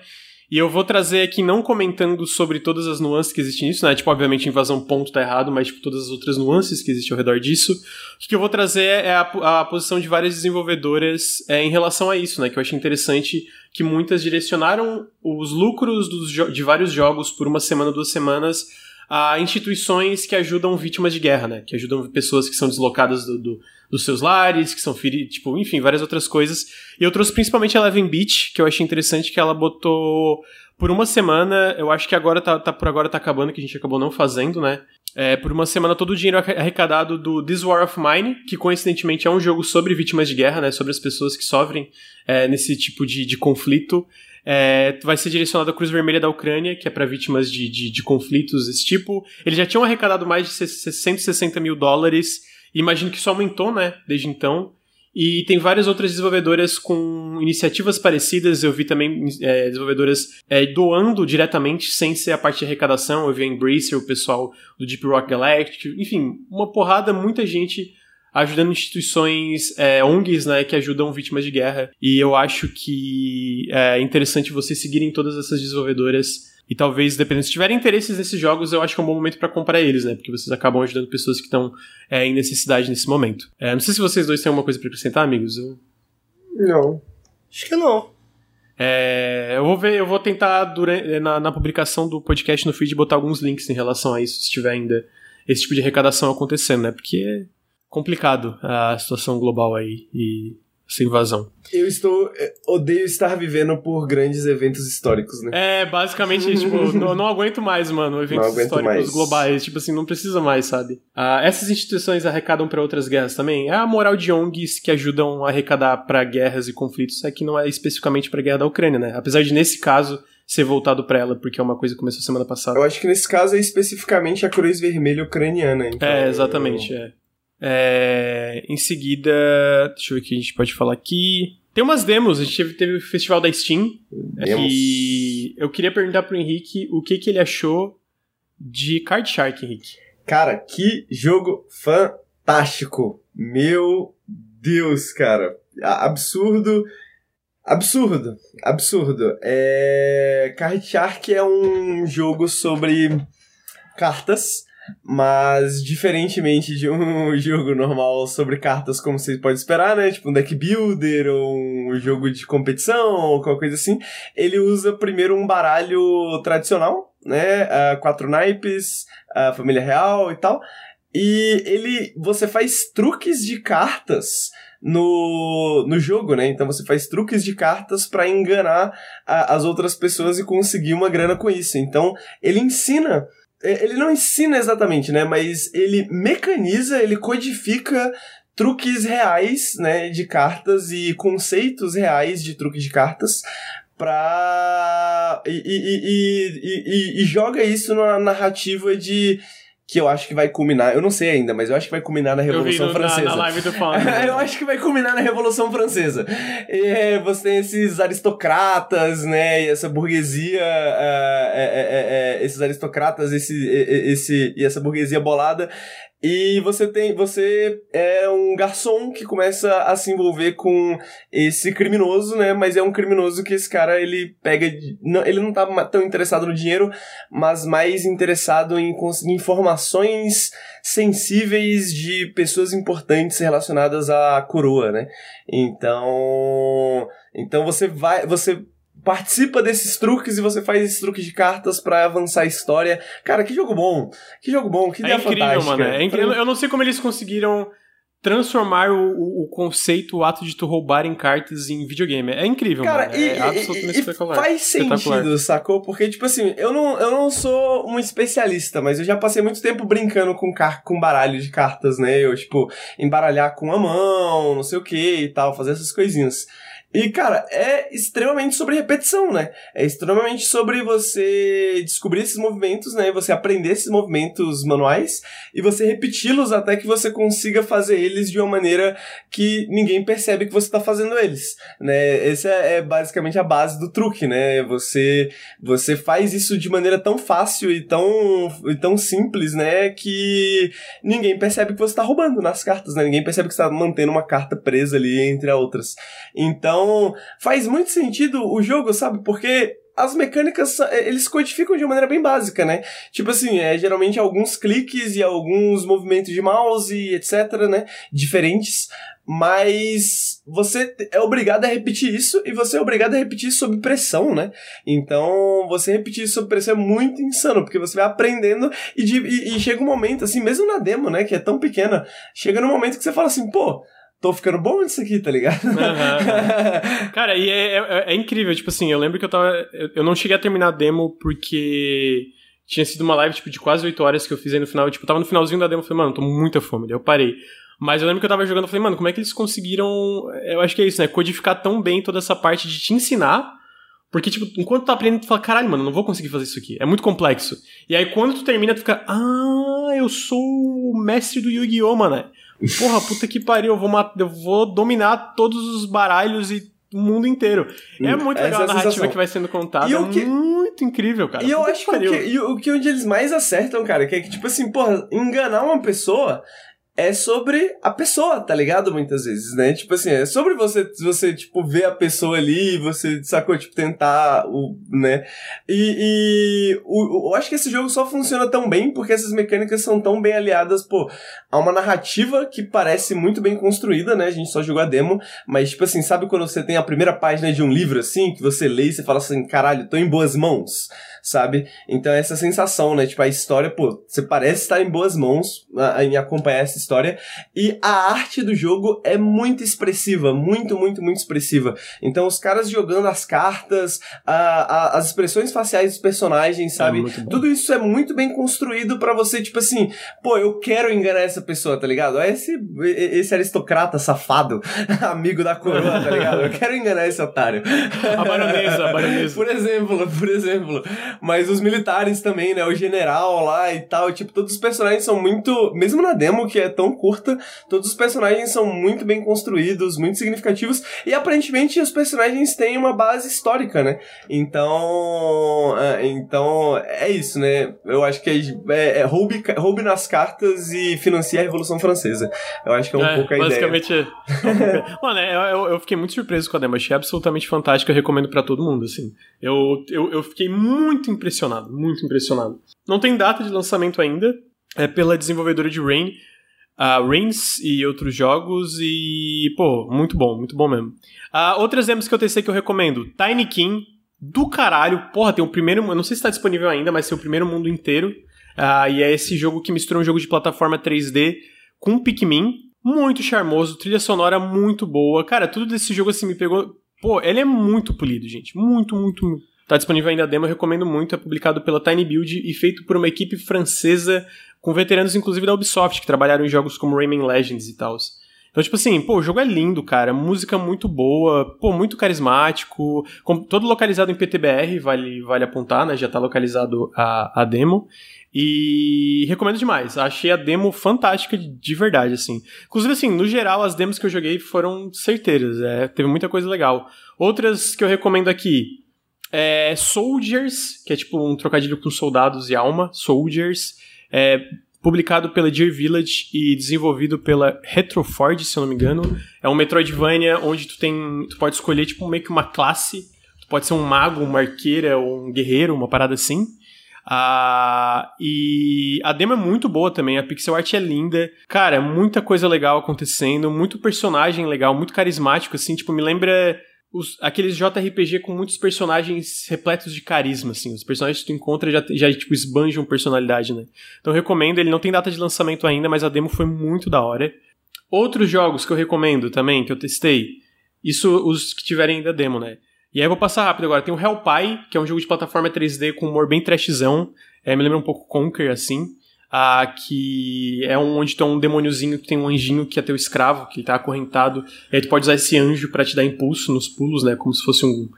E eu vou trazer aqui, não comentando sobre todas as nuances que existem nisso, né? Tipo, obviamente, invasão ponto tá errado, mas tipo, todas as outras nuances que existem ao redor disso. O que eu vou trazer é a, a posição de várias desenvolvedoras é, em relação a isso, né? Que eu achei interessante que muitas direcionaram os lucros dos, de vários jogos por uma semana, duas semanas a instituições que ajudam vítimas de guerra, né? Que ajudam pessoas que são deslocadas do, do, dos seus lares, que são feridas, tipo, enfim, várias outras coisas. E eu trouxe principalmente a Eleven Beach, que eu achei interessante que ela botou por uma semana, eu acho que agora tá, tá por agora tá acabando, que a gente acabou não fazendo, né? É, por uma semana todo o dinheiro arrecadado do This War of Mine, que coincidentemente é um jogo sobre vítimas de guerra, né? Sobre as pessoas que sofrem é, nesse tipo de, de conflito é, vai ser direcionado à Cruz Vermelha da Ucrânia, que é para vítimas de, de, de, conflitos desse tipo. Eles já tinham arrecadado mais de 160 mil dólares, e imagino que isso aumentou, né, desde então. E tem várias outras desenvolvedoras com iniciativas parecidas. Eu vi também é, desenvolvedoras é, doando diretamente, sem ser a parte de arrecadação. Eu vi a Embracer, o pessoal do Deep Rock Galactic, enfim, uma porrada, muita gente ajudando instituições é, ONGs, né, que ajudam vítimas de guerra. E eu acho que é interessante vocês seguirem todas essas desenvolvedoras. E talvez, dependendo, se tiverem interesses nesses jogos, eu acho que é um bom momento para comprar eles, né? Porque vocês acabam ajudando pessoas que estão é, em necessidade nesse momento. É, não sei se vocês dois têm alguma coisa para acrescentar, amigos. Eu... Não. Acho que não. É, eu vou ver, eu vou tentar durante, na, na, publicação do podcast no feed botar alguns links em relação a isso, se tiver ainda esse tipo de arrecadação acontecendo, né? Porque complicado a situação global aí e essa invasão. Eu estou. Eh, odeio estar vivendo por grandes eventos históricos, né? É, basicamente, tipo, não, não, aguento mais, mano, eventos históricos mais. globais. Tipo assim, não precisa mais, sabe? Ah, essas instituições arrecadam para outras guerras também. É a moral de ONGs que ajudam a arrecadar para guerras e conflitos, é que não é especificamente pra guerra da Ucrânia, né? Apesar de, nesse caso, ser voltado para ela, porque é uma coisa que começou semana passada. Eu acho que nesse caso é especificamente a Cruz Vermelha Ucraniana. Então é, exatamente, eu... é. É, em seguida, deixa eu ver o que a gente pode falar aqui. Tem umas demos, a gente teve, teve o festival da Steam. Demos. E eu queria perguntar pro Henrique o que, que ele achou de Card Shark, Henrique. Cara, que jogo fantástico! Meu Deus, cara. Absurdo. Absurdo. Absurdo. É... Card Shark é um jogo sobre cartas mas, diferentemente de um jogo normal sobre cartas, como você pode esperar, né? Tipo um deck builder ou um jogo de competição ou qualquer coisa assim, ele usa primeiro um baralho tradicional, né? Uh, quatro naipes, uh, família real e tal. E ele. Você faz truques de cartas no, no jogo, né? Então você faz truques de cartas para enganar a, as outras pessoas e conseguir uma grana com isso. Então ele ensina ele não ensina exatamente, né? Mas ele mecaniza, ele codifica truques reais, né, de cartas e conceitos reais de truques de cartas pra. E, e, e, e, joga isso na narrativa de. Que eu acho que vai culminar, eu não sei ainda, mas eu acho que vai culminar na Revolução no, Francesa. Na, na live do eu acho que vai culminar na Revolução Francesa. E, você tem esses aristocratas, né, e essa burguesia, uh, é, é, é, esses aristocratas, esse, esse, e essa burguesia bolada, e você tem. Você é um garçom que começa a se envolver com esse criminoso, né? Mas é um criminoso que esse cara ele pega. Ele não tá tão interessado no dinheiro, mas mais interessado em conseguir informações sensíveis de pessoas importantes relacionadas à coroa, né? Então. Então você vai. Você participa desses truques e você faz esses truques de cartas para avançar a história. Cara, que jogo bom! Que jogo bom, que é ideia incrível, fantástica. Mano, é incrível, Eu não sei como eles conseguiram transformar o, o, conceito, o ato de tu roubar em cartas em videogame. É incrível, Cara, mano. E, é absolutamente e, espetacular. Faz sentido, sacou? Porque, tipo assim, eu não, eu não sou um especialista, mas eu já passei muito tempo brincando com, car com baralho de cartas, né? Eu, tipo, embaralhar com a mão, não sei o que e tal, fazer essas coisinhas. E, cara, é extremamente sobre repetição, né? É extremamente sobre você descobrir esses movimentos, né? Você aprender esses movimentos manuais e você repeti-los até que você consiga fazer eles de uma maneira que ninguém percebe que você está fazendo eles, né? Essa é, é basicamente a base do truque, né? Você, você faz isso de maneira tão fácil e tão, e tão simples, né? Que ninguém percebe que você está roubando nas cartas, né? Ninguém percebe que você está mantendo uma carta presa ali entre outras. Então, então, faz muito sentido o jogo, sabe? Porque as mecânicas, é, eles codificam de uma maneira bem básica, né? Tipo assim, é geralmente alguns cliques e alguns movimentos de mouse e etc, né? Diferentes. Mas você é obrigado a repetir isso e você é obrigado a repetir sob pressão, né? Então, você repetir isso sob pressão é muito insano, porque você vai aprendendo e, de, e, e chega um momento, assim, mesmo na demo, né? Que é tão pequena, chega no momento que você fala assim, pô, tô ficando bom nisso aqui, tá ligado? Uhum. Cara, e é, é, é, incrível, tipo assim, eu lembro que eu tava. Eu não cheguei a terminar a demo porque tinha sido uma live, tipo, de quase 8 horas que eu fiz aí no final. Tipo, eu tava no finalzinho da demo, eu falei, mano, tô muita fome. Daí eu parei. Mas eu lembro que eu tava jogando, eu falei, mano, como é que eles conseguiram. Eu acho que é isso, né? Codificar tão bem toda essa parte de te ensinar. Porque, tipo, enquanto tu tá aprendendo, tu fala, caralho, mano, não vou conseguir fazer isso aqui. É muito complexo. E aí, quando tu termina, tu fica, ah, eu sou o mestre do Yu-Gi-Oh, mano. Porra, puta que pariu, eu vou, eu vou dominar todos os baralhos e o mundo inteiro. É hum, muito legal é a, a narrativa que vai sendo contada. E é que... muito incrível, cara. E eu acho que, que, o que, o que onde eles mais acertam, cara, que é que, tipo assim, porra, enganar uma pessoa é sobre a pessoa, tá ligado? Muitas vezes, né? Tipo assim, é sobre você, você tipo, ver a pessoa ali, você, sacou? Tipo, tentar, o, né? E, e o, eu acho que esse jogo só funciona tão bem porque essas mecânicas são tão bem aliadas, pô, a uma narrativa que parece muito bem construída, né? A gente só jogou a demo, mas, tipo assim, sabe quando você tem a primeira página de um livro, assim, que você lê e você fala assim, caralho, tô em boas mãos? Sabe? Então essa sensação, né? Tipo, a história, pô, você parece estar em boas mãos em acompanhar essa história. E a arte do jogo é muito expressiva, muito, muito, muito expressiva. Então os caras jogando as cartas, a, a, as expressões faciais dos personagens, sabe? É Tudo isso é muito bem construído para você, tipo assim, pô, eu quero enganar essa pessoa, tá ligado? Esse, esse aristocrata safado, amigo da coroa, tá ligado? Eu quero enganar esse otário. A baronesa, a baronesa. Por exemplo, por exemplo. Mas os militares também, né? O general lá e tal. Tipo, todos os personagens são muito. Mesmo na demo, que é tão curta, todos os personagens são muito bem construídos, muito significativos. E aparentemente os personagens têm uma base histórica, né? Então. É, então, é isso, né? Eu acho que é, é, é roube, roube nas cartas e financia a Revolução Francesa. Eu acho que é um é, pouco a basicamente, ideia. Mano, é, eu, eu fiquei muito surpreso com a demo. Achei absolutamente fantástica. Eu recomendo para todo mundo, assim. Eu, eu, eu fiquei muito muito impressionado, muito impressionado. Não tem data de lançamento ainda, é pela desenvolvedora de Rain, uh, Reigns e outros jogos, e, pô, muito bom, muito bom mesmo. Uh, outras demos que eu testei que eu recomendo, Tiny King, do caralho, porra, tem o primeiro, eu não sei se está disponível ainda, mas tem o primeiro mundo inteiro, uh, e é esse jogo que mistura um jogo de plataforma 3D com Pikmin, muito charmoso, trilha sonora muito boa, cara, tudo desse jogo assim me pegou, pô, ele é muito polido, gente, muito, muito, muito Tá disponível ainda a demo, eu recomendo muito. É publicado pela Tiny Build e feito por uma equipe francesa com veteranos, inclusive da Ubisoft, que trabalharam em jogos como Rayman Legends e tal. Então, tipo assim, pô, o jogo é lindo, cara. Música muito boa, pô, muito carismático. todo localizado em PTBR, vale, vale apontar, né? Já tá localizado a, a demo. E recomendo demais. Achei a demo fantástica de verdade, assim. Inclusive, assim, no geral, as demos que eu joguei foram certeiras. É, teve muita coisa legal. Outras que eu recomendo aqui é Soldiers, que é tipo um trocadilho com soldados e alma. Soldiers. É, publicado pela Dear Village e desenvolvido pela Retroford, se eu não me engano. É um Metroidvania onde tu tem, tu pode escolher tipo meio que uma classe. Tu pode ser um mago, uma arqueira ou um guerreiro, uma parada assim. Ah, e a demo é muito boa também, a pixel art é linda. Cara, muita coisa legal acontecendo, muito personagem legal, muito carismático, assim, tipo, me lembra os, aqueles JRPG com muitos personagens repletos de carisma, assim. Os personagens que tu encontra já, já tipo, esbanjam personalidade, né? Então recomendo, ele não tem data de lançamento ainda, mas a demo foi muito da hora. Outros jogos que eu recomendo também, que eu testei, isso os que tiverem ainda demo, né? E aí eu vou passar rápido agora. Tem o Hellpie, que é um jogo de plataforma 3D com humor bem trashzão. É, me lembra um pouco Conker, assim. Ah, que é um, onde tem um demôniozinho que tem um anjinho que é teu escravo, que tá acorrentado. E aí tu pode usar esse anjo para te dar impulso nos pulos, né? Como se fosse um,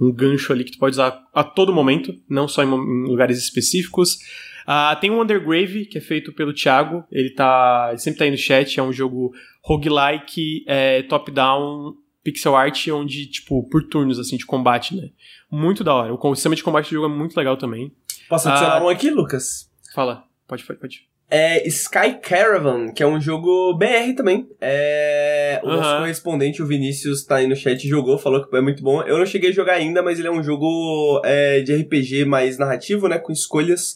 um gancho ali que tu pode usar a todo momento, não só em, em lugares específicos. Ah, tem o Undergrave, que é feito pelo Thiago. Ele tá. Ele sempre tá aí no chat. É um jogo roguelike, é, top-down, pixel art, onde, tipo, por turnos, assim, de combate, né? Muito da hora. O sistema de combate do jogo é muito legal também. Posso adicionar ah, um aqui, Lucas? Fala. Pode, pode, pode. É Sky Caravan, que é um jogo BR também. É, o uhum. nosso correspondente, o Vinícius, tá aí no chat, jogou, falou que é muito bom. Eu não cheguei a jogar ainda, mas ele é um jogo é, de RPG mais narrativo, né? Com escolhas.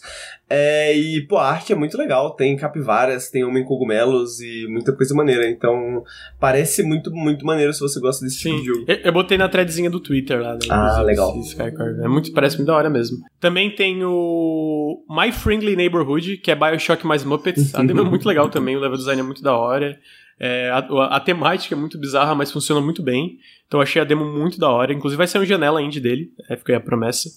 É, e, pô, a arte é muito legal. Tem capivaras, tem homem cogumelos e muita coisa maneira. Então, parece muito, muito maneiro se você gosta desse Sim. tipo de jogo. Eu, eu botei na threadzinha do Twitter lá. Né, ah, legal. É muito, parece muito da hora mesmo. Também tem o My Friendly Neighborhood, que é Bioshock mais Muppets. A demo é muito legal também, o level design é muito da hora. É, a, a, temática é muito bizarra, mas funciona muito bem. Então achei a demo muito da hora. Inclusive vai ser um janela indie dele, é, fica aí a promessa.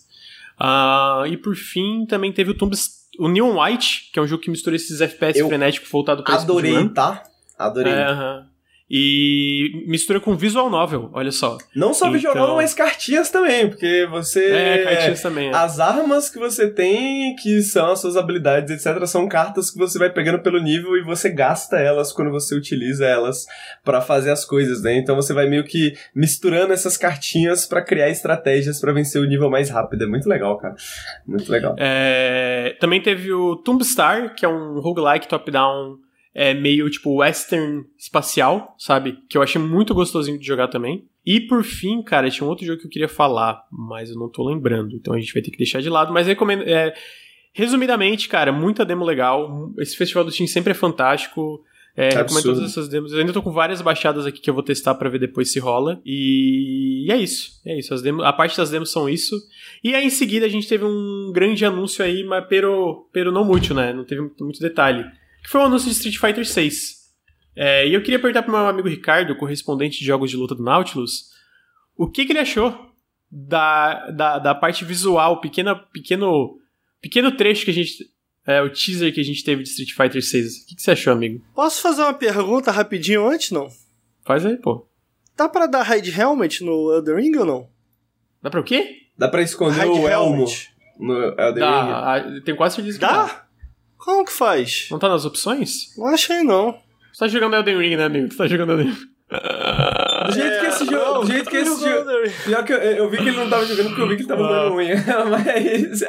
Uh, e por fim, também teve o Tomb o Neon White, que é um jogo que mistura esses FPS eu frenéticos voltado para Adorei, tá? Adorei. É, uh -huh. E mistura com visual novel, olha só. Não só então... visual novel, mas cartinhas também, porque você. É, cartinhas também. É. As armas que você tem, que são as suas habilidades, etc., são cartas que você vai pegando pelo nível e você gasta elas quando você utiliza elas para fazer as coisas, né? Então você vai meio que misturando essas cartinhas para criar estratégias para vencer o nível mais rápido. É muito legal, cara. Muito legal. É... Também teve o Tomb Star, que é um roguelike top-down é meio tipo western espacial, sabe? Que eu achei muito gostosinho de jogar também. E por fim, cara, tinha um outro jogo que eu queria falar, mas eu não tô lembrando, então a gente vai ter que deixar de lado. Mas recomendo. É, resumidamente, cara, muita demo legal. Esse festival do Steam sempre é fantástico. É, recomendo todas essas demos. Eu ainda tô com várias baixadas aqui que eu vou testar para ver depois se rola. E... e, é isso. É isso. As demos, a parte das demos são isso. E aí em seguida a gente teve um grande anúncio aí, mas pero, pero não muito, né? Não teve muito detalhe que foi o anúncio de Street Fighter 6. É, e eu queria perguntar pro meu amigo Ricardo, correspondente de jogos de luta do Nautilus, o que, que ele achou da, da, da parte visual, pequena, pequeno, pequeno trecho que a gente. É, o teaser que a gente teve de Street Fighter 6. O que, que você achou, amigo? Posso fazer uma pergunta rapidinho antes, não? Faz aí, pô. Dá pra dar Raid Helmet no Elden Ring ou não? Dá pra o quê? Dá pra esconder Hide o elmo no Elden dá, Ring. Tem quase certeza que dá. dá. Como que faz? Não tá nas opções? Não achei, não. Você tá jogando Elden Ring, né, amigo? Você tá jogando Elden Ring. Do jeito é, que esse jogo. Não, do jeito que esse jogo. Pior que eu, eu, vi que ele não tava jogando porque eu vi que ele tava dando ruim. mas.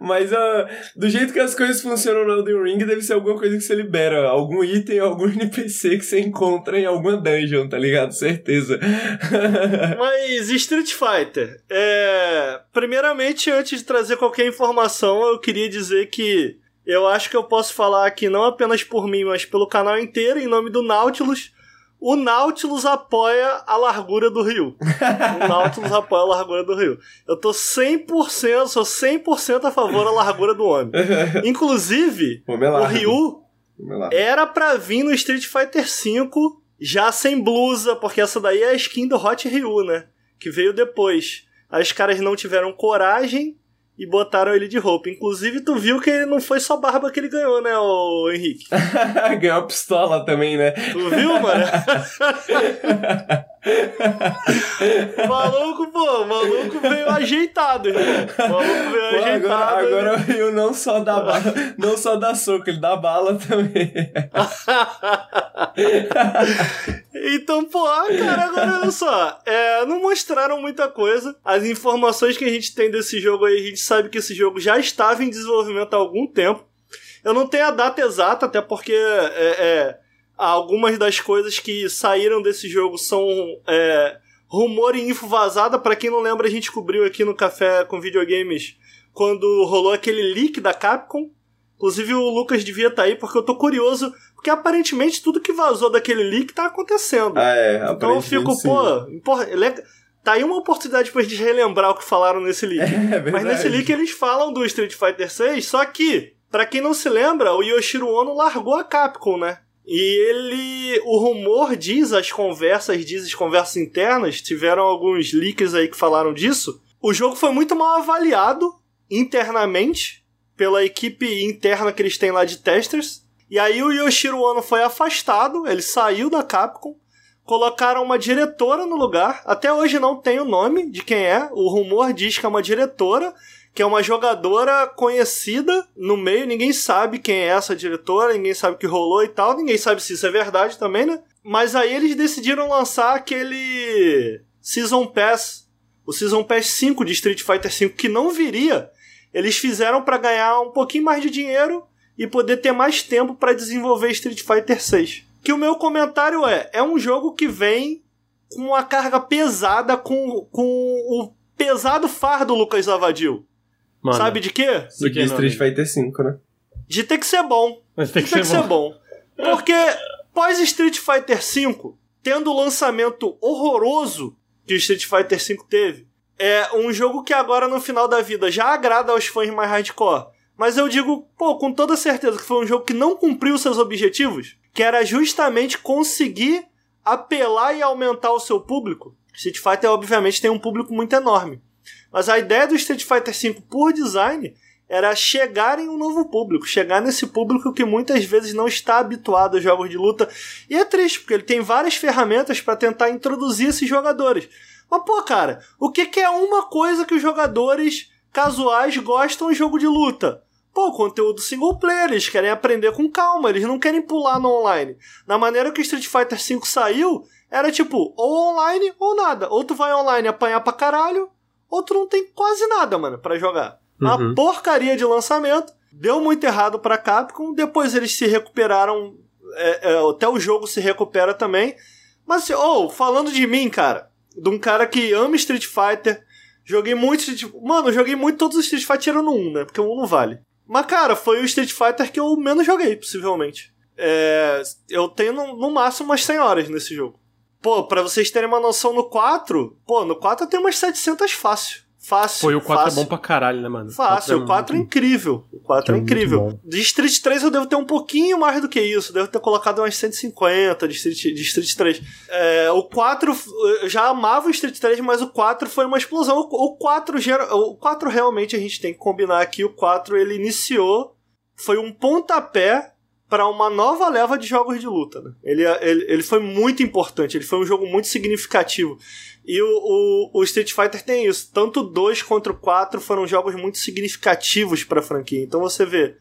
mas uh, do jeito que as coisas funcionam no Elden Ring, deve ser alguma coisa que você libera. Algum item, algum NPC que você encontra em alguma dungeon, tá ligado? Certeza. mas Street Fighter. É... Primeiramente, antes de trazer qualquer informação, eu queria dizer que eu acho que eu posso falar aqui não apenas por mim, mas pelo canal inteiro, em nome do Nautilus. O Nautilus apoia a largura do rio. O Nautilus apoia a largura do rio. Eu tô 100%, sou 100% a favor da largura do homem. Inclusive, o Ryu era pra vir no Street Fighter V já sem blusa, porque essa daí é a skin do Hot Ryu, né? Que veio depois. Aí os caras não tiveram coragem e botaram ele de roupa. Inclusive, tu viu que não foi só barba que ele ganhou, né, o Henrique? ganhou a pistola também, né? Tu viu, mano? maluco, pô, maluco veio ajeitado, irmão. Maluco veio pô, ajeitado. Agora, agora veio não só da bala, não só da soco, ele dá bala também. então, pô, cara, agora olha só. É, não mostraram muita coisa. As informações que a gente tem desse jogo aí, a gente sabe que esse jogo já estava em desenvolvimento há algum tempo. Eu não tenho a data exata, até porque é, é algumas das coisas que saíram desse jogo são é, rumor e info vazada. Para quem não lembra, a gente cobriu aqui no Café com Videogames quando rolou aquele leak da Capcom. Inclusive o Lucas devia estar tá aí, porque eu tô curioso, porque aparentemente tudo que vazou daquele leak tá acontecendo. Ah, é, então eu fico, sim. pô, tá aí uma oportunidade pra gente relembrar o que falaram nesse leak. É, Mas nesse leak eles falam do Street Fighter 6, só que, para quem não se lembra, o Yoshiro Ono largou a Capcom, né? E ele. O rumor diz, as conversas, diz as conversas internas, tiveram alguns leaks aí que falaram disso. O jogo foi muito mal avaliado internamente pela equipe interna que eles têm lá de testers. E aí o Yoshiro Ono foi afastado, ele saiu da Capcom, colocaram uma diretora no lugar. Até hoje não tem o nome de quem é. O rumor diz que é uma diretora que é uma jogadora conhecida no meio, ninguém sabe quem é essa diretora, ninguém sabe o que rolou e tal, ninguém sabe se isso é verdade também, né? Mas aí eles decidiram lançar aquele Season Pass, o Season Pass 5 de Street Fighter V, que não viria. Eles fizeram para ganhar um pouquinho mais de dinheiro e poder ter mais tempo para desenvolver Street Fighter 6. Que o meu comentário é: é um jogo que vem com uma carga pesada, com, com o pesado fardo Lucas Avadil. Mano, Sabe de quê? Do que Street Fighter V, né? De ter que ser bom. Mas tem que, ser, ser, bom. Porque pós Street Fighter V, tendo o lançamento horroroso que o Street Fighter V teve, é um jogo que agora no final da vida já agrada aos fãs mais hardcore. Mas eu digo, pô, com toda certeza que foi um jogo que não cumpriu seus objetivos, que era justamente conseguir apelar e aumentar o seu público. Street Fighter, obviamente, tem um público muito enorme. Mas a ideia do Street Fighter V por design era chegar em um novo público, chegar nesse público que muitas vezes não está habituado a jogos de luta. E é triste, porque ele tem várias ferramentas para tentar introduzir esses jogadores. Mas, pô, cara, o que, que é uma coisa que os jogadores casuais gostam em jogo de luta? Pô, conteúdo single player, eles querem aprender com calma, eles não querem pular no online. Na maneira que o Street Fighter V saiu, era tipo, ou online ou nada. Ou tu vai online apanhar pra caralho, outro não tem quase nada, mano, para jogar. Uhum. Uma porcaria de lançamento, deu muito errado pra Capcom, depois eles se recuperaram, é, é, até o jogo se recupera também. Mas, ou, oh, falando de mim, cara, de um cara que ama Street Fighter, joguei muito Street Mano, joguei muito todos os Street Fighter no 1, né? Porque o 1 não vale. Mas, cara, foi o Street Fighter que eu menos joguei, possivelmente. É, eu tenho no, no máximo umas 100 horas nesse jogo. Pô, pra vocês terem uma noção no 4, pô, no 4 eu tenho umas 700 fácil. Fácil. Foi o 4 fácil. é bom pra caralho, né, mano? Fácil, o 4 é, é incrível. O 4 é, é incrível. De Street 3 eu devo ter um pouquinho mais do que isso. Devo ter colocado umas 150 de Street, de Street 3. É, o 4, eu já amava o Street 3, mas o 4 foi uma explosão. O, o 4, o 4 realmente a gente tem que combinar aqui. O 4 ele iniciou, foi um pontapé para uma nova leva de jogos de luta. Né? Ele, ele, ele foi muito importante, ele foi um jogo muito significativo. E o, o, o Street Fighter tem isso. Tanto o 2 quanto o 4 foram jogos muito significativos para a franquia. Então você vê,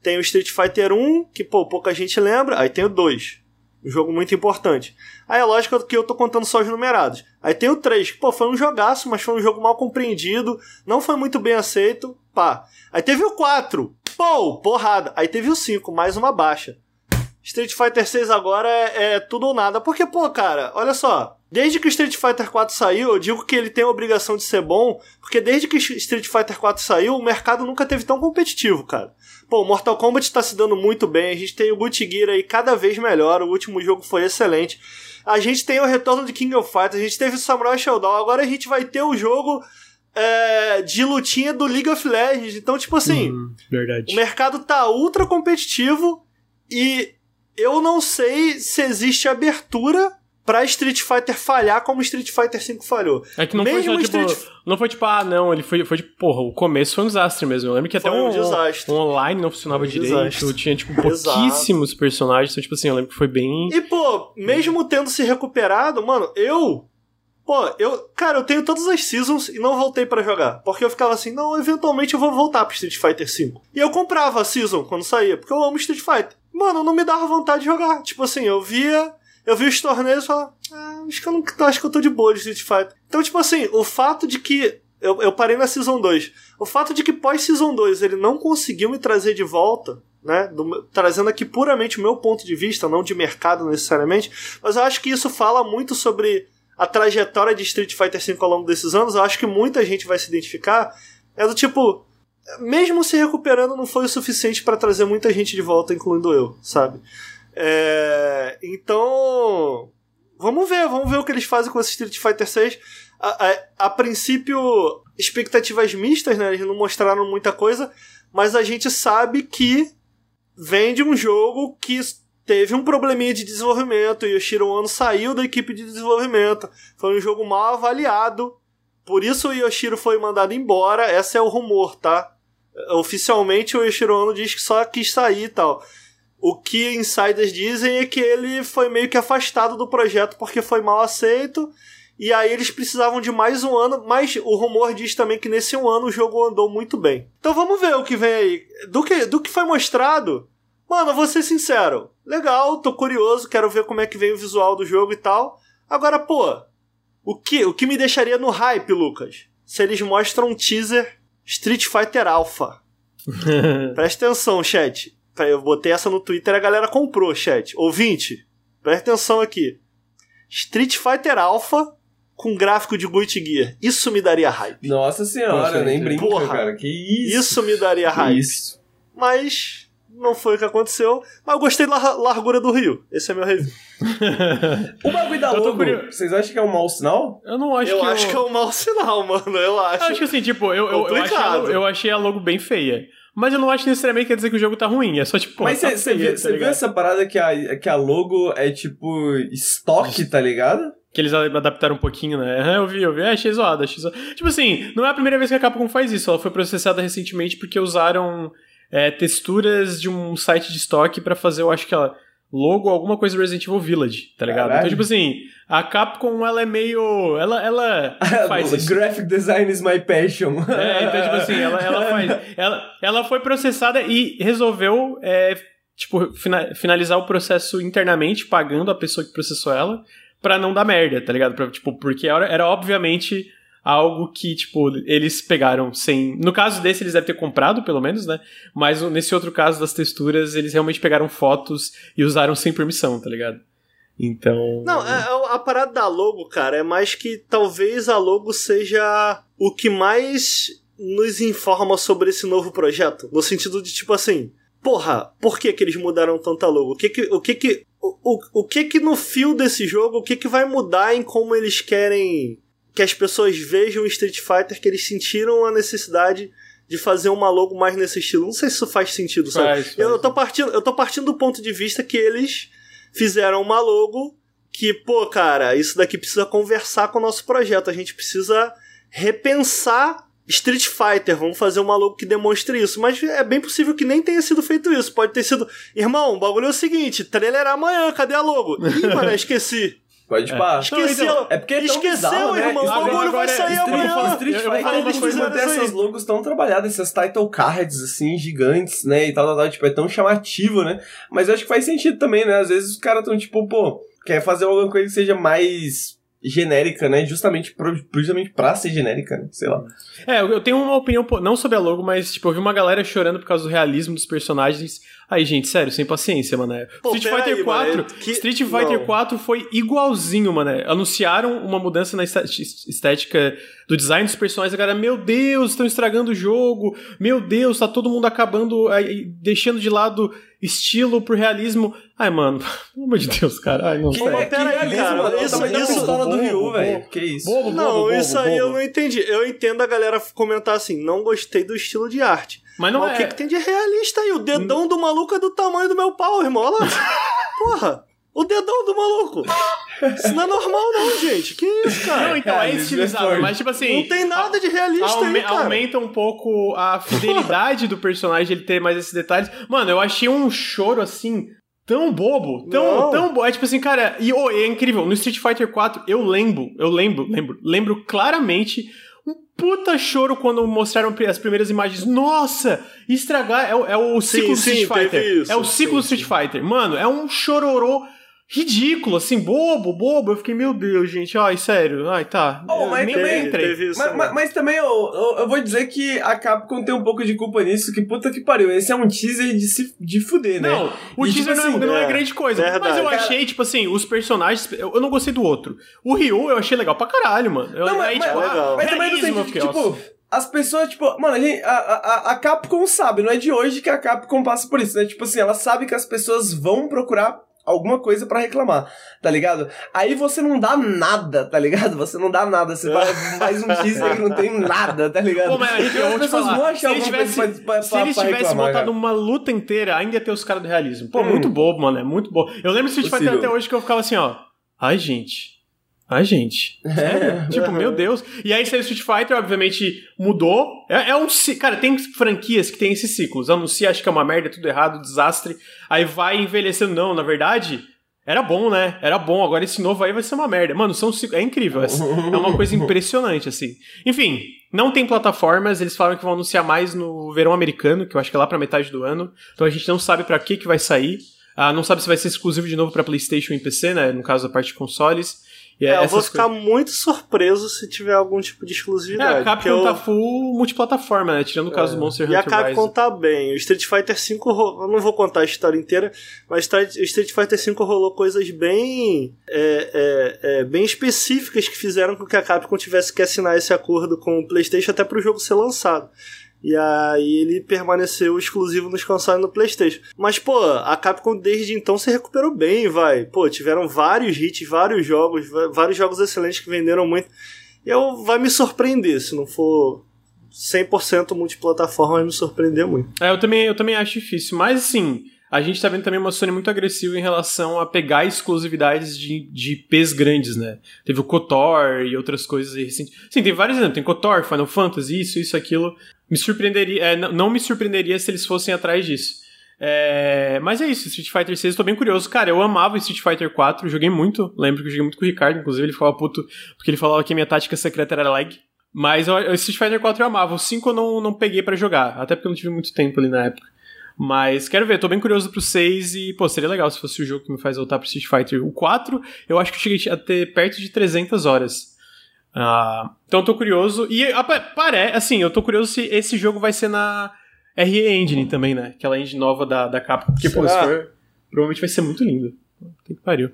tem o Street Fighter 1, que pô, pouca gente lembra, aí tem o 2. Um jogo muito importante. Aí é lógico que eu tô contando só os numerados. Aí tem o 3, que pô, foi um jogaço, mas foi um jogo mal compreendido, não foi muito bem aceito, pá. Aí teve o 4, Pô, porrada. Aí teve o 5, mais uma baixa. Street Fighter 6 agora é, é, tudo ou nada. Porque, pô, cara, olha só. Desde que Street Fighter 4 saiu, eu digo que ele tem a obrigação de ser bom, porque desde que Street Fighter 4 saiu, o mercado nunca teve tão competitivo, cara. Pô, Mortal Kombat tá se dando muito bem, a gente tem o Guilty Gear aí cada vez melhor, o último jogo foi excelente. A gente tem o retorno de King of Fighters, a gente teve o Samurai Showdown, agora a gente vai ter o jogo é, de lutinha do League of Legends. Então, tipo assim, hum, verdade. o mercado tá ultra competitivo e eu não sei se existe abertura pra Street Fighter falhar como Street Fighter V falhou. É que não Mesmo foi só, tipo, Street- não foi tipo, ah, não, ele foi, foi tipo, porra, o começo foi um desastre mesmo. Eu lembro que até Foi um um, desastre. um online não funcionava um direito, desastre. tinha, tipo, pouquíssimos personagens, então, tipo assim, eu lembro que foi bem... E, pô, mesmo tendo se recuperado, mano, eu. Pô, eu. Cara, eu tenho todas as seasons e não voltei pra jogar. Porque eu ficava assim, não, eventualmente eu vou voltar pro Street Fighter V. E eu comprava a season quando saía, porque eu amo Street Fighter. Mano, não me dava vontade de jogar. Tipo assim, eu via. Eu vi os torneios e falava, ah, acho que eu não acho que eu tô de boa de Street Fighter. Então, tipo assim, o fato de que. Eu, eu parei na Season 2. O fato de que pós-Season 2 ele não conseguiu me trazer de volta, né? do trazendo aqui puramente o meu ponto de vista, não de mercado necessariamente. Mas eu acho que isso fala muito sobre a trajetória de Street Fighter V ao longo desses anos. Eu acho que muita gente vai se identificar. É do tipo. Mesmo se recuperando, não foi o suficiente pra trazer muita gente de volta, incluindo eu, sabe? É, então. Vamos ver, vamos ver o que eles fazem com esse Street Fighter 6. A, a, a princípio, expectativas mistas, né? Eles não mostraram muita coisa, mas a gente sabe que vem de um jogo que teve um probleminha de desenvolvimento e o Shiro saiu da equipe de desenvolvimento. Foi um jogo mal avaliado. Por isso o Yoshiro foi mandado embora. Esse é o rumor, tá? Oficialmente o Yoshiro Ono diz que só quis sair e tal. O que insiders dizem é que ele foi meio que afastado do projeto porque foi mal aceito. E aí eles precisavam de mais um ano, mas o rumor diz também que nesse um ano o jogo andou muito bem. Então vamos ver o que vem aí. Do que, do que foi mostrado, mano, vou ser sincero. Legal, tô curioso, quero ver como é que vem o visual do jogo e tal. Agora, pô, o que, o que me deixaria no hype, Lucas? Se eles mostram um teaser Street Fighter Alpha. Presta atenção, chat. Eu botei essa no Twitter, a galera comprou, chat. Ouvinte, presta atenção aqui. Street Fighter Alpha com gráfico de Guilty Gear. Isso me daria hype. Nossa senhora, Poxa, nem brinca, Porra. cara. Que isso? Isso me daria Que hype. isso. Mas não foi o que aconteceu. Mas eu gostei da lar- largura do Rio. Esse é meu review. O bagulho da Eu logo, vocês acham que é um mau sinal? eu não acho eu que acho que é um mau sinal, mano. Eu acho. Eu acho que assim, tipo, eu, eu, eu, achei a, eu achei a logo bem feia. Mas eu não acho que necessariamente quer dizer que o jogo tá ruim. É só tipo, Mas tá você feia, viu, tá viu essa parada que a, que a logo é tipo estoque, tá ligado? Que eles adaptaram um pouquinho, né? Eu vi, eu vi. É, achei zoado, achei zoado. Tipo assim, não é a primeira vez que a Capcom faz isso. Ela foi processada recentemente porque usaram é, texturas de um site de estoque pra fazer, eu acho que ela logo alguma coisa do Resident Evil Village, tá ligado? Caralho. Então, tipo assim, a Capcom, ela é meio... Ela, ela faz isso. Graphic design is my passion. É, então, tipo assim, ela, ela faz. Ela, ela foi processada e resolveu, é, tipo, fina- finalizar o processo internamente, pagando a pessoa que processou ela, pra não dar merda, tá ligado? Pra, tipo, porque era, era obviamente algo que, tipo, eles pegaram sem. No caso desse, eles devem ter comprado, pelo menos, né? Mas nesse outro caso das texturas, eles realmente pegaram fotos e usaram sem permissão, tá ligado? Então. Não, é- é- a parada da logo, cara, é mais que talvez a logo seja o que mais nos informa sobre esse novo projeto. No sentido de, tipo assim, porra, por que que eles mudaram tanto a logo? O que que, o que que, o, o, o que que no fio desse jogo, o que que vai mudar em como eles querem que as pessoas vejam o Street Fighter, que eles sentiram a necessidade de fazer uma logo mais nesse estilo. Não sei se isso faz sentido, sabe? Faz, faz. Eu, eu tô partindo, eu tô partindo do ponto de vista que eles fizeram uma logo que, pô, cara, isso daqui precisa conversar com o nosso projeto. A gente precisa repensar Street Fighter. Vamos fazer uma logo que demonstre isso. Mas é bem possível que nem tenha sido feito isso. Pode ter sido. Irmão, o bagulho é o seguinte: trailer é amanhã, cadê a logo? Ih, mano, esqueci. Pode pá. Esqueceu. então, é porque é tão Esqueceu, bizarro, né? irmão. O Agora- bagulho vai sair Street- amanhã. Street Fighter eles aí. essas logos tão trabalhadas, essas title cards, assim, gigantes, né? E tal, tal, tal. Tipo, é tão chamativo, né? Mas eu acho que faz sentido também, né? Às vezes os caras tão tipo, pô, quer fazer alguma coisa que seja mais genérica, né? Justamente, pro- justamente pra ser genérica, né? Sei lá. É, eu eu tenho uma opinião, pô, não sobre a logo, mas, tipo, eu vi uma galera chorando por causa do realismo dos personagens. Aí, gente, sério, sem paciência, mano. Pô, Street Fighter aí, 4, mano, que- Street Fighter não. 4 foi igualzinho, mano. Anunciaram uma mudança na estética do design dos personagens. A galera, meu Deus, estão estragando o jogo. Meu Deus, tá todo mundo acabando, aí, deixando de lado estilo pro realismo. Ai, mano, pelo amor de Deus, cara. Ai, não Que, sei. mas que aí, realismo, cara, mano. isso- isso- pistola do bobo, Ryu, bobo. velho. Que isso. Bobo, Não, bobo, isso bobo, aí eu bobo. não entendi. Eu entendo a galera comentar assim, não gostei do estilo de arte. Mas não Mas é... o que, que tem de realista aí? O dedão do maluco é do tamanho do meu pau, irmão. Olha lá. Porra. O dedão do maluco. Isso não é normal, não, gente. Que isso, cara? Não, então é estilizado, mas tipo assim. Não tem nada de realista aume aí, cara. Aumenta um pouco a fidelidade do personagem, ele ter mais esses detalhes. Mano, eu achei um choro assim. Tão bobo, tão, Não. tão bobo. É tipo assim, cara, e oh, é incrível. No Street Fighter 4, eu lembro, eu lembro, lembro, lembro claramente puta choro quando mostraram as primeiras imagens. Nossa, estragar é, o- é o ciclo sim, Street Fighter. isso. é o ciclo Sim, Street Fighter. Mano, é um chororô ridículo, assim, bobo, bobo. Eu fiquei, meu Deus, gente, ai, sério. Ai, tá. Oh, mas nem também entrei. teve isso Mas, mas- mas também eu, eu, eu vou dizer que a Capcom tem um pouco de culpa nisso, que puta que pariu. Esse é um teaser de se de fuder, né? Não, o E, teaser tipo não, é, assim, não é é, grande coisa. verdade. mas eu Cara- achei, tipo assim, os personagens. Eu, eu não gostei do outro. O Ryu eu achei legal pra caralho, mano. Eu, Não, mas, aí, mas, tipo, legal. ah, mas também sentido, fiquei, tipo, nossa. as pessoas, tipo, mano, a, gente- a, a, a Capcom sabe, não é de hoje que a Capcom passa por isso, né? Tipo assim, ela sabe que as pessoas vão procurar alguma coisa pra reclamar, tá ligado? Aí você não dá nada, tá ligado? Você não dá nada, você faz um teaser que não tem nada, tá ligado? Pô, mas Então eu as pessoas falar, vão se achar eles alguma coisa tivessem, pra, pra, se eles tivessem botado cara. uma luta inteira, ainda ia ter os caras do realismo. Pô, Hum. muito bobo, mano. É muito bobo. Eu lembro do Street Fighter até hoje que eu ficava assim, ó. Ai, gente. Ai, gente. Sério? tipo, meu Deus. E aí saiu Street Fighter, obviamente, mudou. É, é um. Cara, tem franquias que tem esses ciclos. Anuncia, acho que é uma merda, tudo errado, desastre. Aí vai envelhecendo. Não, na verdade. Era bom, né? Era bom. Agora esse novo aí vai ser uma merda. Mano, são ciclos. É incrível. É é uma coisa impressionante, assim. Enfim, não tem plataformas. Eles falaram que vão anunciar mais no verão americano, que eu acho que é lá pra metade do ano. Então a gente não sabe pra que que vai sair. Ah, não sabe se vai ser exclusivo de novo pra PlayStation e PC, né? No caso da parte de consoles. É, eu vou ficar coisas. muito surpreso se tiver algum tipo de É, exclusividade. a Capcom eu- tá full multiplataforma, né? Tirando o caso É. do Monster E a Hunter Capcom Rise. tá bem. O Street Fighter V, eu não vou contar a história inteira, mas o Street Fighter V rolou coisas bem, é, é, é, bem específicas que fizeram com que a Capcom tivesse que assinar esse acordo com o PlayStation até pro jogo ser lançado. E aí ele permaneceu exclusivo nos consoles no PlayStation. Mas, pô, a Capcom desde então se recuperou bem, vai. Pô, tiveram vários hits, vários jogos, vários jogos excelentes que venderam muito. E eu, vai me surpreender se não for 100% multiplataforma, vai me surpreender muito. É, eu também, eu também acho difícil. Mas, assim, a gente tá vendo também uma Sony muito agressiva em relação a pegar exclusividades de, de Ps grandes, né? Teve o KOTOR e outras coisas recentes. Sim, tem vários exemplos. Tem KOTOR, Final Fantasy, isso, isso, aquilo. Me surpreenderia... é, não, não me surpreenderia se eles fossem atrás disso. É, mas é isso, Street Fighter 6, tô bem curioso. Cara, eu amava Street Fighter 4, joguei muito. Lembro que eu joguei muito com o Ricardo, inclusive ele ficava puto porque ele falava que a minha tática secreta era lag. Mas o Street Fighter 4 eu amava. O 5 eu não, não peguei pra jogar, até porque eu não tive muito tempo ali na época. Mas quero ver, tô bem curioso pro 6 e, pô, seria legal se fosse o jogo que me faz voltar pro Street Fighter. O 4, eu acho que eu cheguei a ter perto de 300 horas. Ah, então eu tô curioso. E parece, assim, eu tô curioso se esse jogo vai ser na RE Engine também, né? Aquela engine nova da, da Capcom. Porque, pô, se for, provavelmente vai ser muito lindo. Tem que pariu.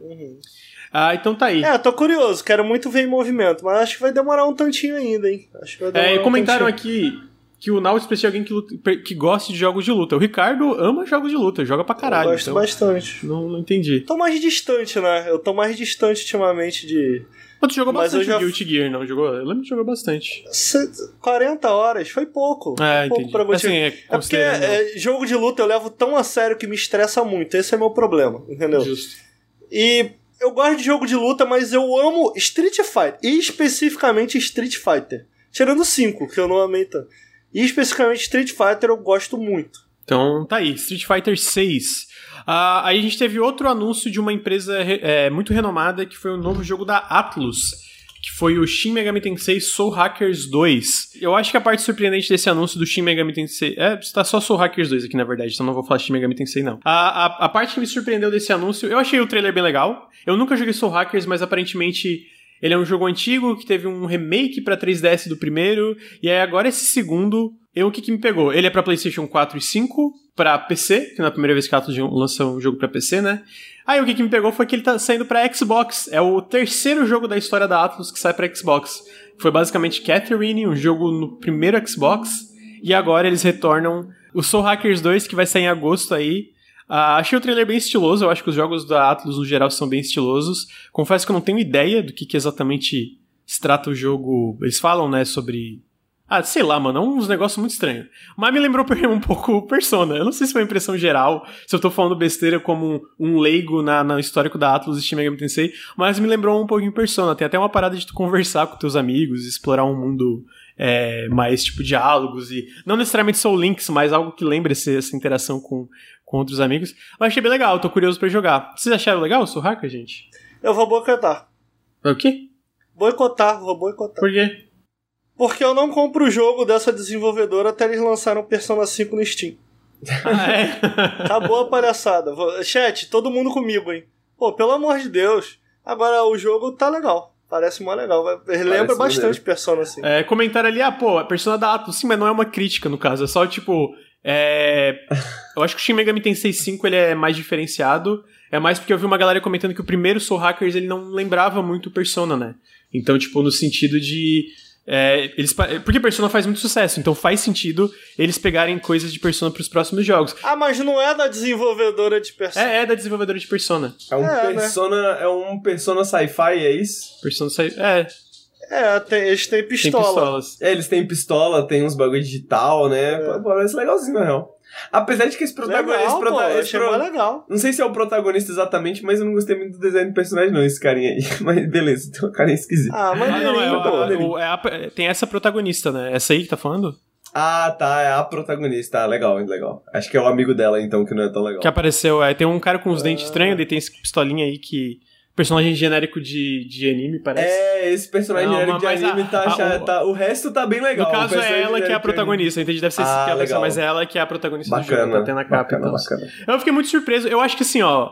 Ah, então tá aí. É, tô curioso, quero muito ver em movimento, mas acho que vai demorar um tantinho ainda, hein? Acho que vai demorar É, um comentaram tantinho. aqui que o Nautilus precisa de alguém que, luta- que goste de jogos de luta. O Ricardo ama jogos de luta, joga pra caralho. Eu gosto então bastante. não, não entendi. Tô mais distante, né? Eu tô mais distante ultimamente de Mas tu jogou Mas bastante já- Guilty Gear, não jogou? Eu lembro que jogou bastante. se- 40 horas, foi pouco. É, Foi pouco entendi. pra você. Assim, é, É porque é, jogo de luta eu levo tão a sério que me estressa muito. Esse é meu problema, entendeu? Justo. E eu gosto de jogo de luta, mas eu amo Street Fighter. E especificamente Street Fighter. Tirando 5, que eu não amei tanto. E especificamente Street Fighter eu gosto muito. Então tá aí, Street Fighter 6. Ah, aí a gente teve outro anúncio de uma empresa re- é, muito renomada, que foi o novo jogo da Atlus, que foi o Shin Megami Tensei Soul Hackers 2. Eu acho que a parte surpreendente desse anúncio do Shin Megami Tensei... É, está só Soul Hackers 2 aqui, na verdade, então não vou falar Shin Megami Tensei, não. A, a, a parte que me surpreendeu desse anúncio, eu achei o trailer bem legal. Eu nunca joguei Soul Hackers, mas aparentemente... Ele é um jogo antigo que teve um remake pra 3DS do primeiro, e aí agora esse segundo, eu, o que, que me pegou? Ele é pra PlayStation 4 e 5, pra PC, que não é primeira vez que a Atlus lança um jogo pra PC, né? Aí o que, que me pegou foi que ele tá saindo pra Xbox. É o terceiro jogo da história da Atlus que sai pra Xbox. Foi basicamente Catherine, um jogo no primeiro Xbox, e agora eles retornam o Soul Hackers 2, que vai sair em agosto aí. Ah, achei o trailer bem estiloso, eu acho que os jogos da Atlus no geral são bem estilosos. Confesso que eu não tenho ideia do que, que exatamente se trata o jogo. Eles falam, né, sobre Ah, sei lá, mano, é uns negócios muito estranhos. Mas me lembrou um pouco Persona. Eu não sei se foi uma impressão geral, se eu tô falando besteira como um leigo na, na histórico da Atlus e Steam Megami Tensei, mas me lembrou um pouquinho Persona. Tem até uma parada de tu conversar com teus amigos, explorar um mundo é, mais tipo diálogos e não necessariamente Soul Links, mas algo que lembre essa interação com, com outros amigos. Eu achei bem legal, tô curioso para jogar. Vocês acharam legal o Hacker, gente? Eu vou boicotar. O quê? Boicotar, vou boicotar. Por quê? Porque eu não compro o jogo dessa desenvolvedora até eles lançarem o Persona 5 no Steam. Ah, é? Acabou a palhaçada. Chat, todo mundo comigo, hein? Pô, pelo amor de Deus. Agora o jogo tá legal. Parece mó legal. Lembra bastante maneiro. Persona, assim. É, comentário ali, ah, pô, a Persona da Atlus. Sim, mas não é uma crítica, no caso. É só, tipo... É... eu acho que o Shin Megami Tensei 5 ele é mais diferenciado. É mais porque eu vi uma galera comentando que o primeiro Soul Hackers ele não lembrava muito Persona, né? Então, tipo, no sentido de é, eles, porque Persona faz muito sucesso, então faz sentido eles pegarem coisas de Persona para os próximos jogos. Ah, mas não é da desenvolvedora de Persona. É, é da desenvolvedora de Persona. É um é, né? Persona, né? é um Persona Sci-Fi, é isso? Persona Sci-Fi, é. É, tem, eles têm pistola. Tem pistolas. É, eles têm pistola, tem uns bagulho digital, né? É. Parece legalzinho, na real. Apesar de que esse protagonista. Legal, esse prota, pô, esse pro... legal. Não sei se é o protagonista exatamente, mas eu não gostei muito do design do personagem, não, esse carinha aí. Mas beleza, tem uma carinha esquisita. Ah, mas ah, não, é, é, o, é a, tem essa protagonista, né? Essa aí que tá falando? Ah, tá, é a protagonista. Ah, legal, legal. Acho que é o amigo dela, então, que não é tão legal. Que apareceu, é. Tem um cara com os ah. dentes estranhos, e tem esse pistolinha aí que personagem genérico de, de anime, parece. É, esse personagem não, genérico de anime a, tá, a, a, tá, O resto tá bem legal. No caso, é ela que é a protagonista, entendi. Deve ser ah, ela, legal. mas é ela que é a protagonista bacana, do jogo, tá tendo a capa bacana, bacana. Eu fiquei muito surpreso. Eu acho que assim, ó.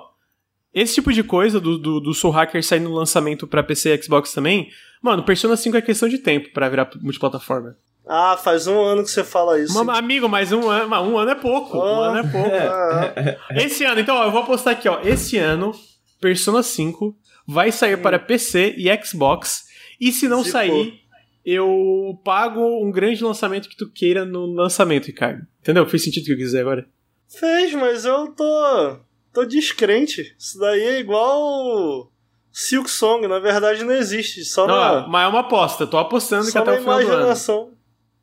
Esse tipo de coisa do, do, do Soul Hacker sair no lançamento pra PC e Xbox também, mano, Persona 5 é questão de tempo para virar multiplataforma. Ah, faz um ano que você fala isso. Uma, amigo, mas um ano, um ano é pouco. Oh. Um ano é pouco. Ah. Esse ano, então, ó, eu vou apostar aqui, ó. Esse ano, Persona 5 vai sair para PC e Xbox. E se não se sair, for. eu pago um grande lançamento que tu queira no lançamento, Ricardo. Entendeu? Fez sentido o que eu quiser agora? Fez, mas eu tô. tô descrente. Isso daí é igual. Silk Song, na verdade não existe. Só não, na... Mas é uma aposta, tô apostando que até o final imaginação. do ano.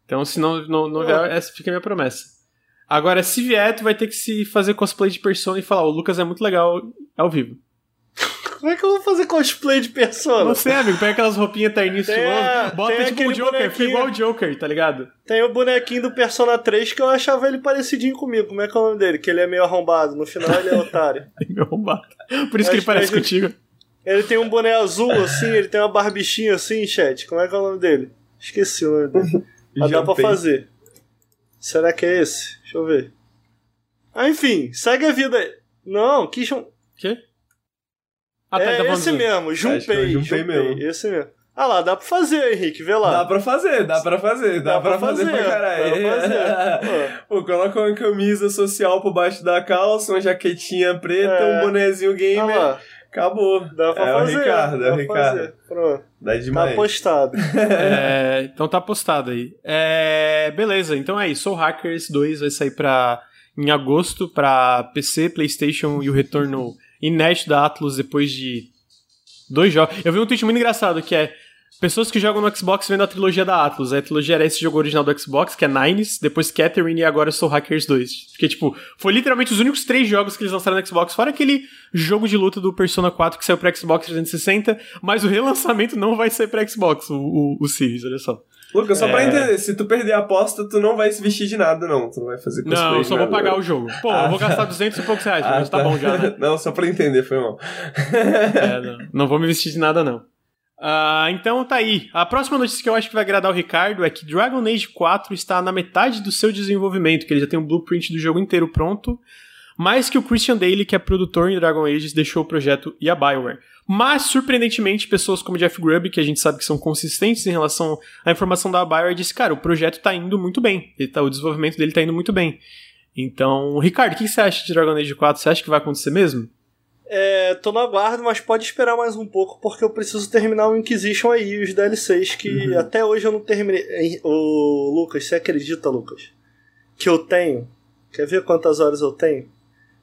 Então, se não, não, não vier, essa fica a minha promessa. Agora, se vier, tu vai ter que se fazer cosplay de Persona e falar: o Lucas é muito legal ao vivo. Como é que eu vou fazer cosplay de persona? Não sei, amigo. Pega aquelas roupinhas terninhas suando, bota tipo o Joker, fica igual o Joker, tá ligado? Tem o bonequinho do Persona 3 que eu achava ele parecidinho comigo. Como é que é o nome dele? Que ele é meio arrombado. No final ele é otário. é meio arrombado. Por isso que ele parece contigo. Ele tem um boné azul assim, ele tem uma barbichinha assim, chat. Como é que é o nome dele? Esqueci o nome dele. Mas dá pra fazer. Será que é esse? Deixa eu ver. Ah, enfim, segue a vida aí. Não, Kishon. Quê? Ah, tá, é tá esse mesmo, Junpei. Junpei mesmo. Esse mesmo. Ah lá, dá pra fazer, Henrique, vê lá. Dá pra fazer, dá pra fazer, dá, dá pra, pra fazer, fazer pra caralho. Dá pra fazer. Pô, coloca uma camisa social por baixo da calça, uma jaquetinha preta, é. um bonezinho gamer. Ah Acabou. Dá pra é fazer. o Ricardo, é o Ricardo. Fazer. Pronto. Dá demais. Tá postado. é, então tá postado aí. É, beleza, então é isso. Soul Hackers 2 vai sair pra, em agosto pra PC, Playstation e o retorno inédito da Atlus depois de dois jogos. Eu vi um tweet muito engraçado que é pessoas que jogam no Xbox vendo a trilogia da Atlus. A trilogia era esse jogo original do Xbox, que é Nines, depois Catherine e agora Soul Hackers 2. Porque, tipo, foi literalmente os únicos três jogos que eles lançaram no Xbox, fora aquele jogo de luta do Persona 4 que saiu pra Xbox 360, mas o relançamento não vai sair pra Xbox, o, o, o Series, olha só. Lucas, só é... pra entender, se tu perder a aposta, tu não vai se vestir de nada, não. Tu não vai fazer cosplay Não, eu só vou pagar o jogo. Pô, ah, eu vou gastar 200 e poucos reais, ah, mas tá, tá bom já, né? Não, só pra entender, foi mal. é, não, não vou me vestir de nada, não. Uh, então tá aí. A próxima notícia que eu acho que vai agradar o Ricardo é que Dragon Age 4 está na metade do seu desenvolvimento, que ele já tem um blueprint do jogo inteiro pronto, mas que o Christian Daly, que é produtor em Dragon Age, deixou o projeto e a Bioware. Mas, surpreendentemente, pessoas como Jeff Grubb, que a gente sabe que são consistentes em relação à informação da Bioware, disse, cara, o projeto tá indo muito bem. Tá, o desenvolvimento dele tá indo muito bem. Então, Ricardo, o que você acha de Dragon Age 4? Você acha que vai acontecer mesmo? É, tô no aguardo, mas pode esperar mais um pouco, porque eu preciso terminar o Inquisition aí, os DLCs, que uhum. até hoje eu não terminei. Ô, Lucas, você acredita, Lucas? Que eu tenho. Quer ver quantas horas eu tenho?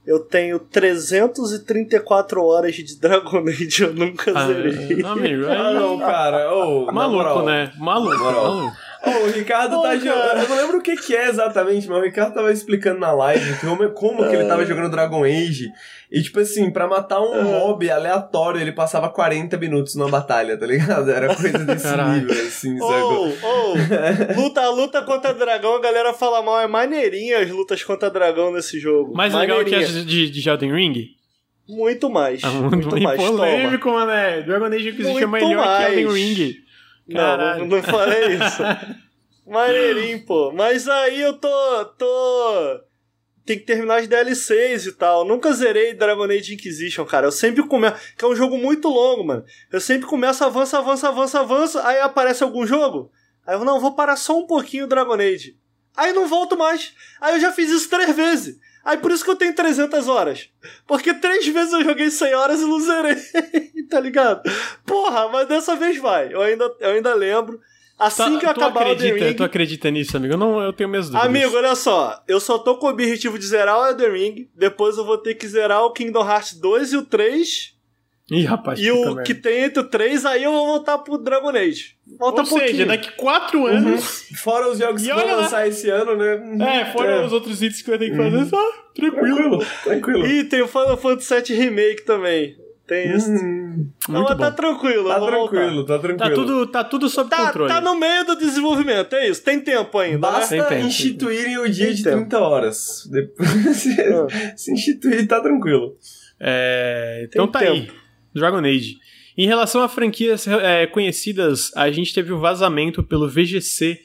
Eu tenho 334 horas de Dragon Age, eu nunca ah, zerei. Amigo, ah, não, cara. Oh, maluco, né? Maluco, maluco. Oh, o Ricardo tá jogando. Eu não lembro o que, que é exatamente, mas o Ricardo tava explicando na live como, como que ele tava jogando Dragon Age. E, tipo assim, pra matar um mob aleatório, ele passava 40 minutos numa batalha, tá ligado? Era coisa desse Caralho. nível, assim, sabe? ou, luta, luta contra dragão, a galera fala mal. É maneirinha as lutas contra dragão nesse jogo. Mais legal que as de, de Elden Ring? Muito mais. Ah, muito, muito mais. Toma. polêmico, mané. Dragon Age Inquisition é Muito melhor que Elden mais. Ring. Não, Caralho. não, não falei isso. Maneirinho, pô. Mas aí eu tô. tô. Tem que terminar as DLCs e tal. Nunca zerei Dragon Age Inquisition, cara. Eu sempre começo. Que é um jogo muito longo, mano. Eu sempre começo, avanço, avanço, avanço, avanço. Aí aparece algum jogo. Aí eu, não, vou parar só um pouquinho o Dragon Age. Aí não volto mais. Aí eu já fiz isso três vezes. Aí por isso que eu tenho 300 horas. Porque três vezes eu joguei 100 horas e não zerei. tá ligado? Porra, mas dessa vez vai. Eu ainda, eu ainda lembro. Assim que eu acabar o Elden acredita, Ring... tu acredita nisso, amigo? Eu, não, eu tenho minhas dúvidas. Amigo, olha só. Eu só tô com o objetivo de zerar o Elden Ring. Depois eu vou ter que zerar o Kingdom Hearts 2 e o 3. Ih, rapaz, e o merda. que tem entre o 3, aí eu vou voltar pro Dragon Age. Volta Ou um pouquinho. seja, daqui quatro anos... Fora os jogos E que vão lançar esse ano, né? É, fora os outros itens que vai ter que fazer, só tranquilo. Tranquilo, tranquilo. Ih, tem o Final Fantasy VII Remake também. Tem isso. Hum, Não, Muito mas tá bom. tranquilo, tá tranquilo, tá tranquilo. Tá tudo, tá tudo sob Tá, controle. tá no meio do desenvolvimento, é isso. Tem tempo ainda, Basta Tem tempo. instituírem o dia Tem de tempo. 30 horas. Depois, se, Ah. se instituir, tá tranquilo. É, então Tem tá aí, Dragon Age. Em relação a franquias é, conhecidas, a gente teve o vazamento pelo VGC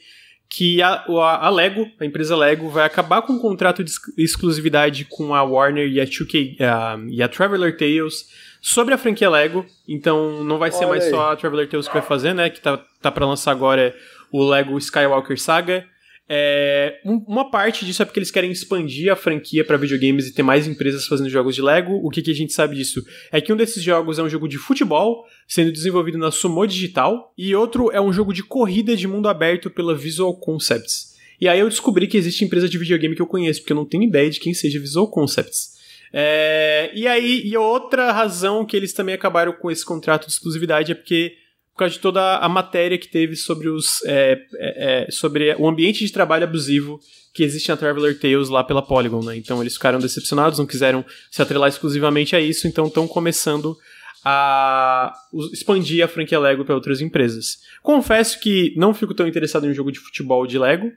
que a, a Lego, a empresa Lego, vai acabar com o contrato de ex- exclusividade com a Warner e a, 2K, a- e a Traveler Tales sobre a franquia Lego. Então não vai ser Olha mais aí. só a Traveler Tales que vai fazer, né? Que tá, tá para lançar agora é o Lego Skywalker Saga. É, um- uma parte disso é porque eles querem expandir a franquia para videogames e ter mais empresas fazendo jogos de Lego. O que, que a gente sabe disso? É que um desses jogos é um jogo de futebol, sendo desenvolvido na Sumo Digital, e outro é um jogo de corrida de mundo aberto pela Visual Concepts. E aí eu descobri que existe empresa de videogame que eu conheço, porque eu não tenho ideia de quem seja Visual Concepts. É, e aí, e outra razão que eles também acabaram com esse contrato de exclusividade é porque por causa de toda a matéria que teve sobre os é, é, é, sobre o ambiente de trabalho abusivo que existe na Traveler Tales lá pela Polygon, né? Então eles ficaram decepcionados, não quiseram se atrelar exclusivamente a isso, então estão começando a expandir a franquia Lego para outras empresas. Confesso que não fico tão interessado em um jogo de futebol de Lego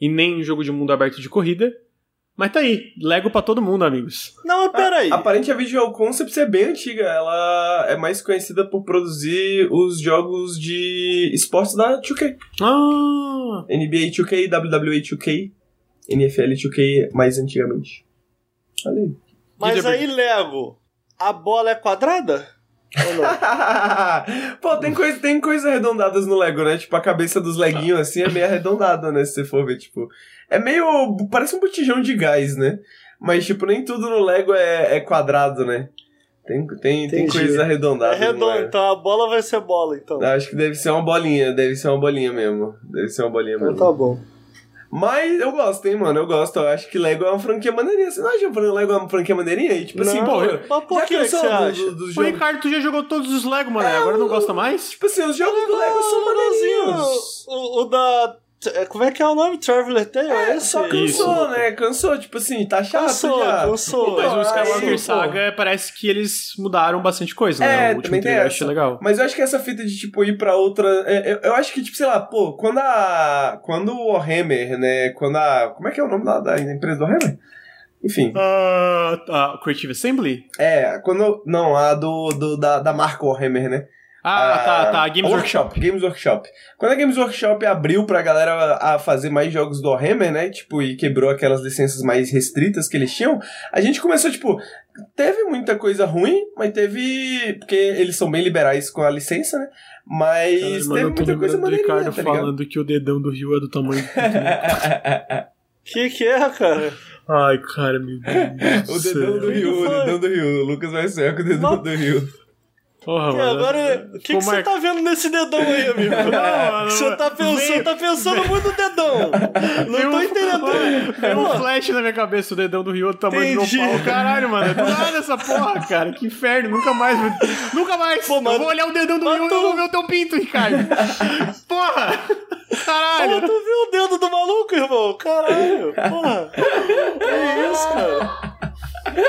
e nem em um jogo de mundo aberto de corrida, mas tá aí, Lego pra todo mundo, amigos. Não, mas peraí. Aparente a Visual Concepts é bem antiga. Ela é mais conhecida por produzir os jogos de esportes da 2K. Ah, NBA 2K, WWE 2K, NFL 2K mais antigamente. Olha aí. Mas aí, Lego, a bola é quadrada? Pô, tem coisa, tem coisas arredondadas no Lego, né? Tipo, a cabeça dos leguinhos assim é meio arredondada, né? Se você for ver, tipo. É meio. Parece um botijão de gás, né? Mas, tipo, nem tudo no Lego é, é quadrado, né? Tem, tem, tem coisas É arredondadas. no redondo, então a bola vai ser bola, então. Acho que deve ser uma bolinha, deve ser uma bolinha mesmo. Deve ser uma bolinha Então mesmo. tá bom. Mas eu gosto, hein, mano? Eu gosto. Eu acho que Lego é uma franquia maneirinha. Você não acha que Lego é uma franquia maneirinha? E, tipo assim, Não, pô. Mas por que, que você do- acha? do- dos o jogos? Ricardo, tu já jogou todos os Lego, mano, agora não gosta mais? Tipo assim, os jogos do Lego são maneirinhos. O, o da. É, Como é que é o nome? Traveler Tale? É, esse? só cansou, Isso. né? Cansou, tipo assim, tá chato Cansou, já. cansou. Mas o Então, Skywalker. Saga parece que eles mudaram bastante coisa, né? É, o último também eu achei legal. Mas eu acho que essa fita de, tipo, ir pra outra... é, eu, eu acho que, tipo, sei lá, pô, quando a... Quando o Warhammer, né, quando a... Como é que é o nome da, da empresa do Warhammer? Enfim. Ah, a Creative Assembly? É, quando... Não, a do, do da, da marca Warhammer, né? Ah, tá, tá. a Games Workshop. Games Workshop. Quando a Games Workshop abriu pra galera a fazer mais jogos do Warhammer, né? Tipo, e quebrou aquelas licenças mais restritas que eles tinham, a gente começou, tipo, teve muita coisa ruim, mas teve. Porque eles são bem liberais com a licença, né? Mas Caralho, teve mano, muita coisa maneirinha, Ricardo tá ligado? falando que o dedão do Rio é do tamanho do Que que é, cara? Ai, cara, meu Deus o dedão do. Rio, o dedão do Rio. O Lucas vai sonhar com o dedão do Rio. Porra, E mano. agora, o que, que Pô, você tá vendo nesse dedão aí, amigo? mano, você tá pensando, vem- tá pensando muito no dedão. Não tô entendendo. Tem um Pô, flash na minha cabeça, o dedão do Rio do tamanho Entendi. do meu pau. Caralho, mano. é Do nada essa porra, cara. Que inferno. Nunca mais. Nunca mais. Pô, mas- eu vou olhar o dedão do Rio e tu- vou ver o teu pinto, Ricardo. Porra. Pô, Caralho. tu viu o dedo do maluco, irmão? Caralho. Porra. Que isso, cara?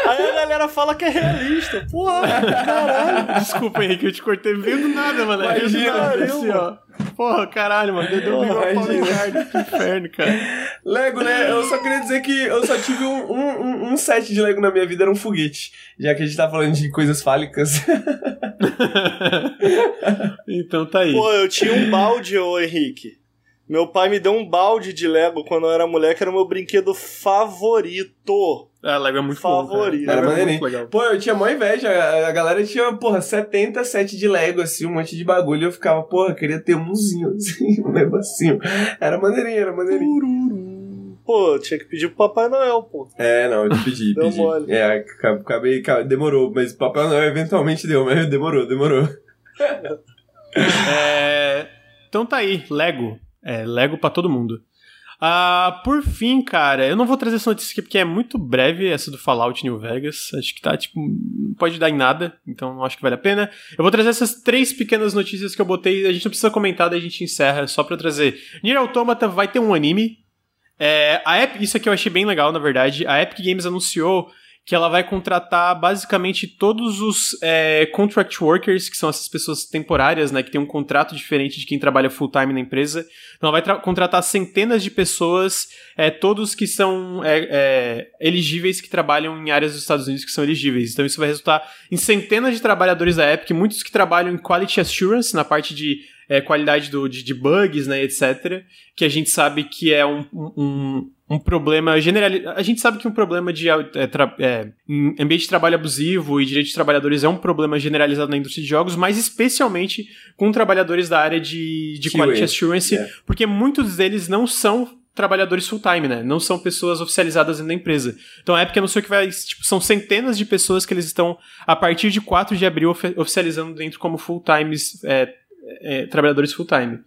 Aí a galera fala que é realista. Porra, caralho. Desculpa, Henrique, eu te cortei veio do nada, mano. Do Imagina, assim, ó. Porra, caralho, mano. Dedão do Rio, pau do Imagina. Ricardo. Que inferno, cara. Lego, né? Eu só queria dizer que eu só tive um, um, um- um set de Lego na minha vida, era um foguete. Já que a gente tá falando de coisas fálicas. então tá aí. Pô, eu tinha um balde, ô Henrique. Meu pai me deu um balde de Lego quando eu era moleque, era o meu brinquedo favorito. Ah, Lego é muito cara. Era Lego é maneirinho. muito legal. Pô, eu tinha mó inveja. A a galera tinha, porra, 70 sets de Lego, assim, um monte de bagulho. E eu ficava, porra, queria ter umzinho, assim, um negocinho. Era maneirinho, era maneirinho. Pô, tinha que pedir pro Papai Noel, pô. É, não, eu pedi, Deu pedi. mole. É, aca- acabei, ca- demorou, mas o Papai Noel eventualmente deu, mas demorou, demorou. É, Então tá aí, Lego. É, Lego pra todo mundo. Ah, por fim, cara, eu não vou trazer essa notícia aqui porque é muito breve, essa do Fallout New Vegas. Acho que tá, tipo, não pode dar em nada, então não acho que vale a pena. Eu vou trazer essas três pequenas notícias que eu botei, a gente não precisa comentar, daí a gente encerra, só pra trazer. Nier Automata vai ter um anime. É, a Epic, isso aqui eu achei bem legal, na verdade. A Epic Games anunciou que ela vai contratar basicamente todos os é, contract workers, que são essas pessoas temporárias, né, que tem um contrato diferente de quem trabalha full time na empresa. Então ela vai tra- contratar centenas de pessoas, é, todos que são é, é, eligíveis, que trabalham em áreas dos Estados Unidos que são eligíveis. Então isso vai resultar em centenas de trabalhadores da Epic, muitos que trabalham em quality assurance, na parte de é, qualidade do, de, de bugs, né, etc. Que a gente sabe que é um, um, um problema generalizado. A gente sabe que um problema de é, tra- é, ambiente de trabalho abusivo e direito de trabalhadores é um problema generalizado na indústria de jogos, mas especialmente com trabalhadores da área de, de QA. quality assurance, Yeah. porque muitos deles não são trabalhadores full-time, né? Não são pessoas oficializadas dentro da empresa. Então a Epic anunciou que vai, tipo, são centenas de pessoas que eles estão, a partir de 4 de abril, ofi- oficializando dentro como full-times, é, é, trabalhadores full-time.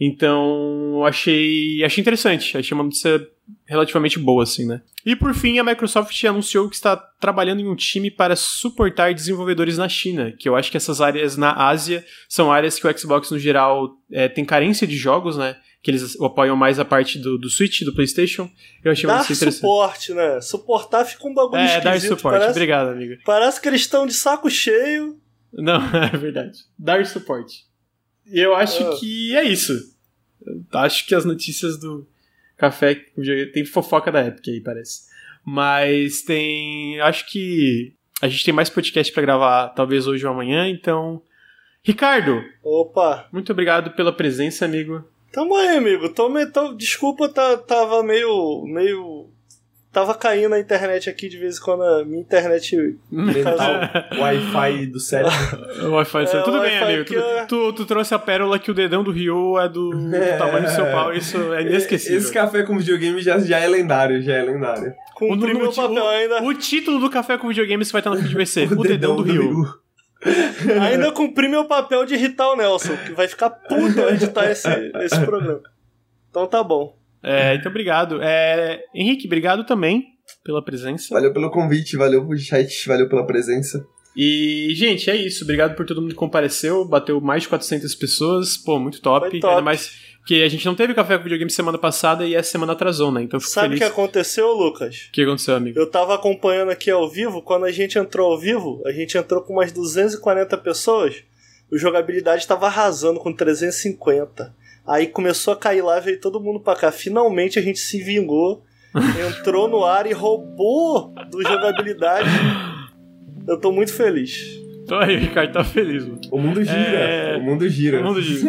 Então, eu achei, achei interessante. Achei uma notícia relativamente boa, assim, né? E por fim, a Microsoft anunciou que está trabalhando em um time para suportar desenvolvedores na China, que eu acho que essas áreas na Ásia são áreas que o Xbox, no geral, é, tem carência de jogos, né? Que eles apoiam mais a parte do, do Switch, do PlayStation. Eu achei Dar muito interessante. suporte, né? Suportar fica um bagulho É, esquisito. dar suporte. Parece, Obrigado, amigo. parece que eles estão de saco cheio. Não, é verdade. Dar suporte. E eu acho Ah. que é isso. Eu acho que as notícias do café tem fofoca da Epic aí, parece. Mas tem, acho que a gente tem mais podcast pra gravar, talvez hoje ou amanhã, então Ricardo, Opa. muito obrigado pela presença, amigo. Tamo aí, amigo. Tamo, tamo- desculpa, tá, tava meio. meio. Tava caindo a internet aqui de vez em quando a minha internet. Mental, Wi-Fi do cérebro. O Wi-Fi, É, tudo o bem, amigo. Tu, é- tu, tu trouxe a pérola que o dedão do Rio é do, do tamanho do seu pau, isso é inesquecível. Esse café com videogame já, já é lendário, já é lendário. Cumpri no- meu o- papel ainda. O título do Café com Videogames vai estar no feed vai ser O, Dedão, do Rio. Ainda cumpri meu papel de irritar o Nelson, que vai ficar puto ao editar esse, esse programa. Então tá bom. É, então, obrigado. É, Henrique, obrigado também pela presença. Valeu pelo convite, valeu pro chat, valeu pela presença. E, gente, é isso. Obrigado por todo mundo que compareceu. Bateu mais de 400 pessoas. Pô, muito top. Foi top. Ainda mais que a gente não teve Café com Videogame semana passada e essa semana atrasou, né? Então, fico Sabe o que aconteceu, Lucas? O que aconteceu, amigo? Eu tava acompanhando aqui ao vivo, quando a gente entrou ao vivo, a gente entrou com umas 240 pessoas, o jogabilidade tava arrasando com 350. Aí começou a cair lá, veio todo mundo pra cá. Finalmente a gente se vingou, entrou no ar e roubou do jogabilidade. Eu tô muito feliz. Então aí, o Ricardo tá feliz, mano. O mundo gira, É. o mundo gira. Todo mundo diz.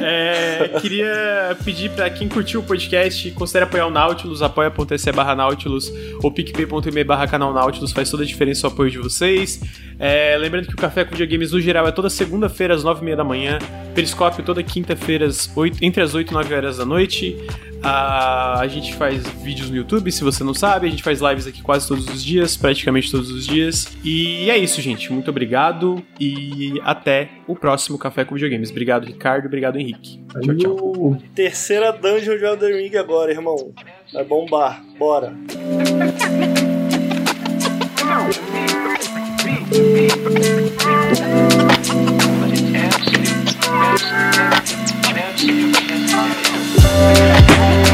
É, queria pedir pra quem curtiu o podcast, considere apoiar o Nautilus, apoia.se barra Nautilus ou picpay.me barra canal Nautilus, faz toda a diferença o apoio de vocês. É, lembrando que o Café com Videogames no geral é toda segunda-feira às nove e meia da manhã, Periscópio toda quinta-feira às oito- entre as 8 e 9 horas da noite. A, a gente faz vídeos no YouTube, se você não sabe. A gente faz lives aqui quase todos os dias, praticamente todos os dias. E é isso, gente. Muito obrigado e até o próximo Café com Videogames. Obrigado, Ricardo. Obrigado, Henrique. Tchau, tchau. Terceira dungeon de Elden Ring agora, irmão. Vai bombar. Bora. Absolute, absolute, absolute, absolute. Thank you.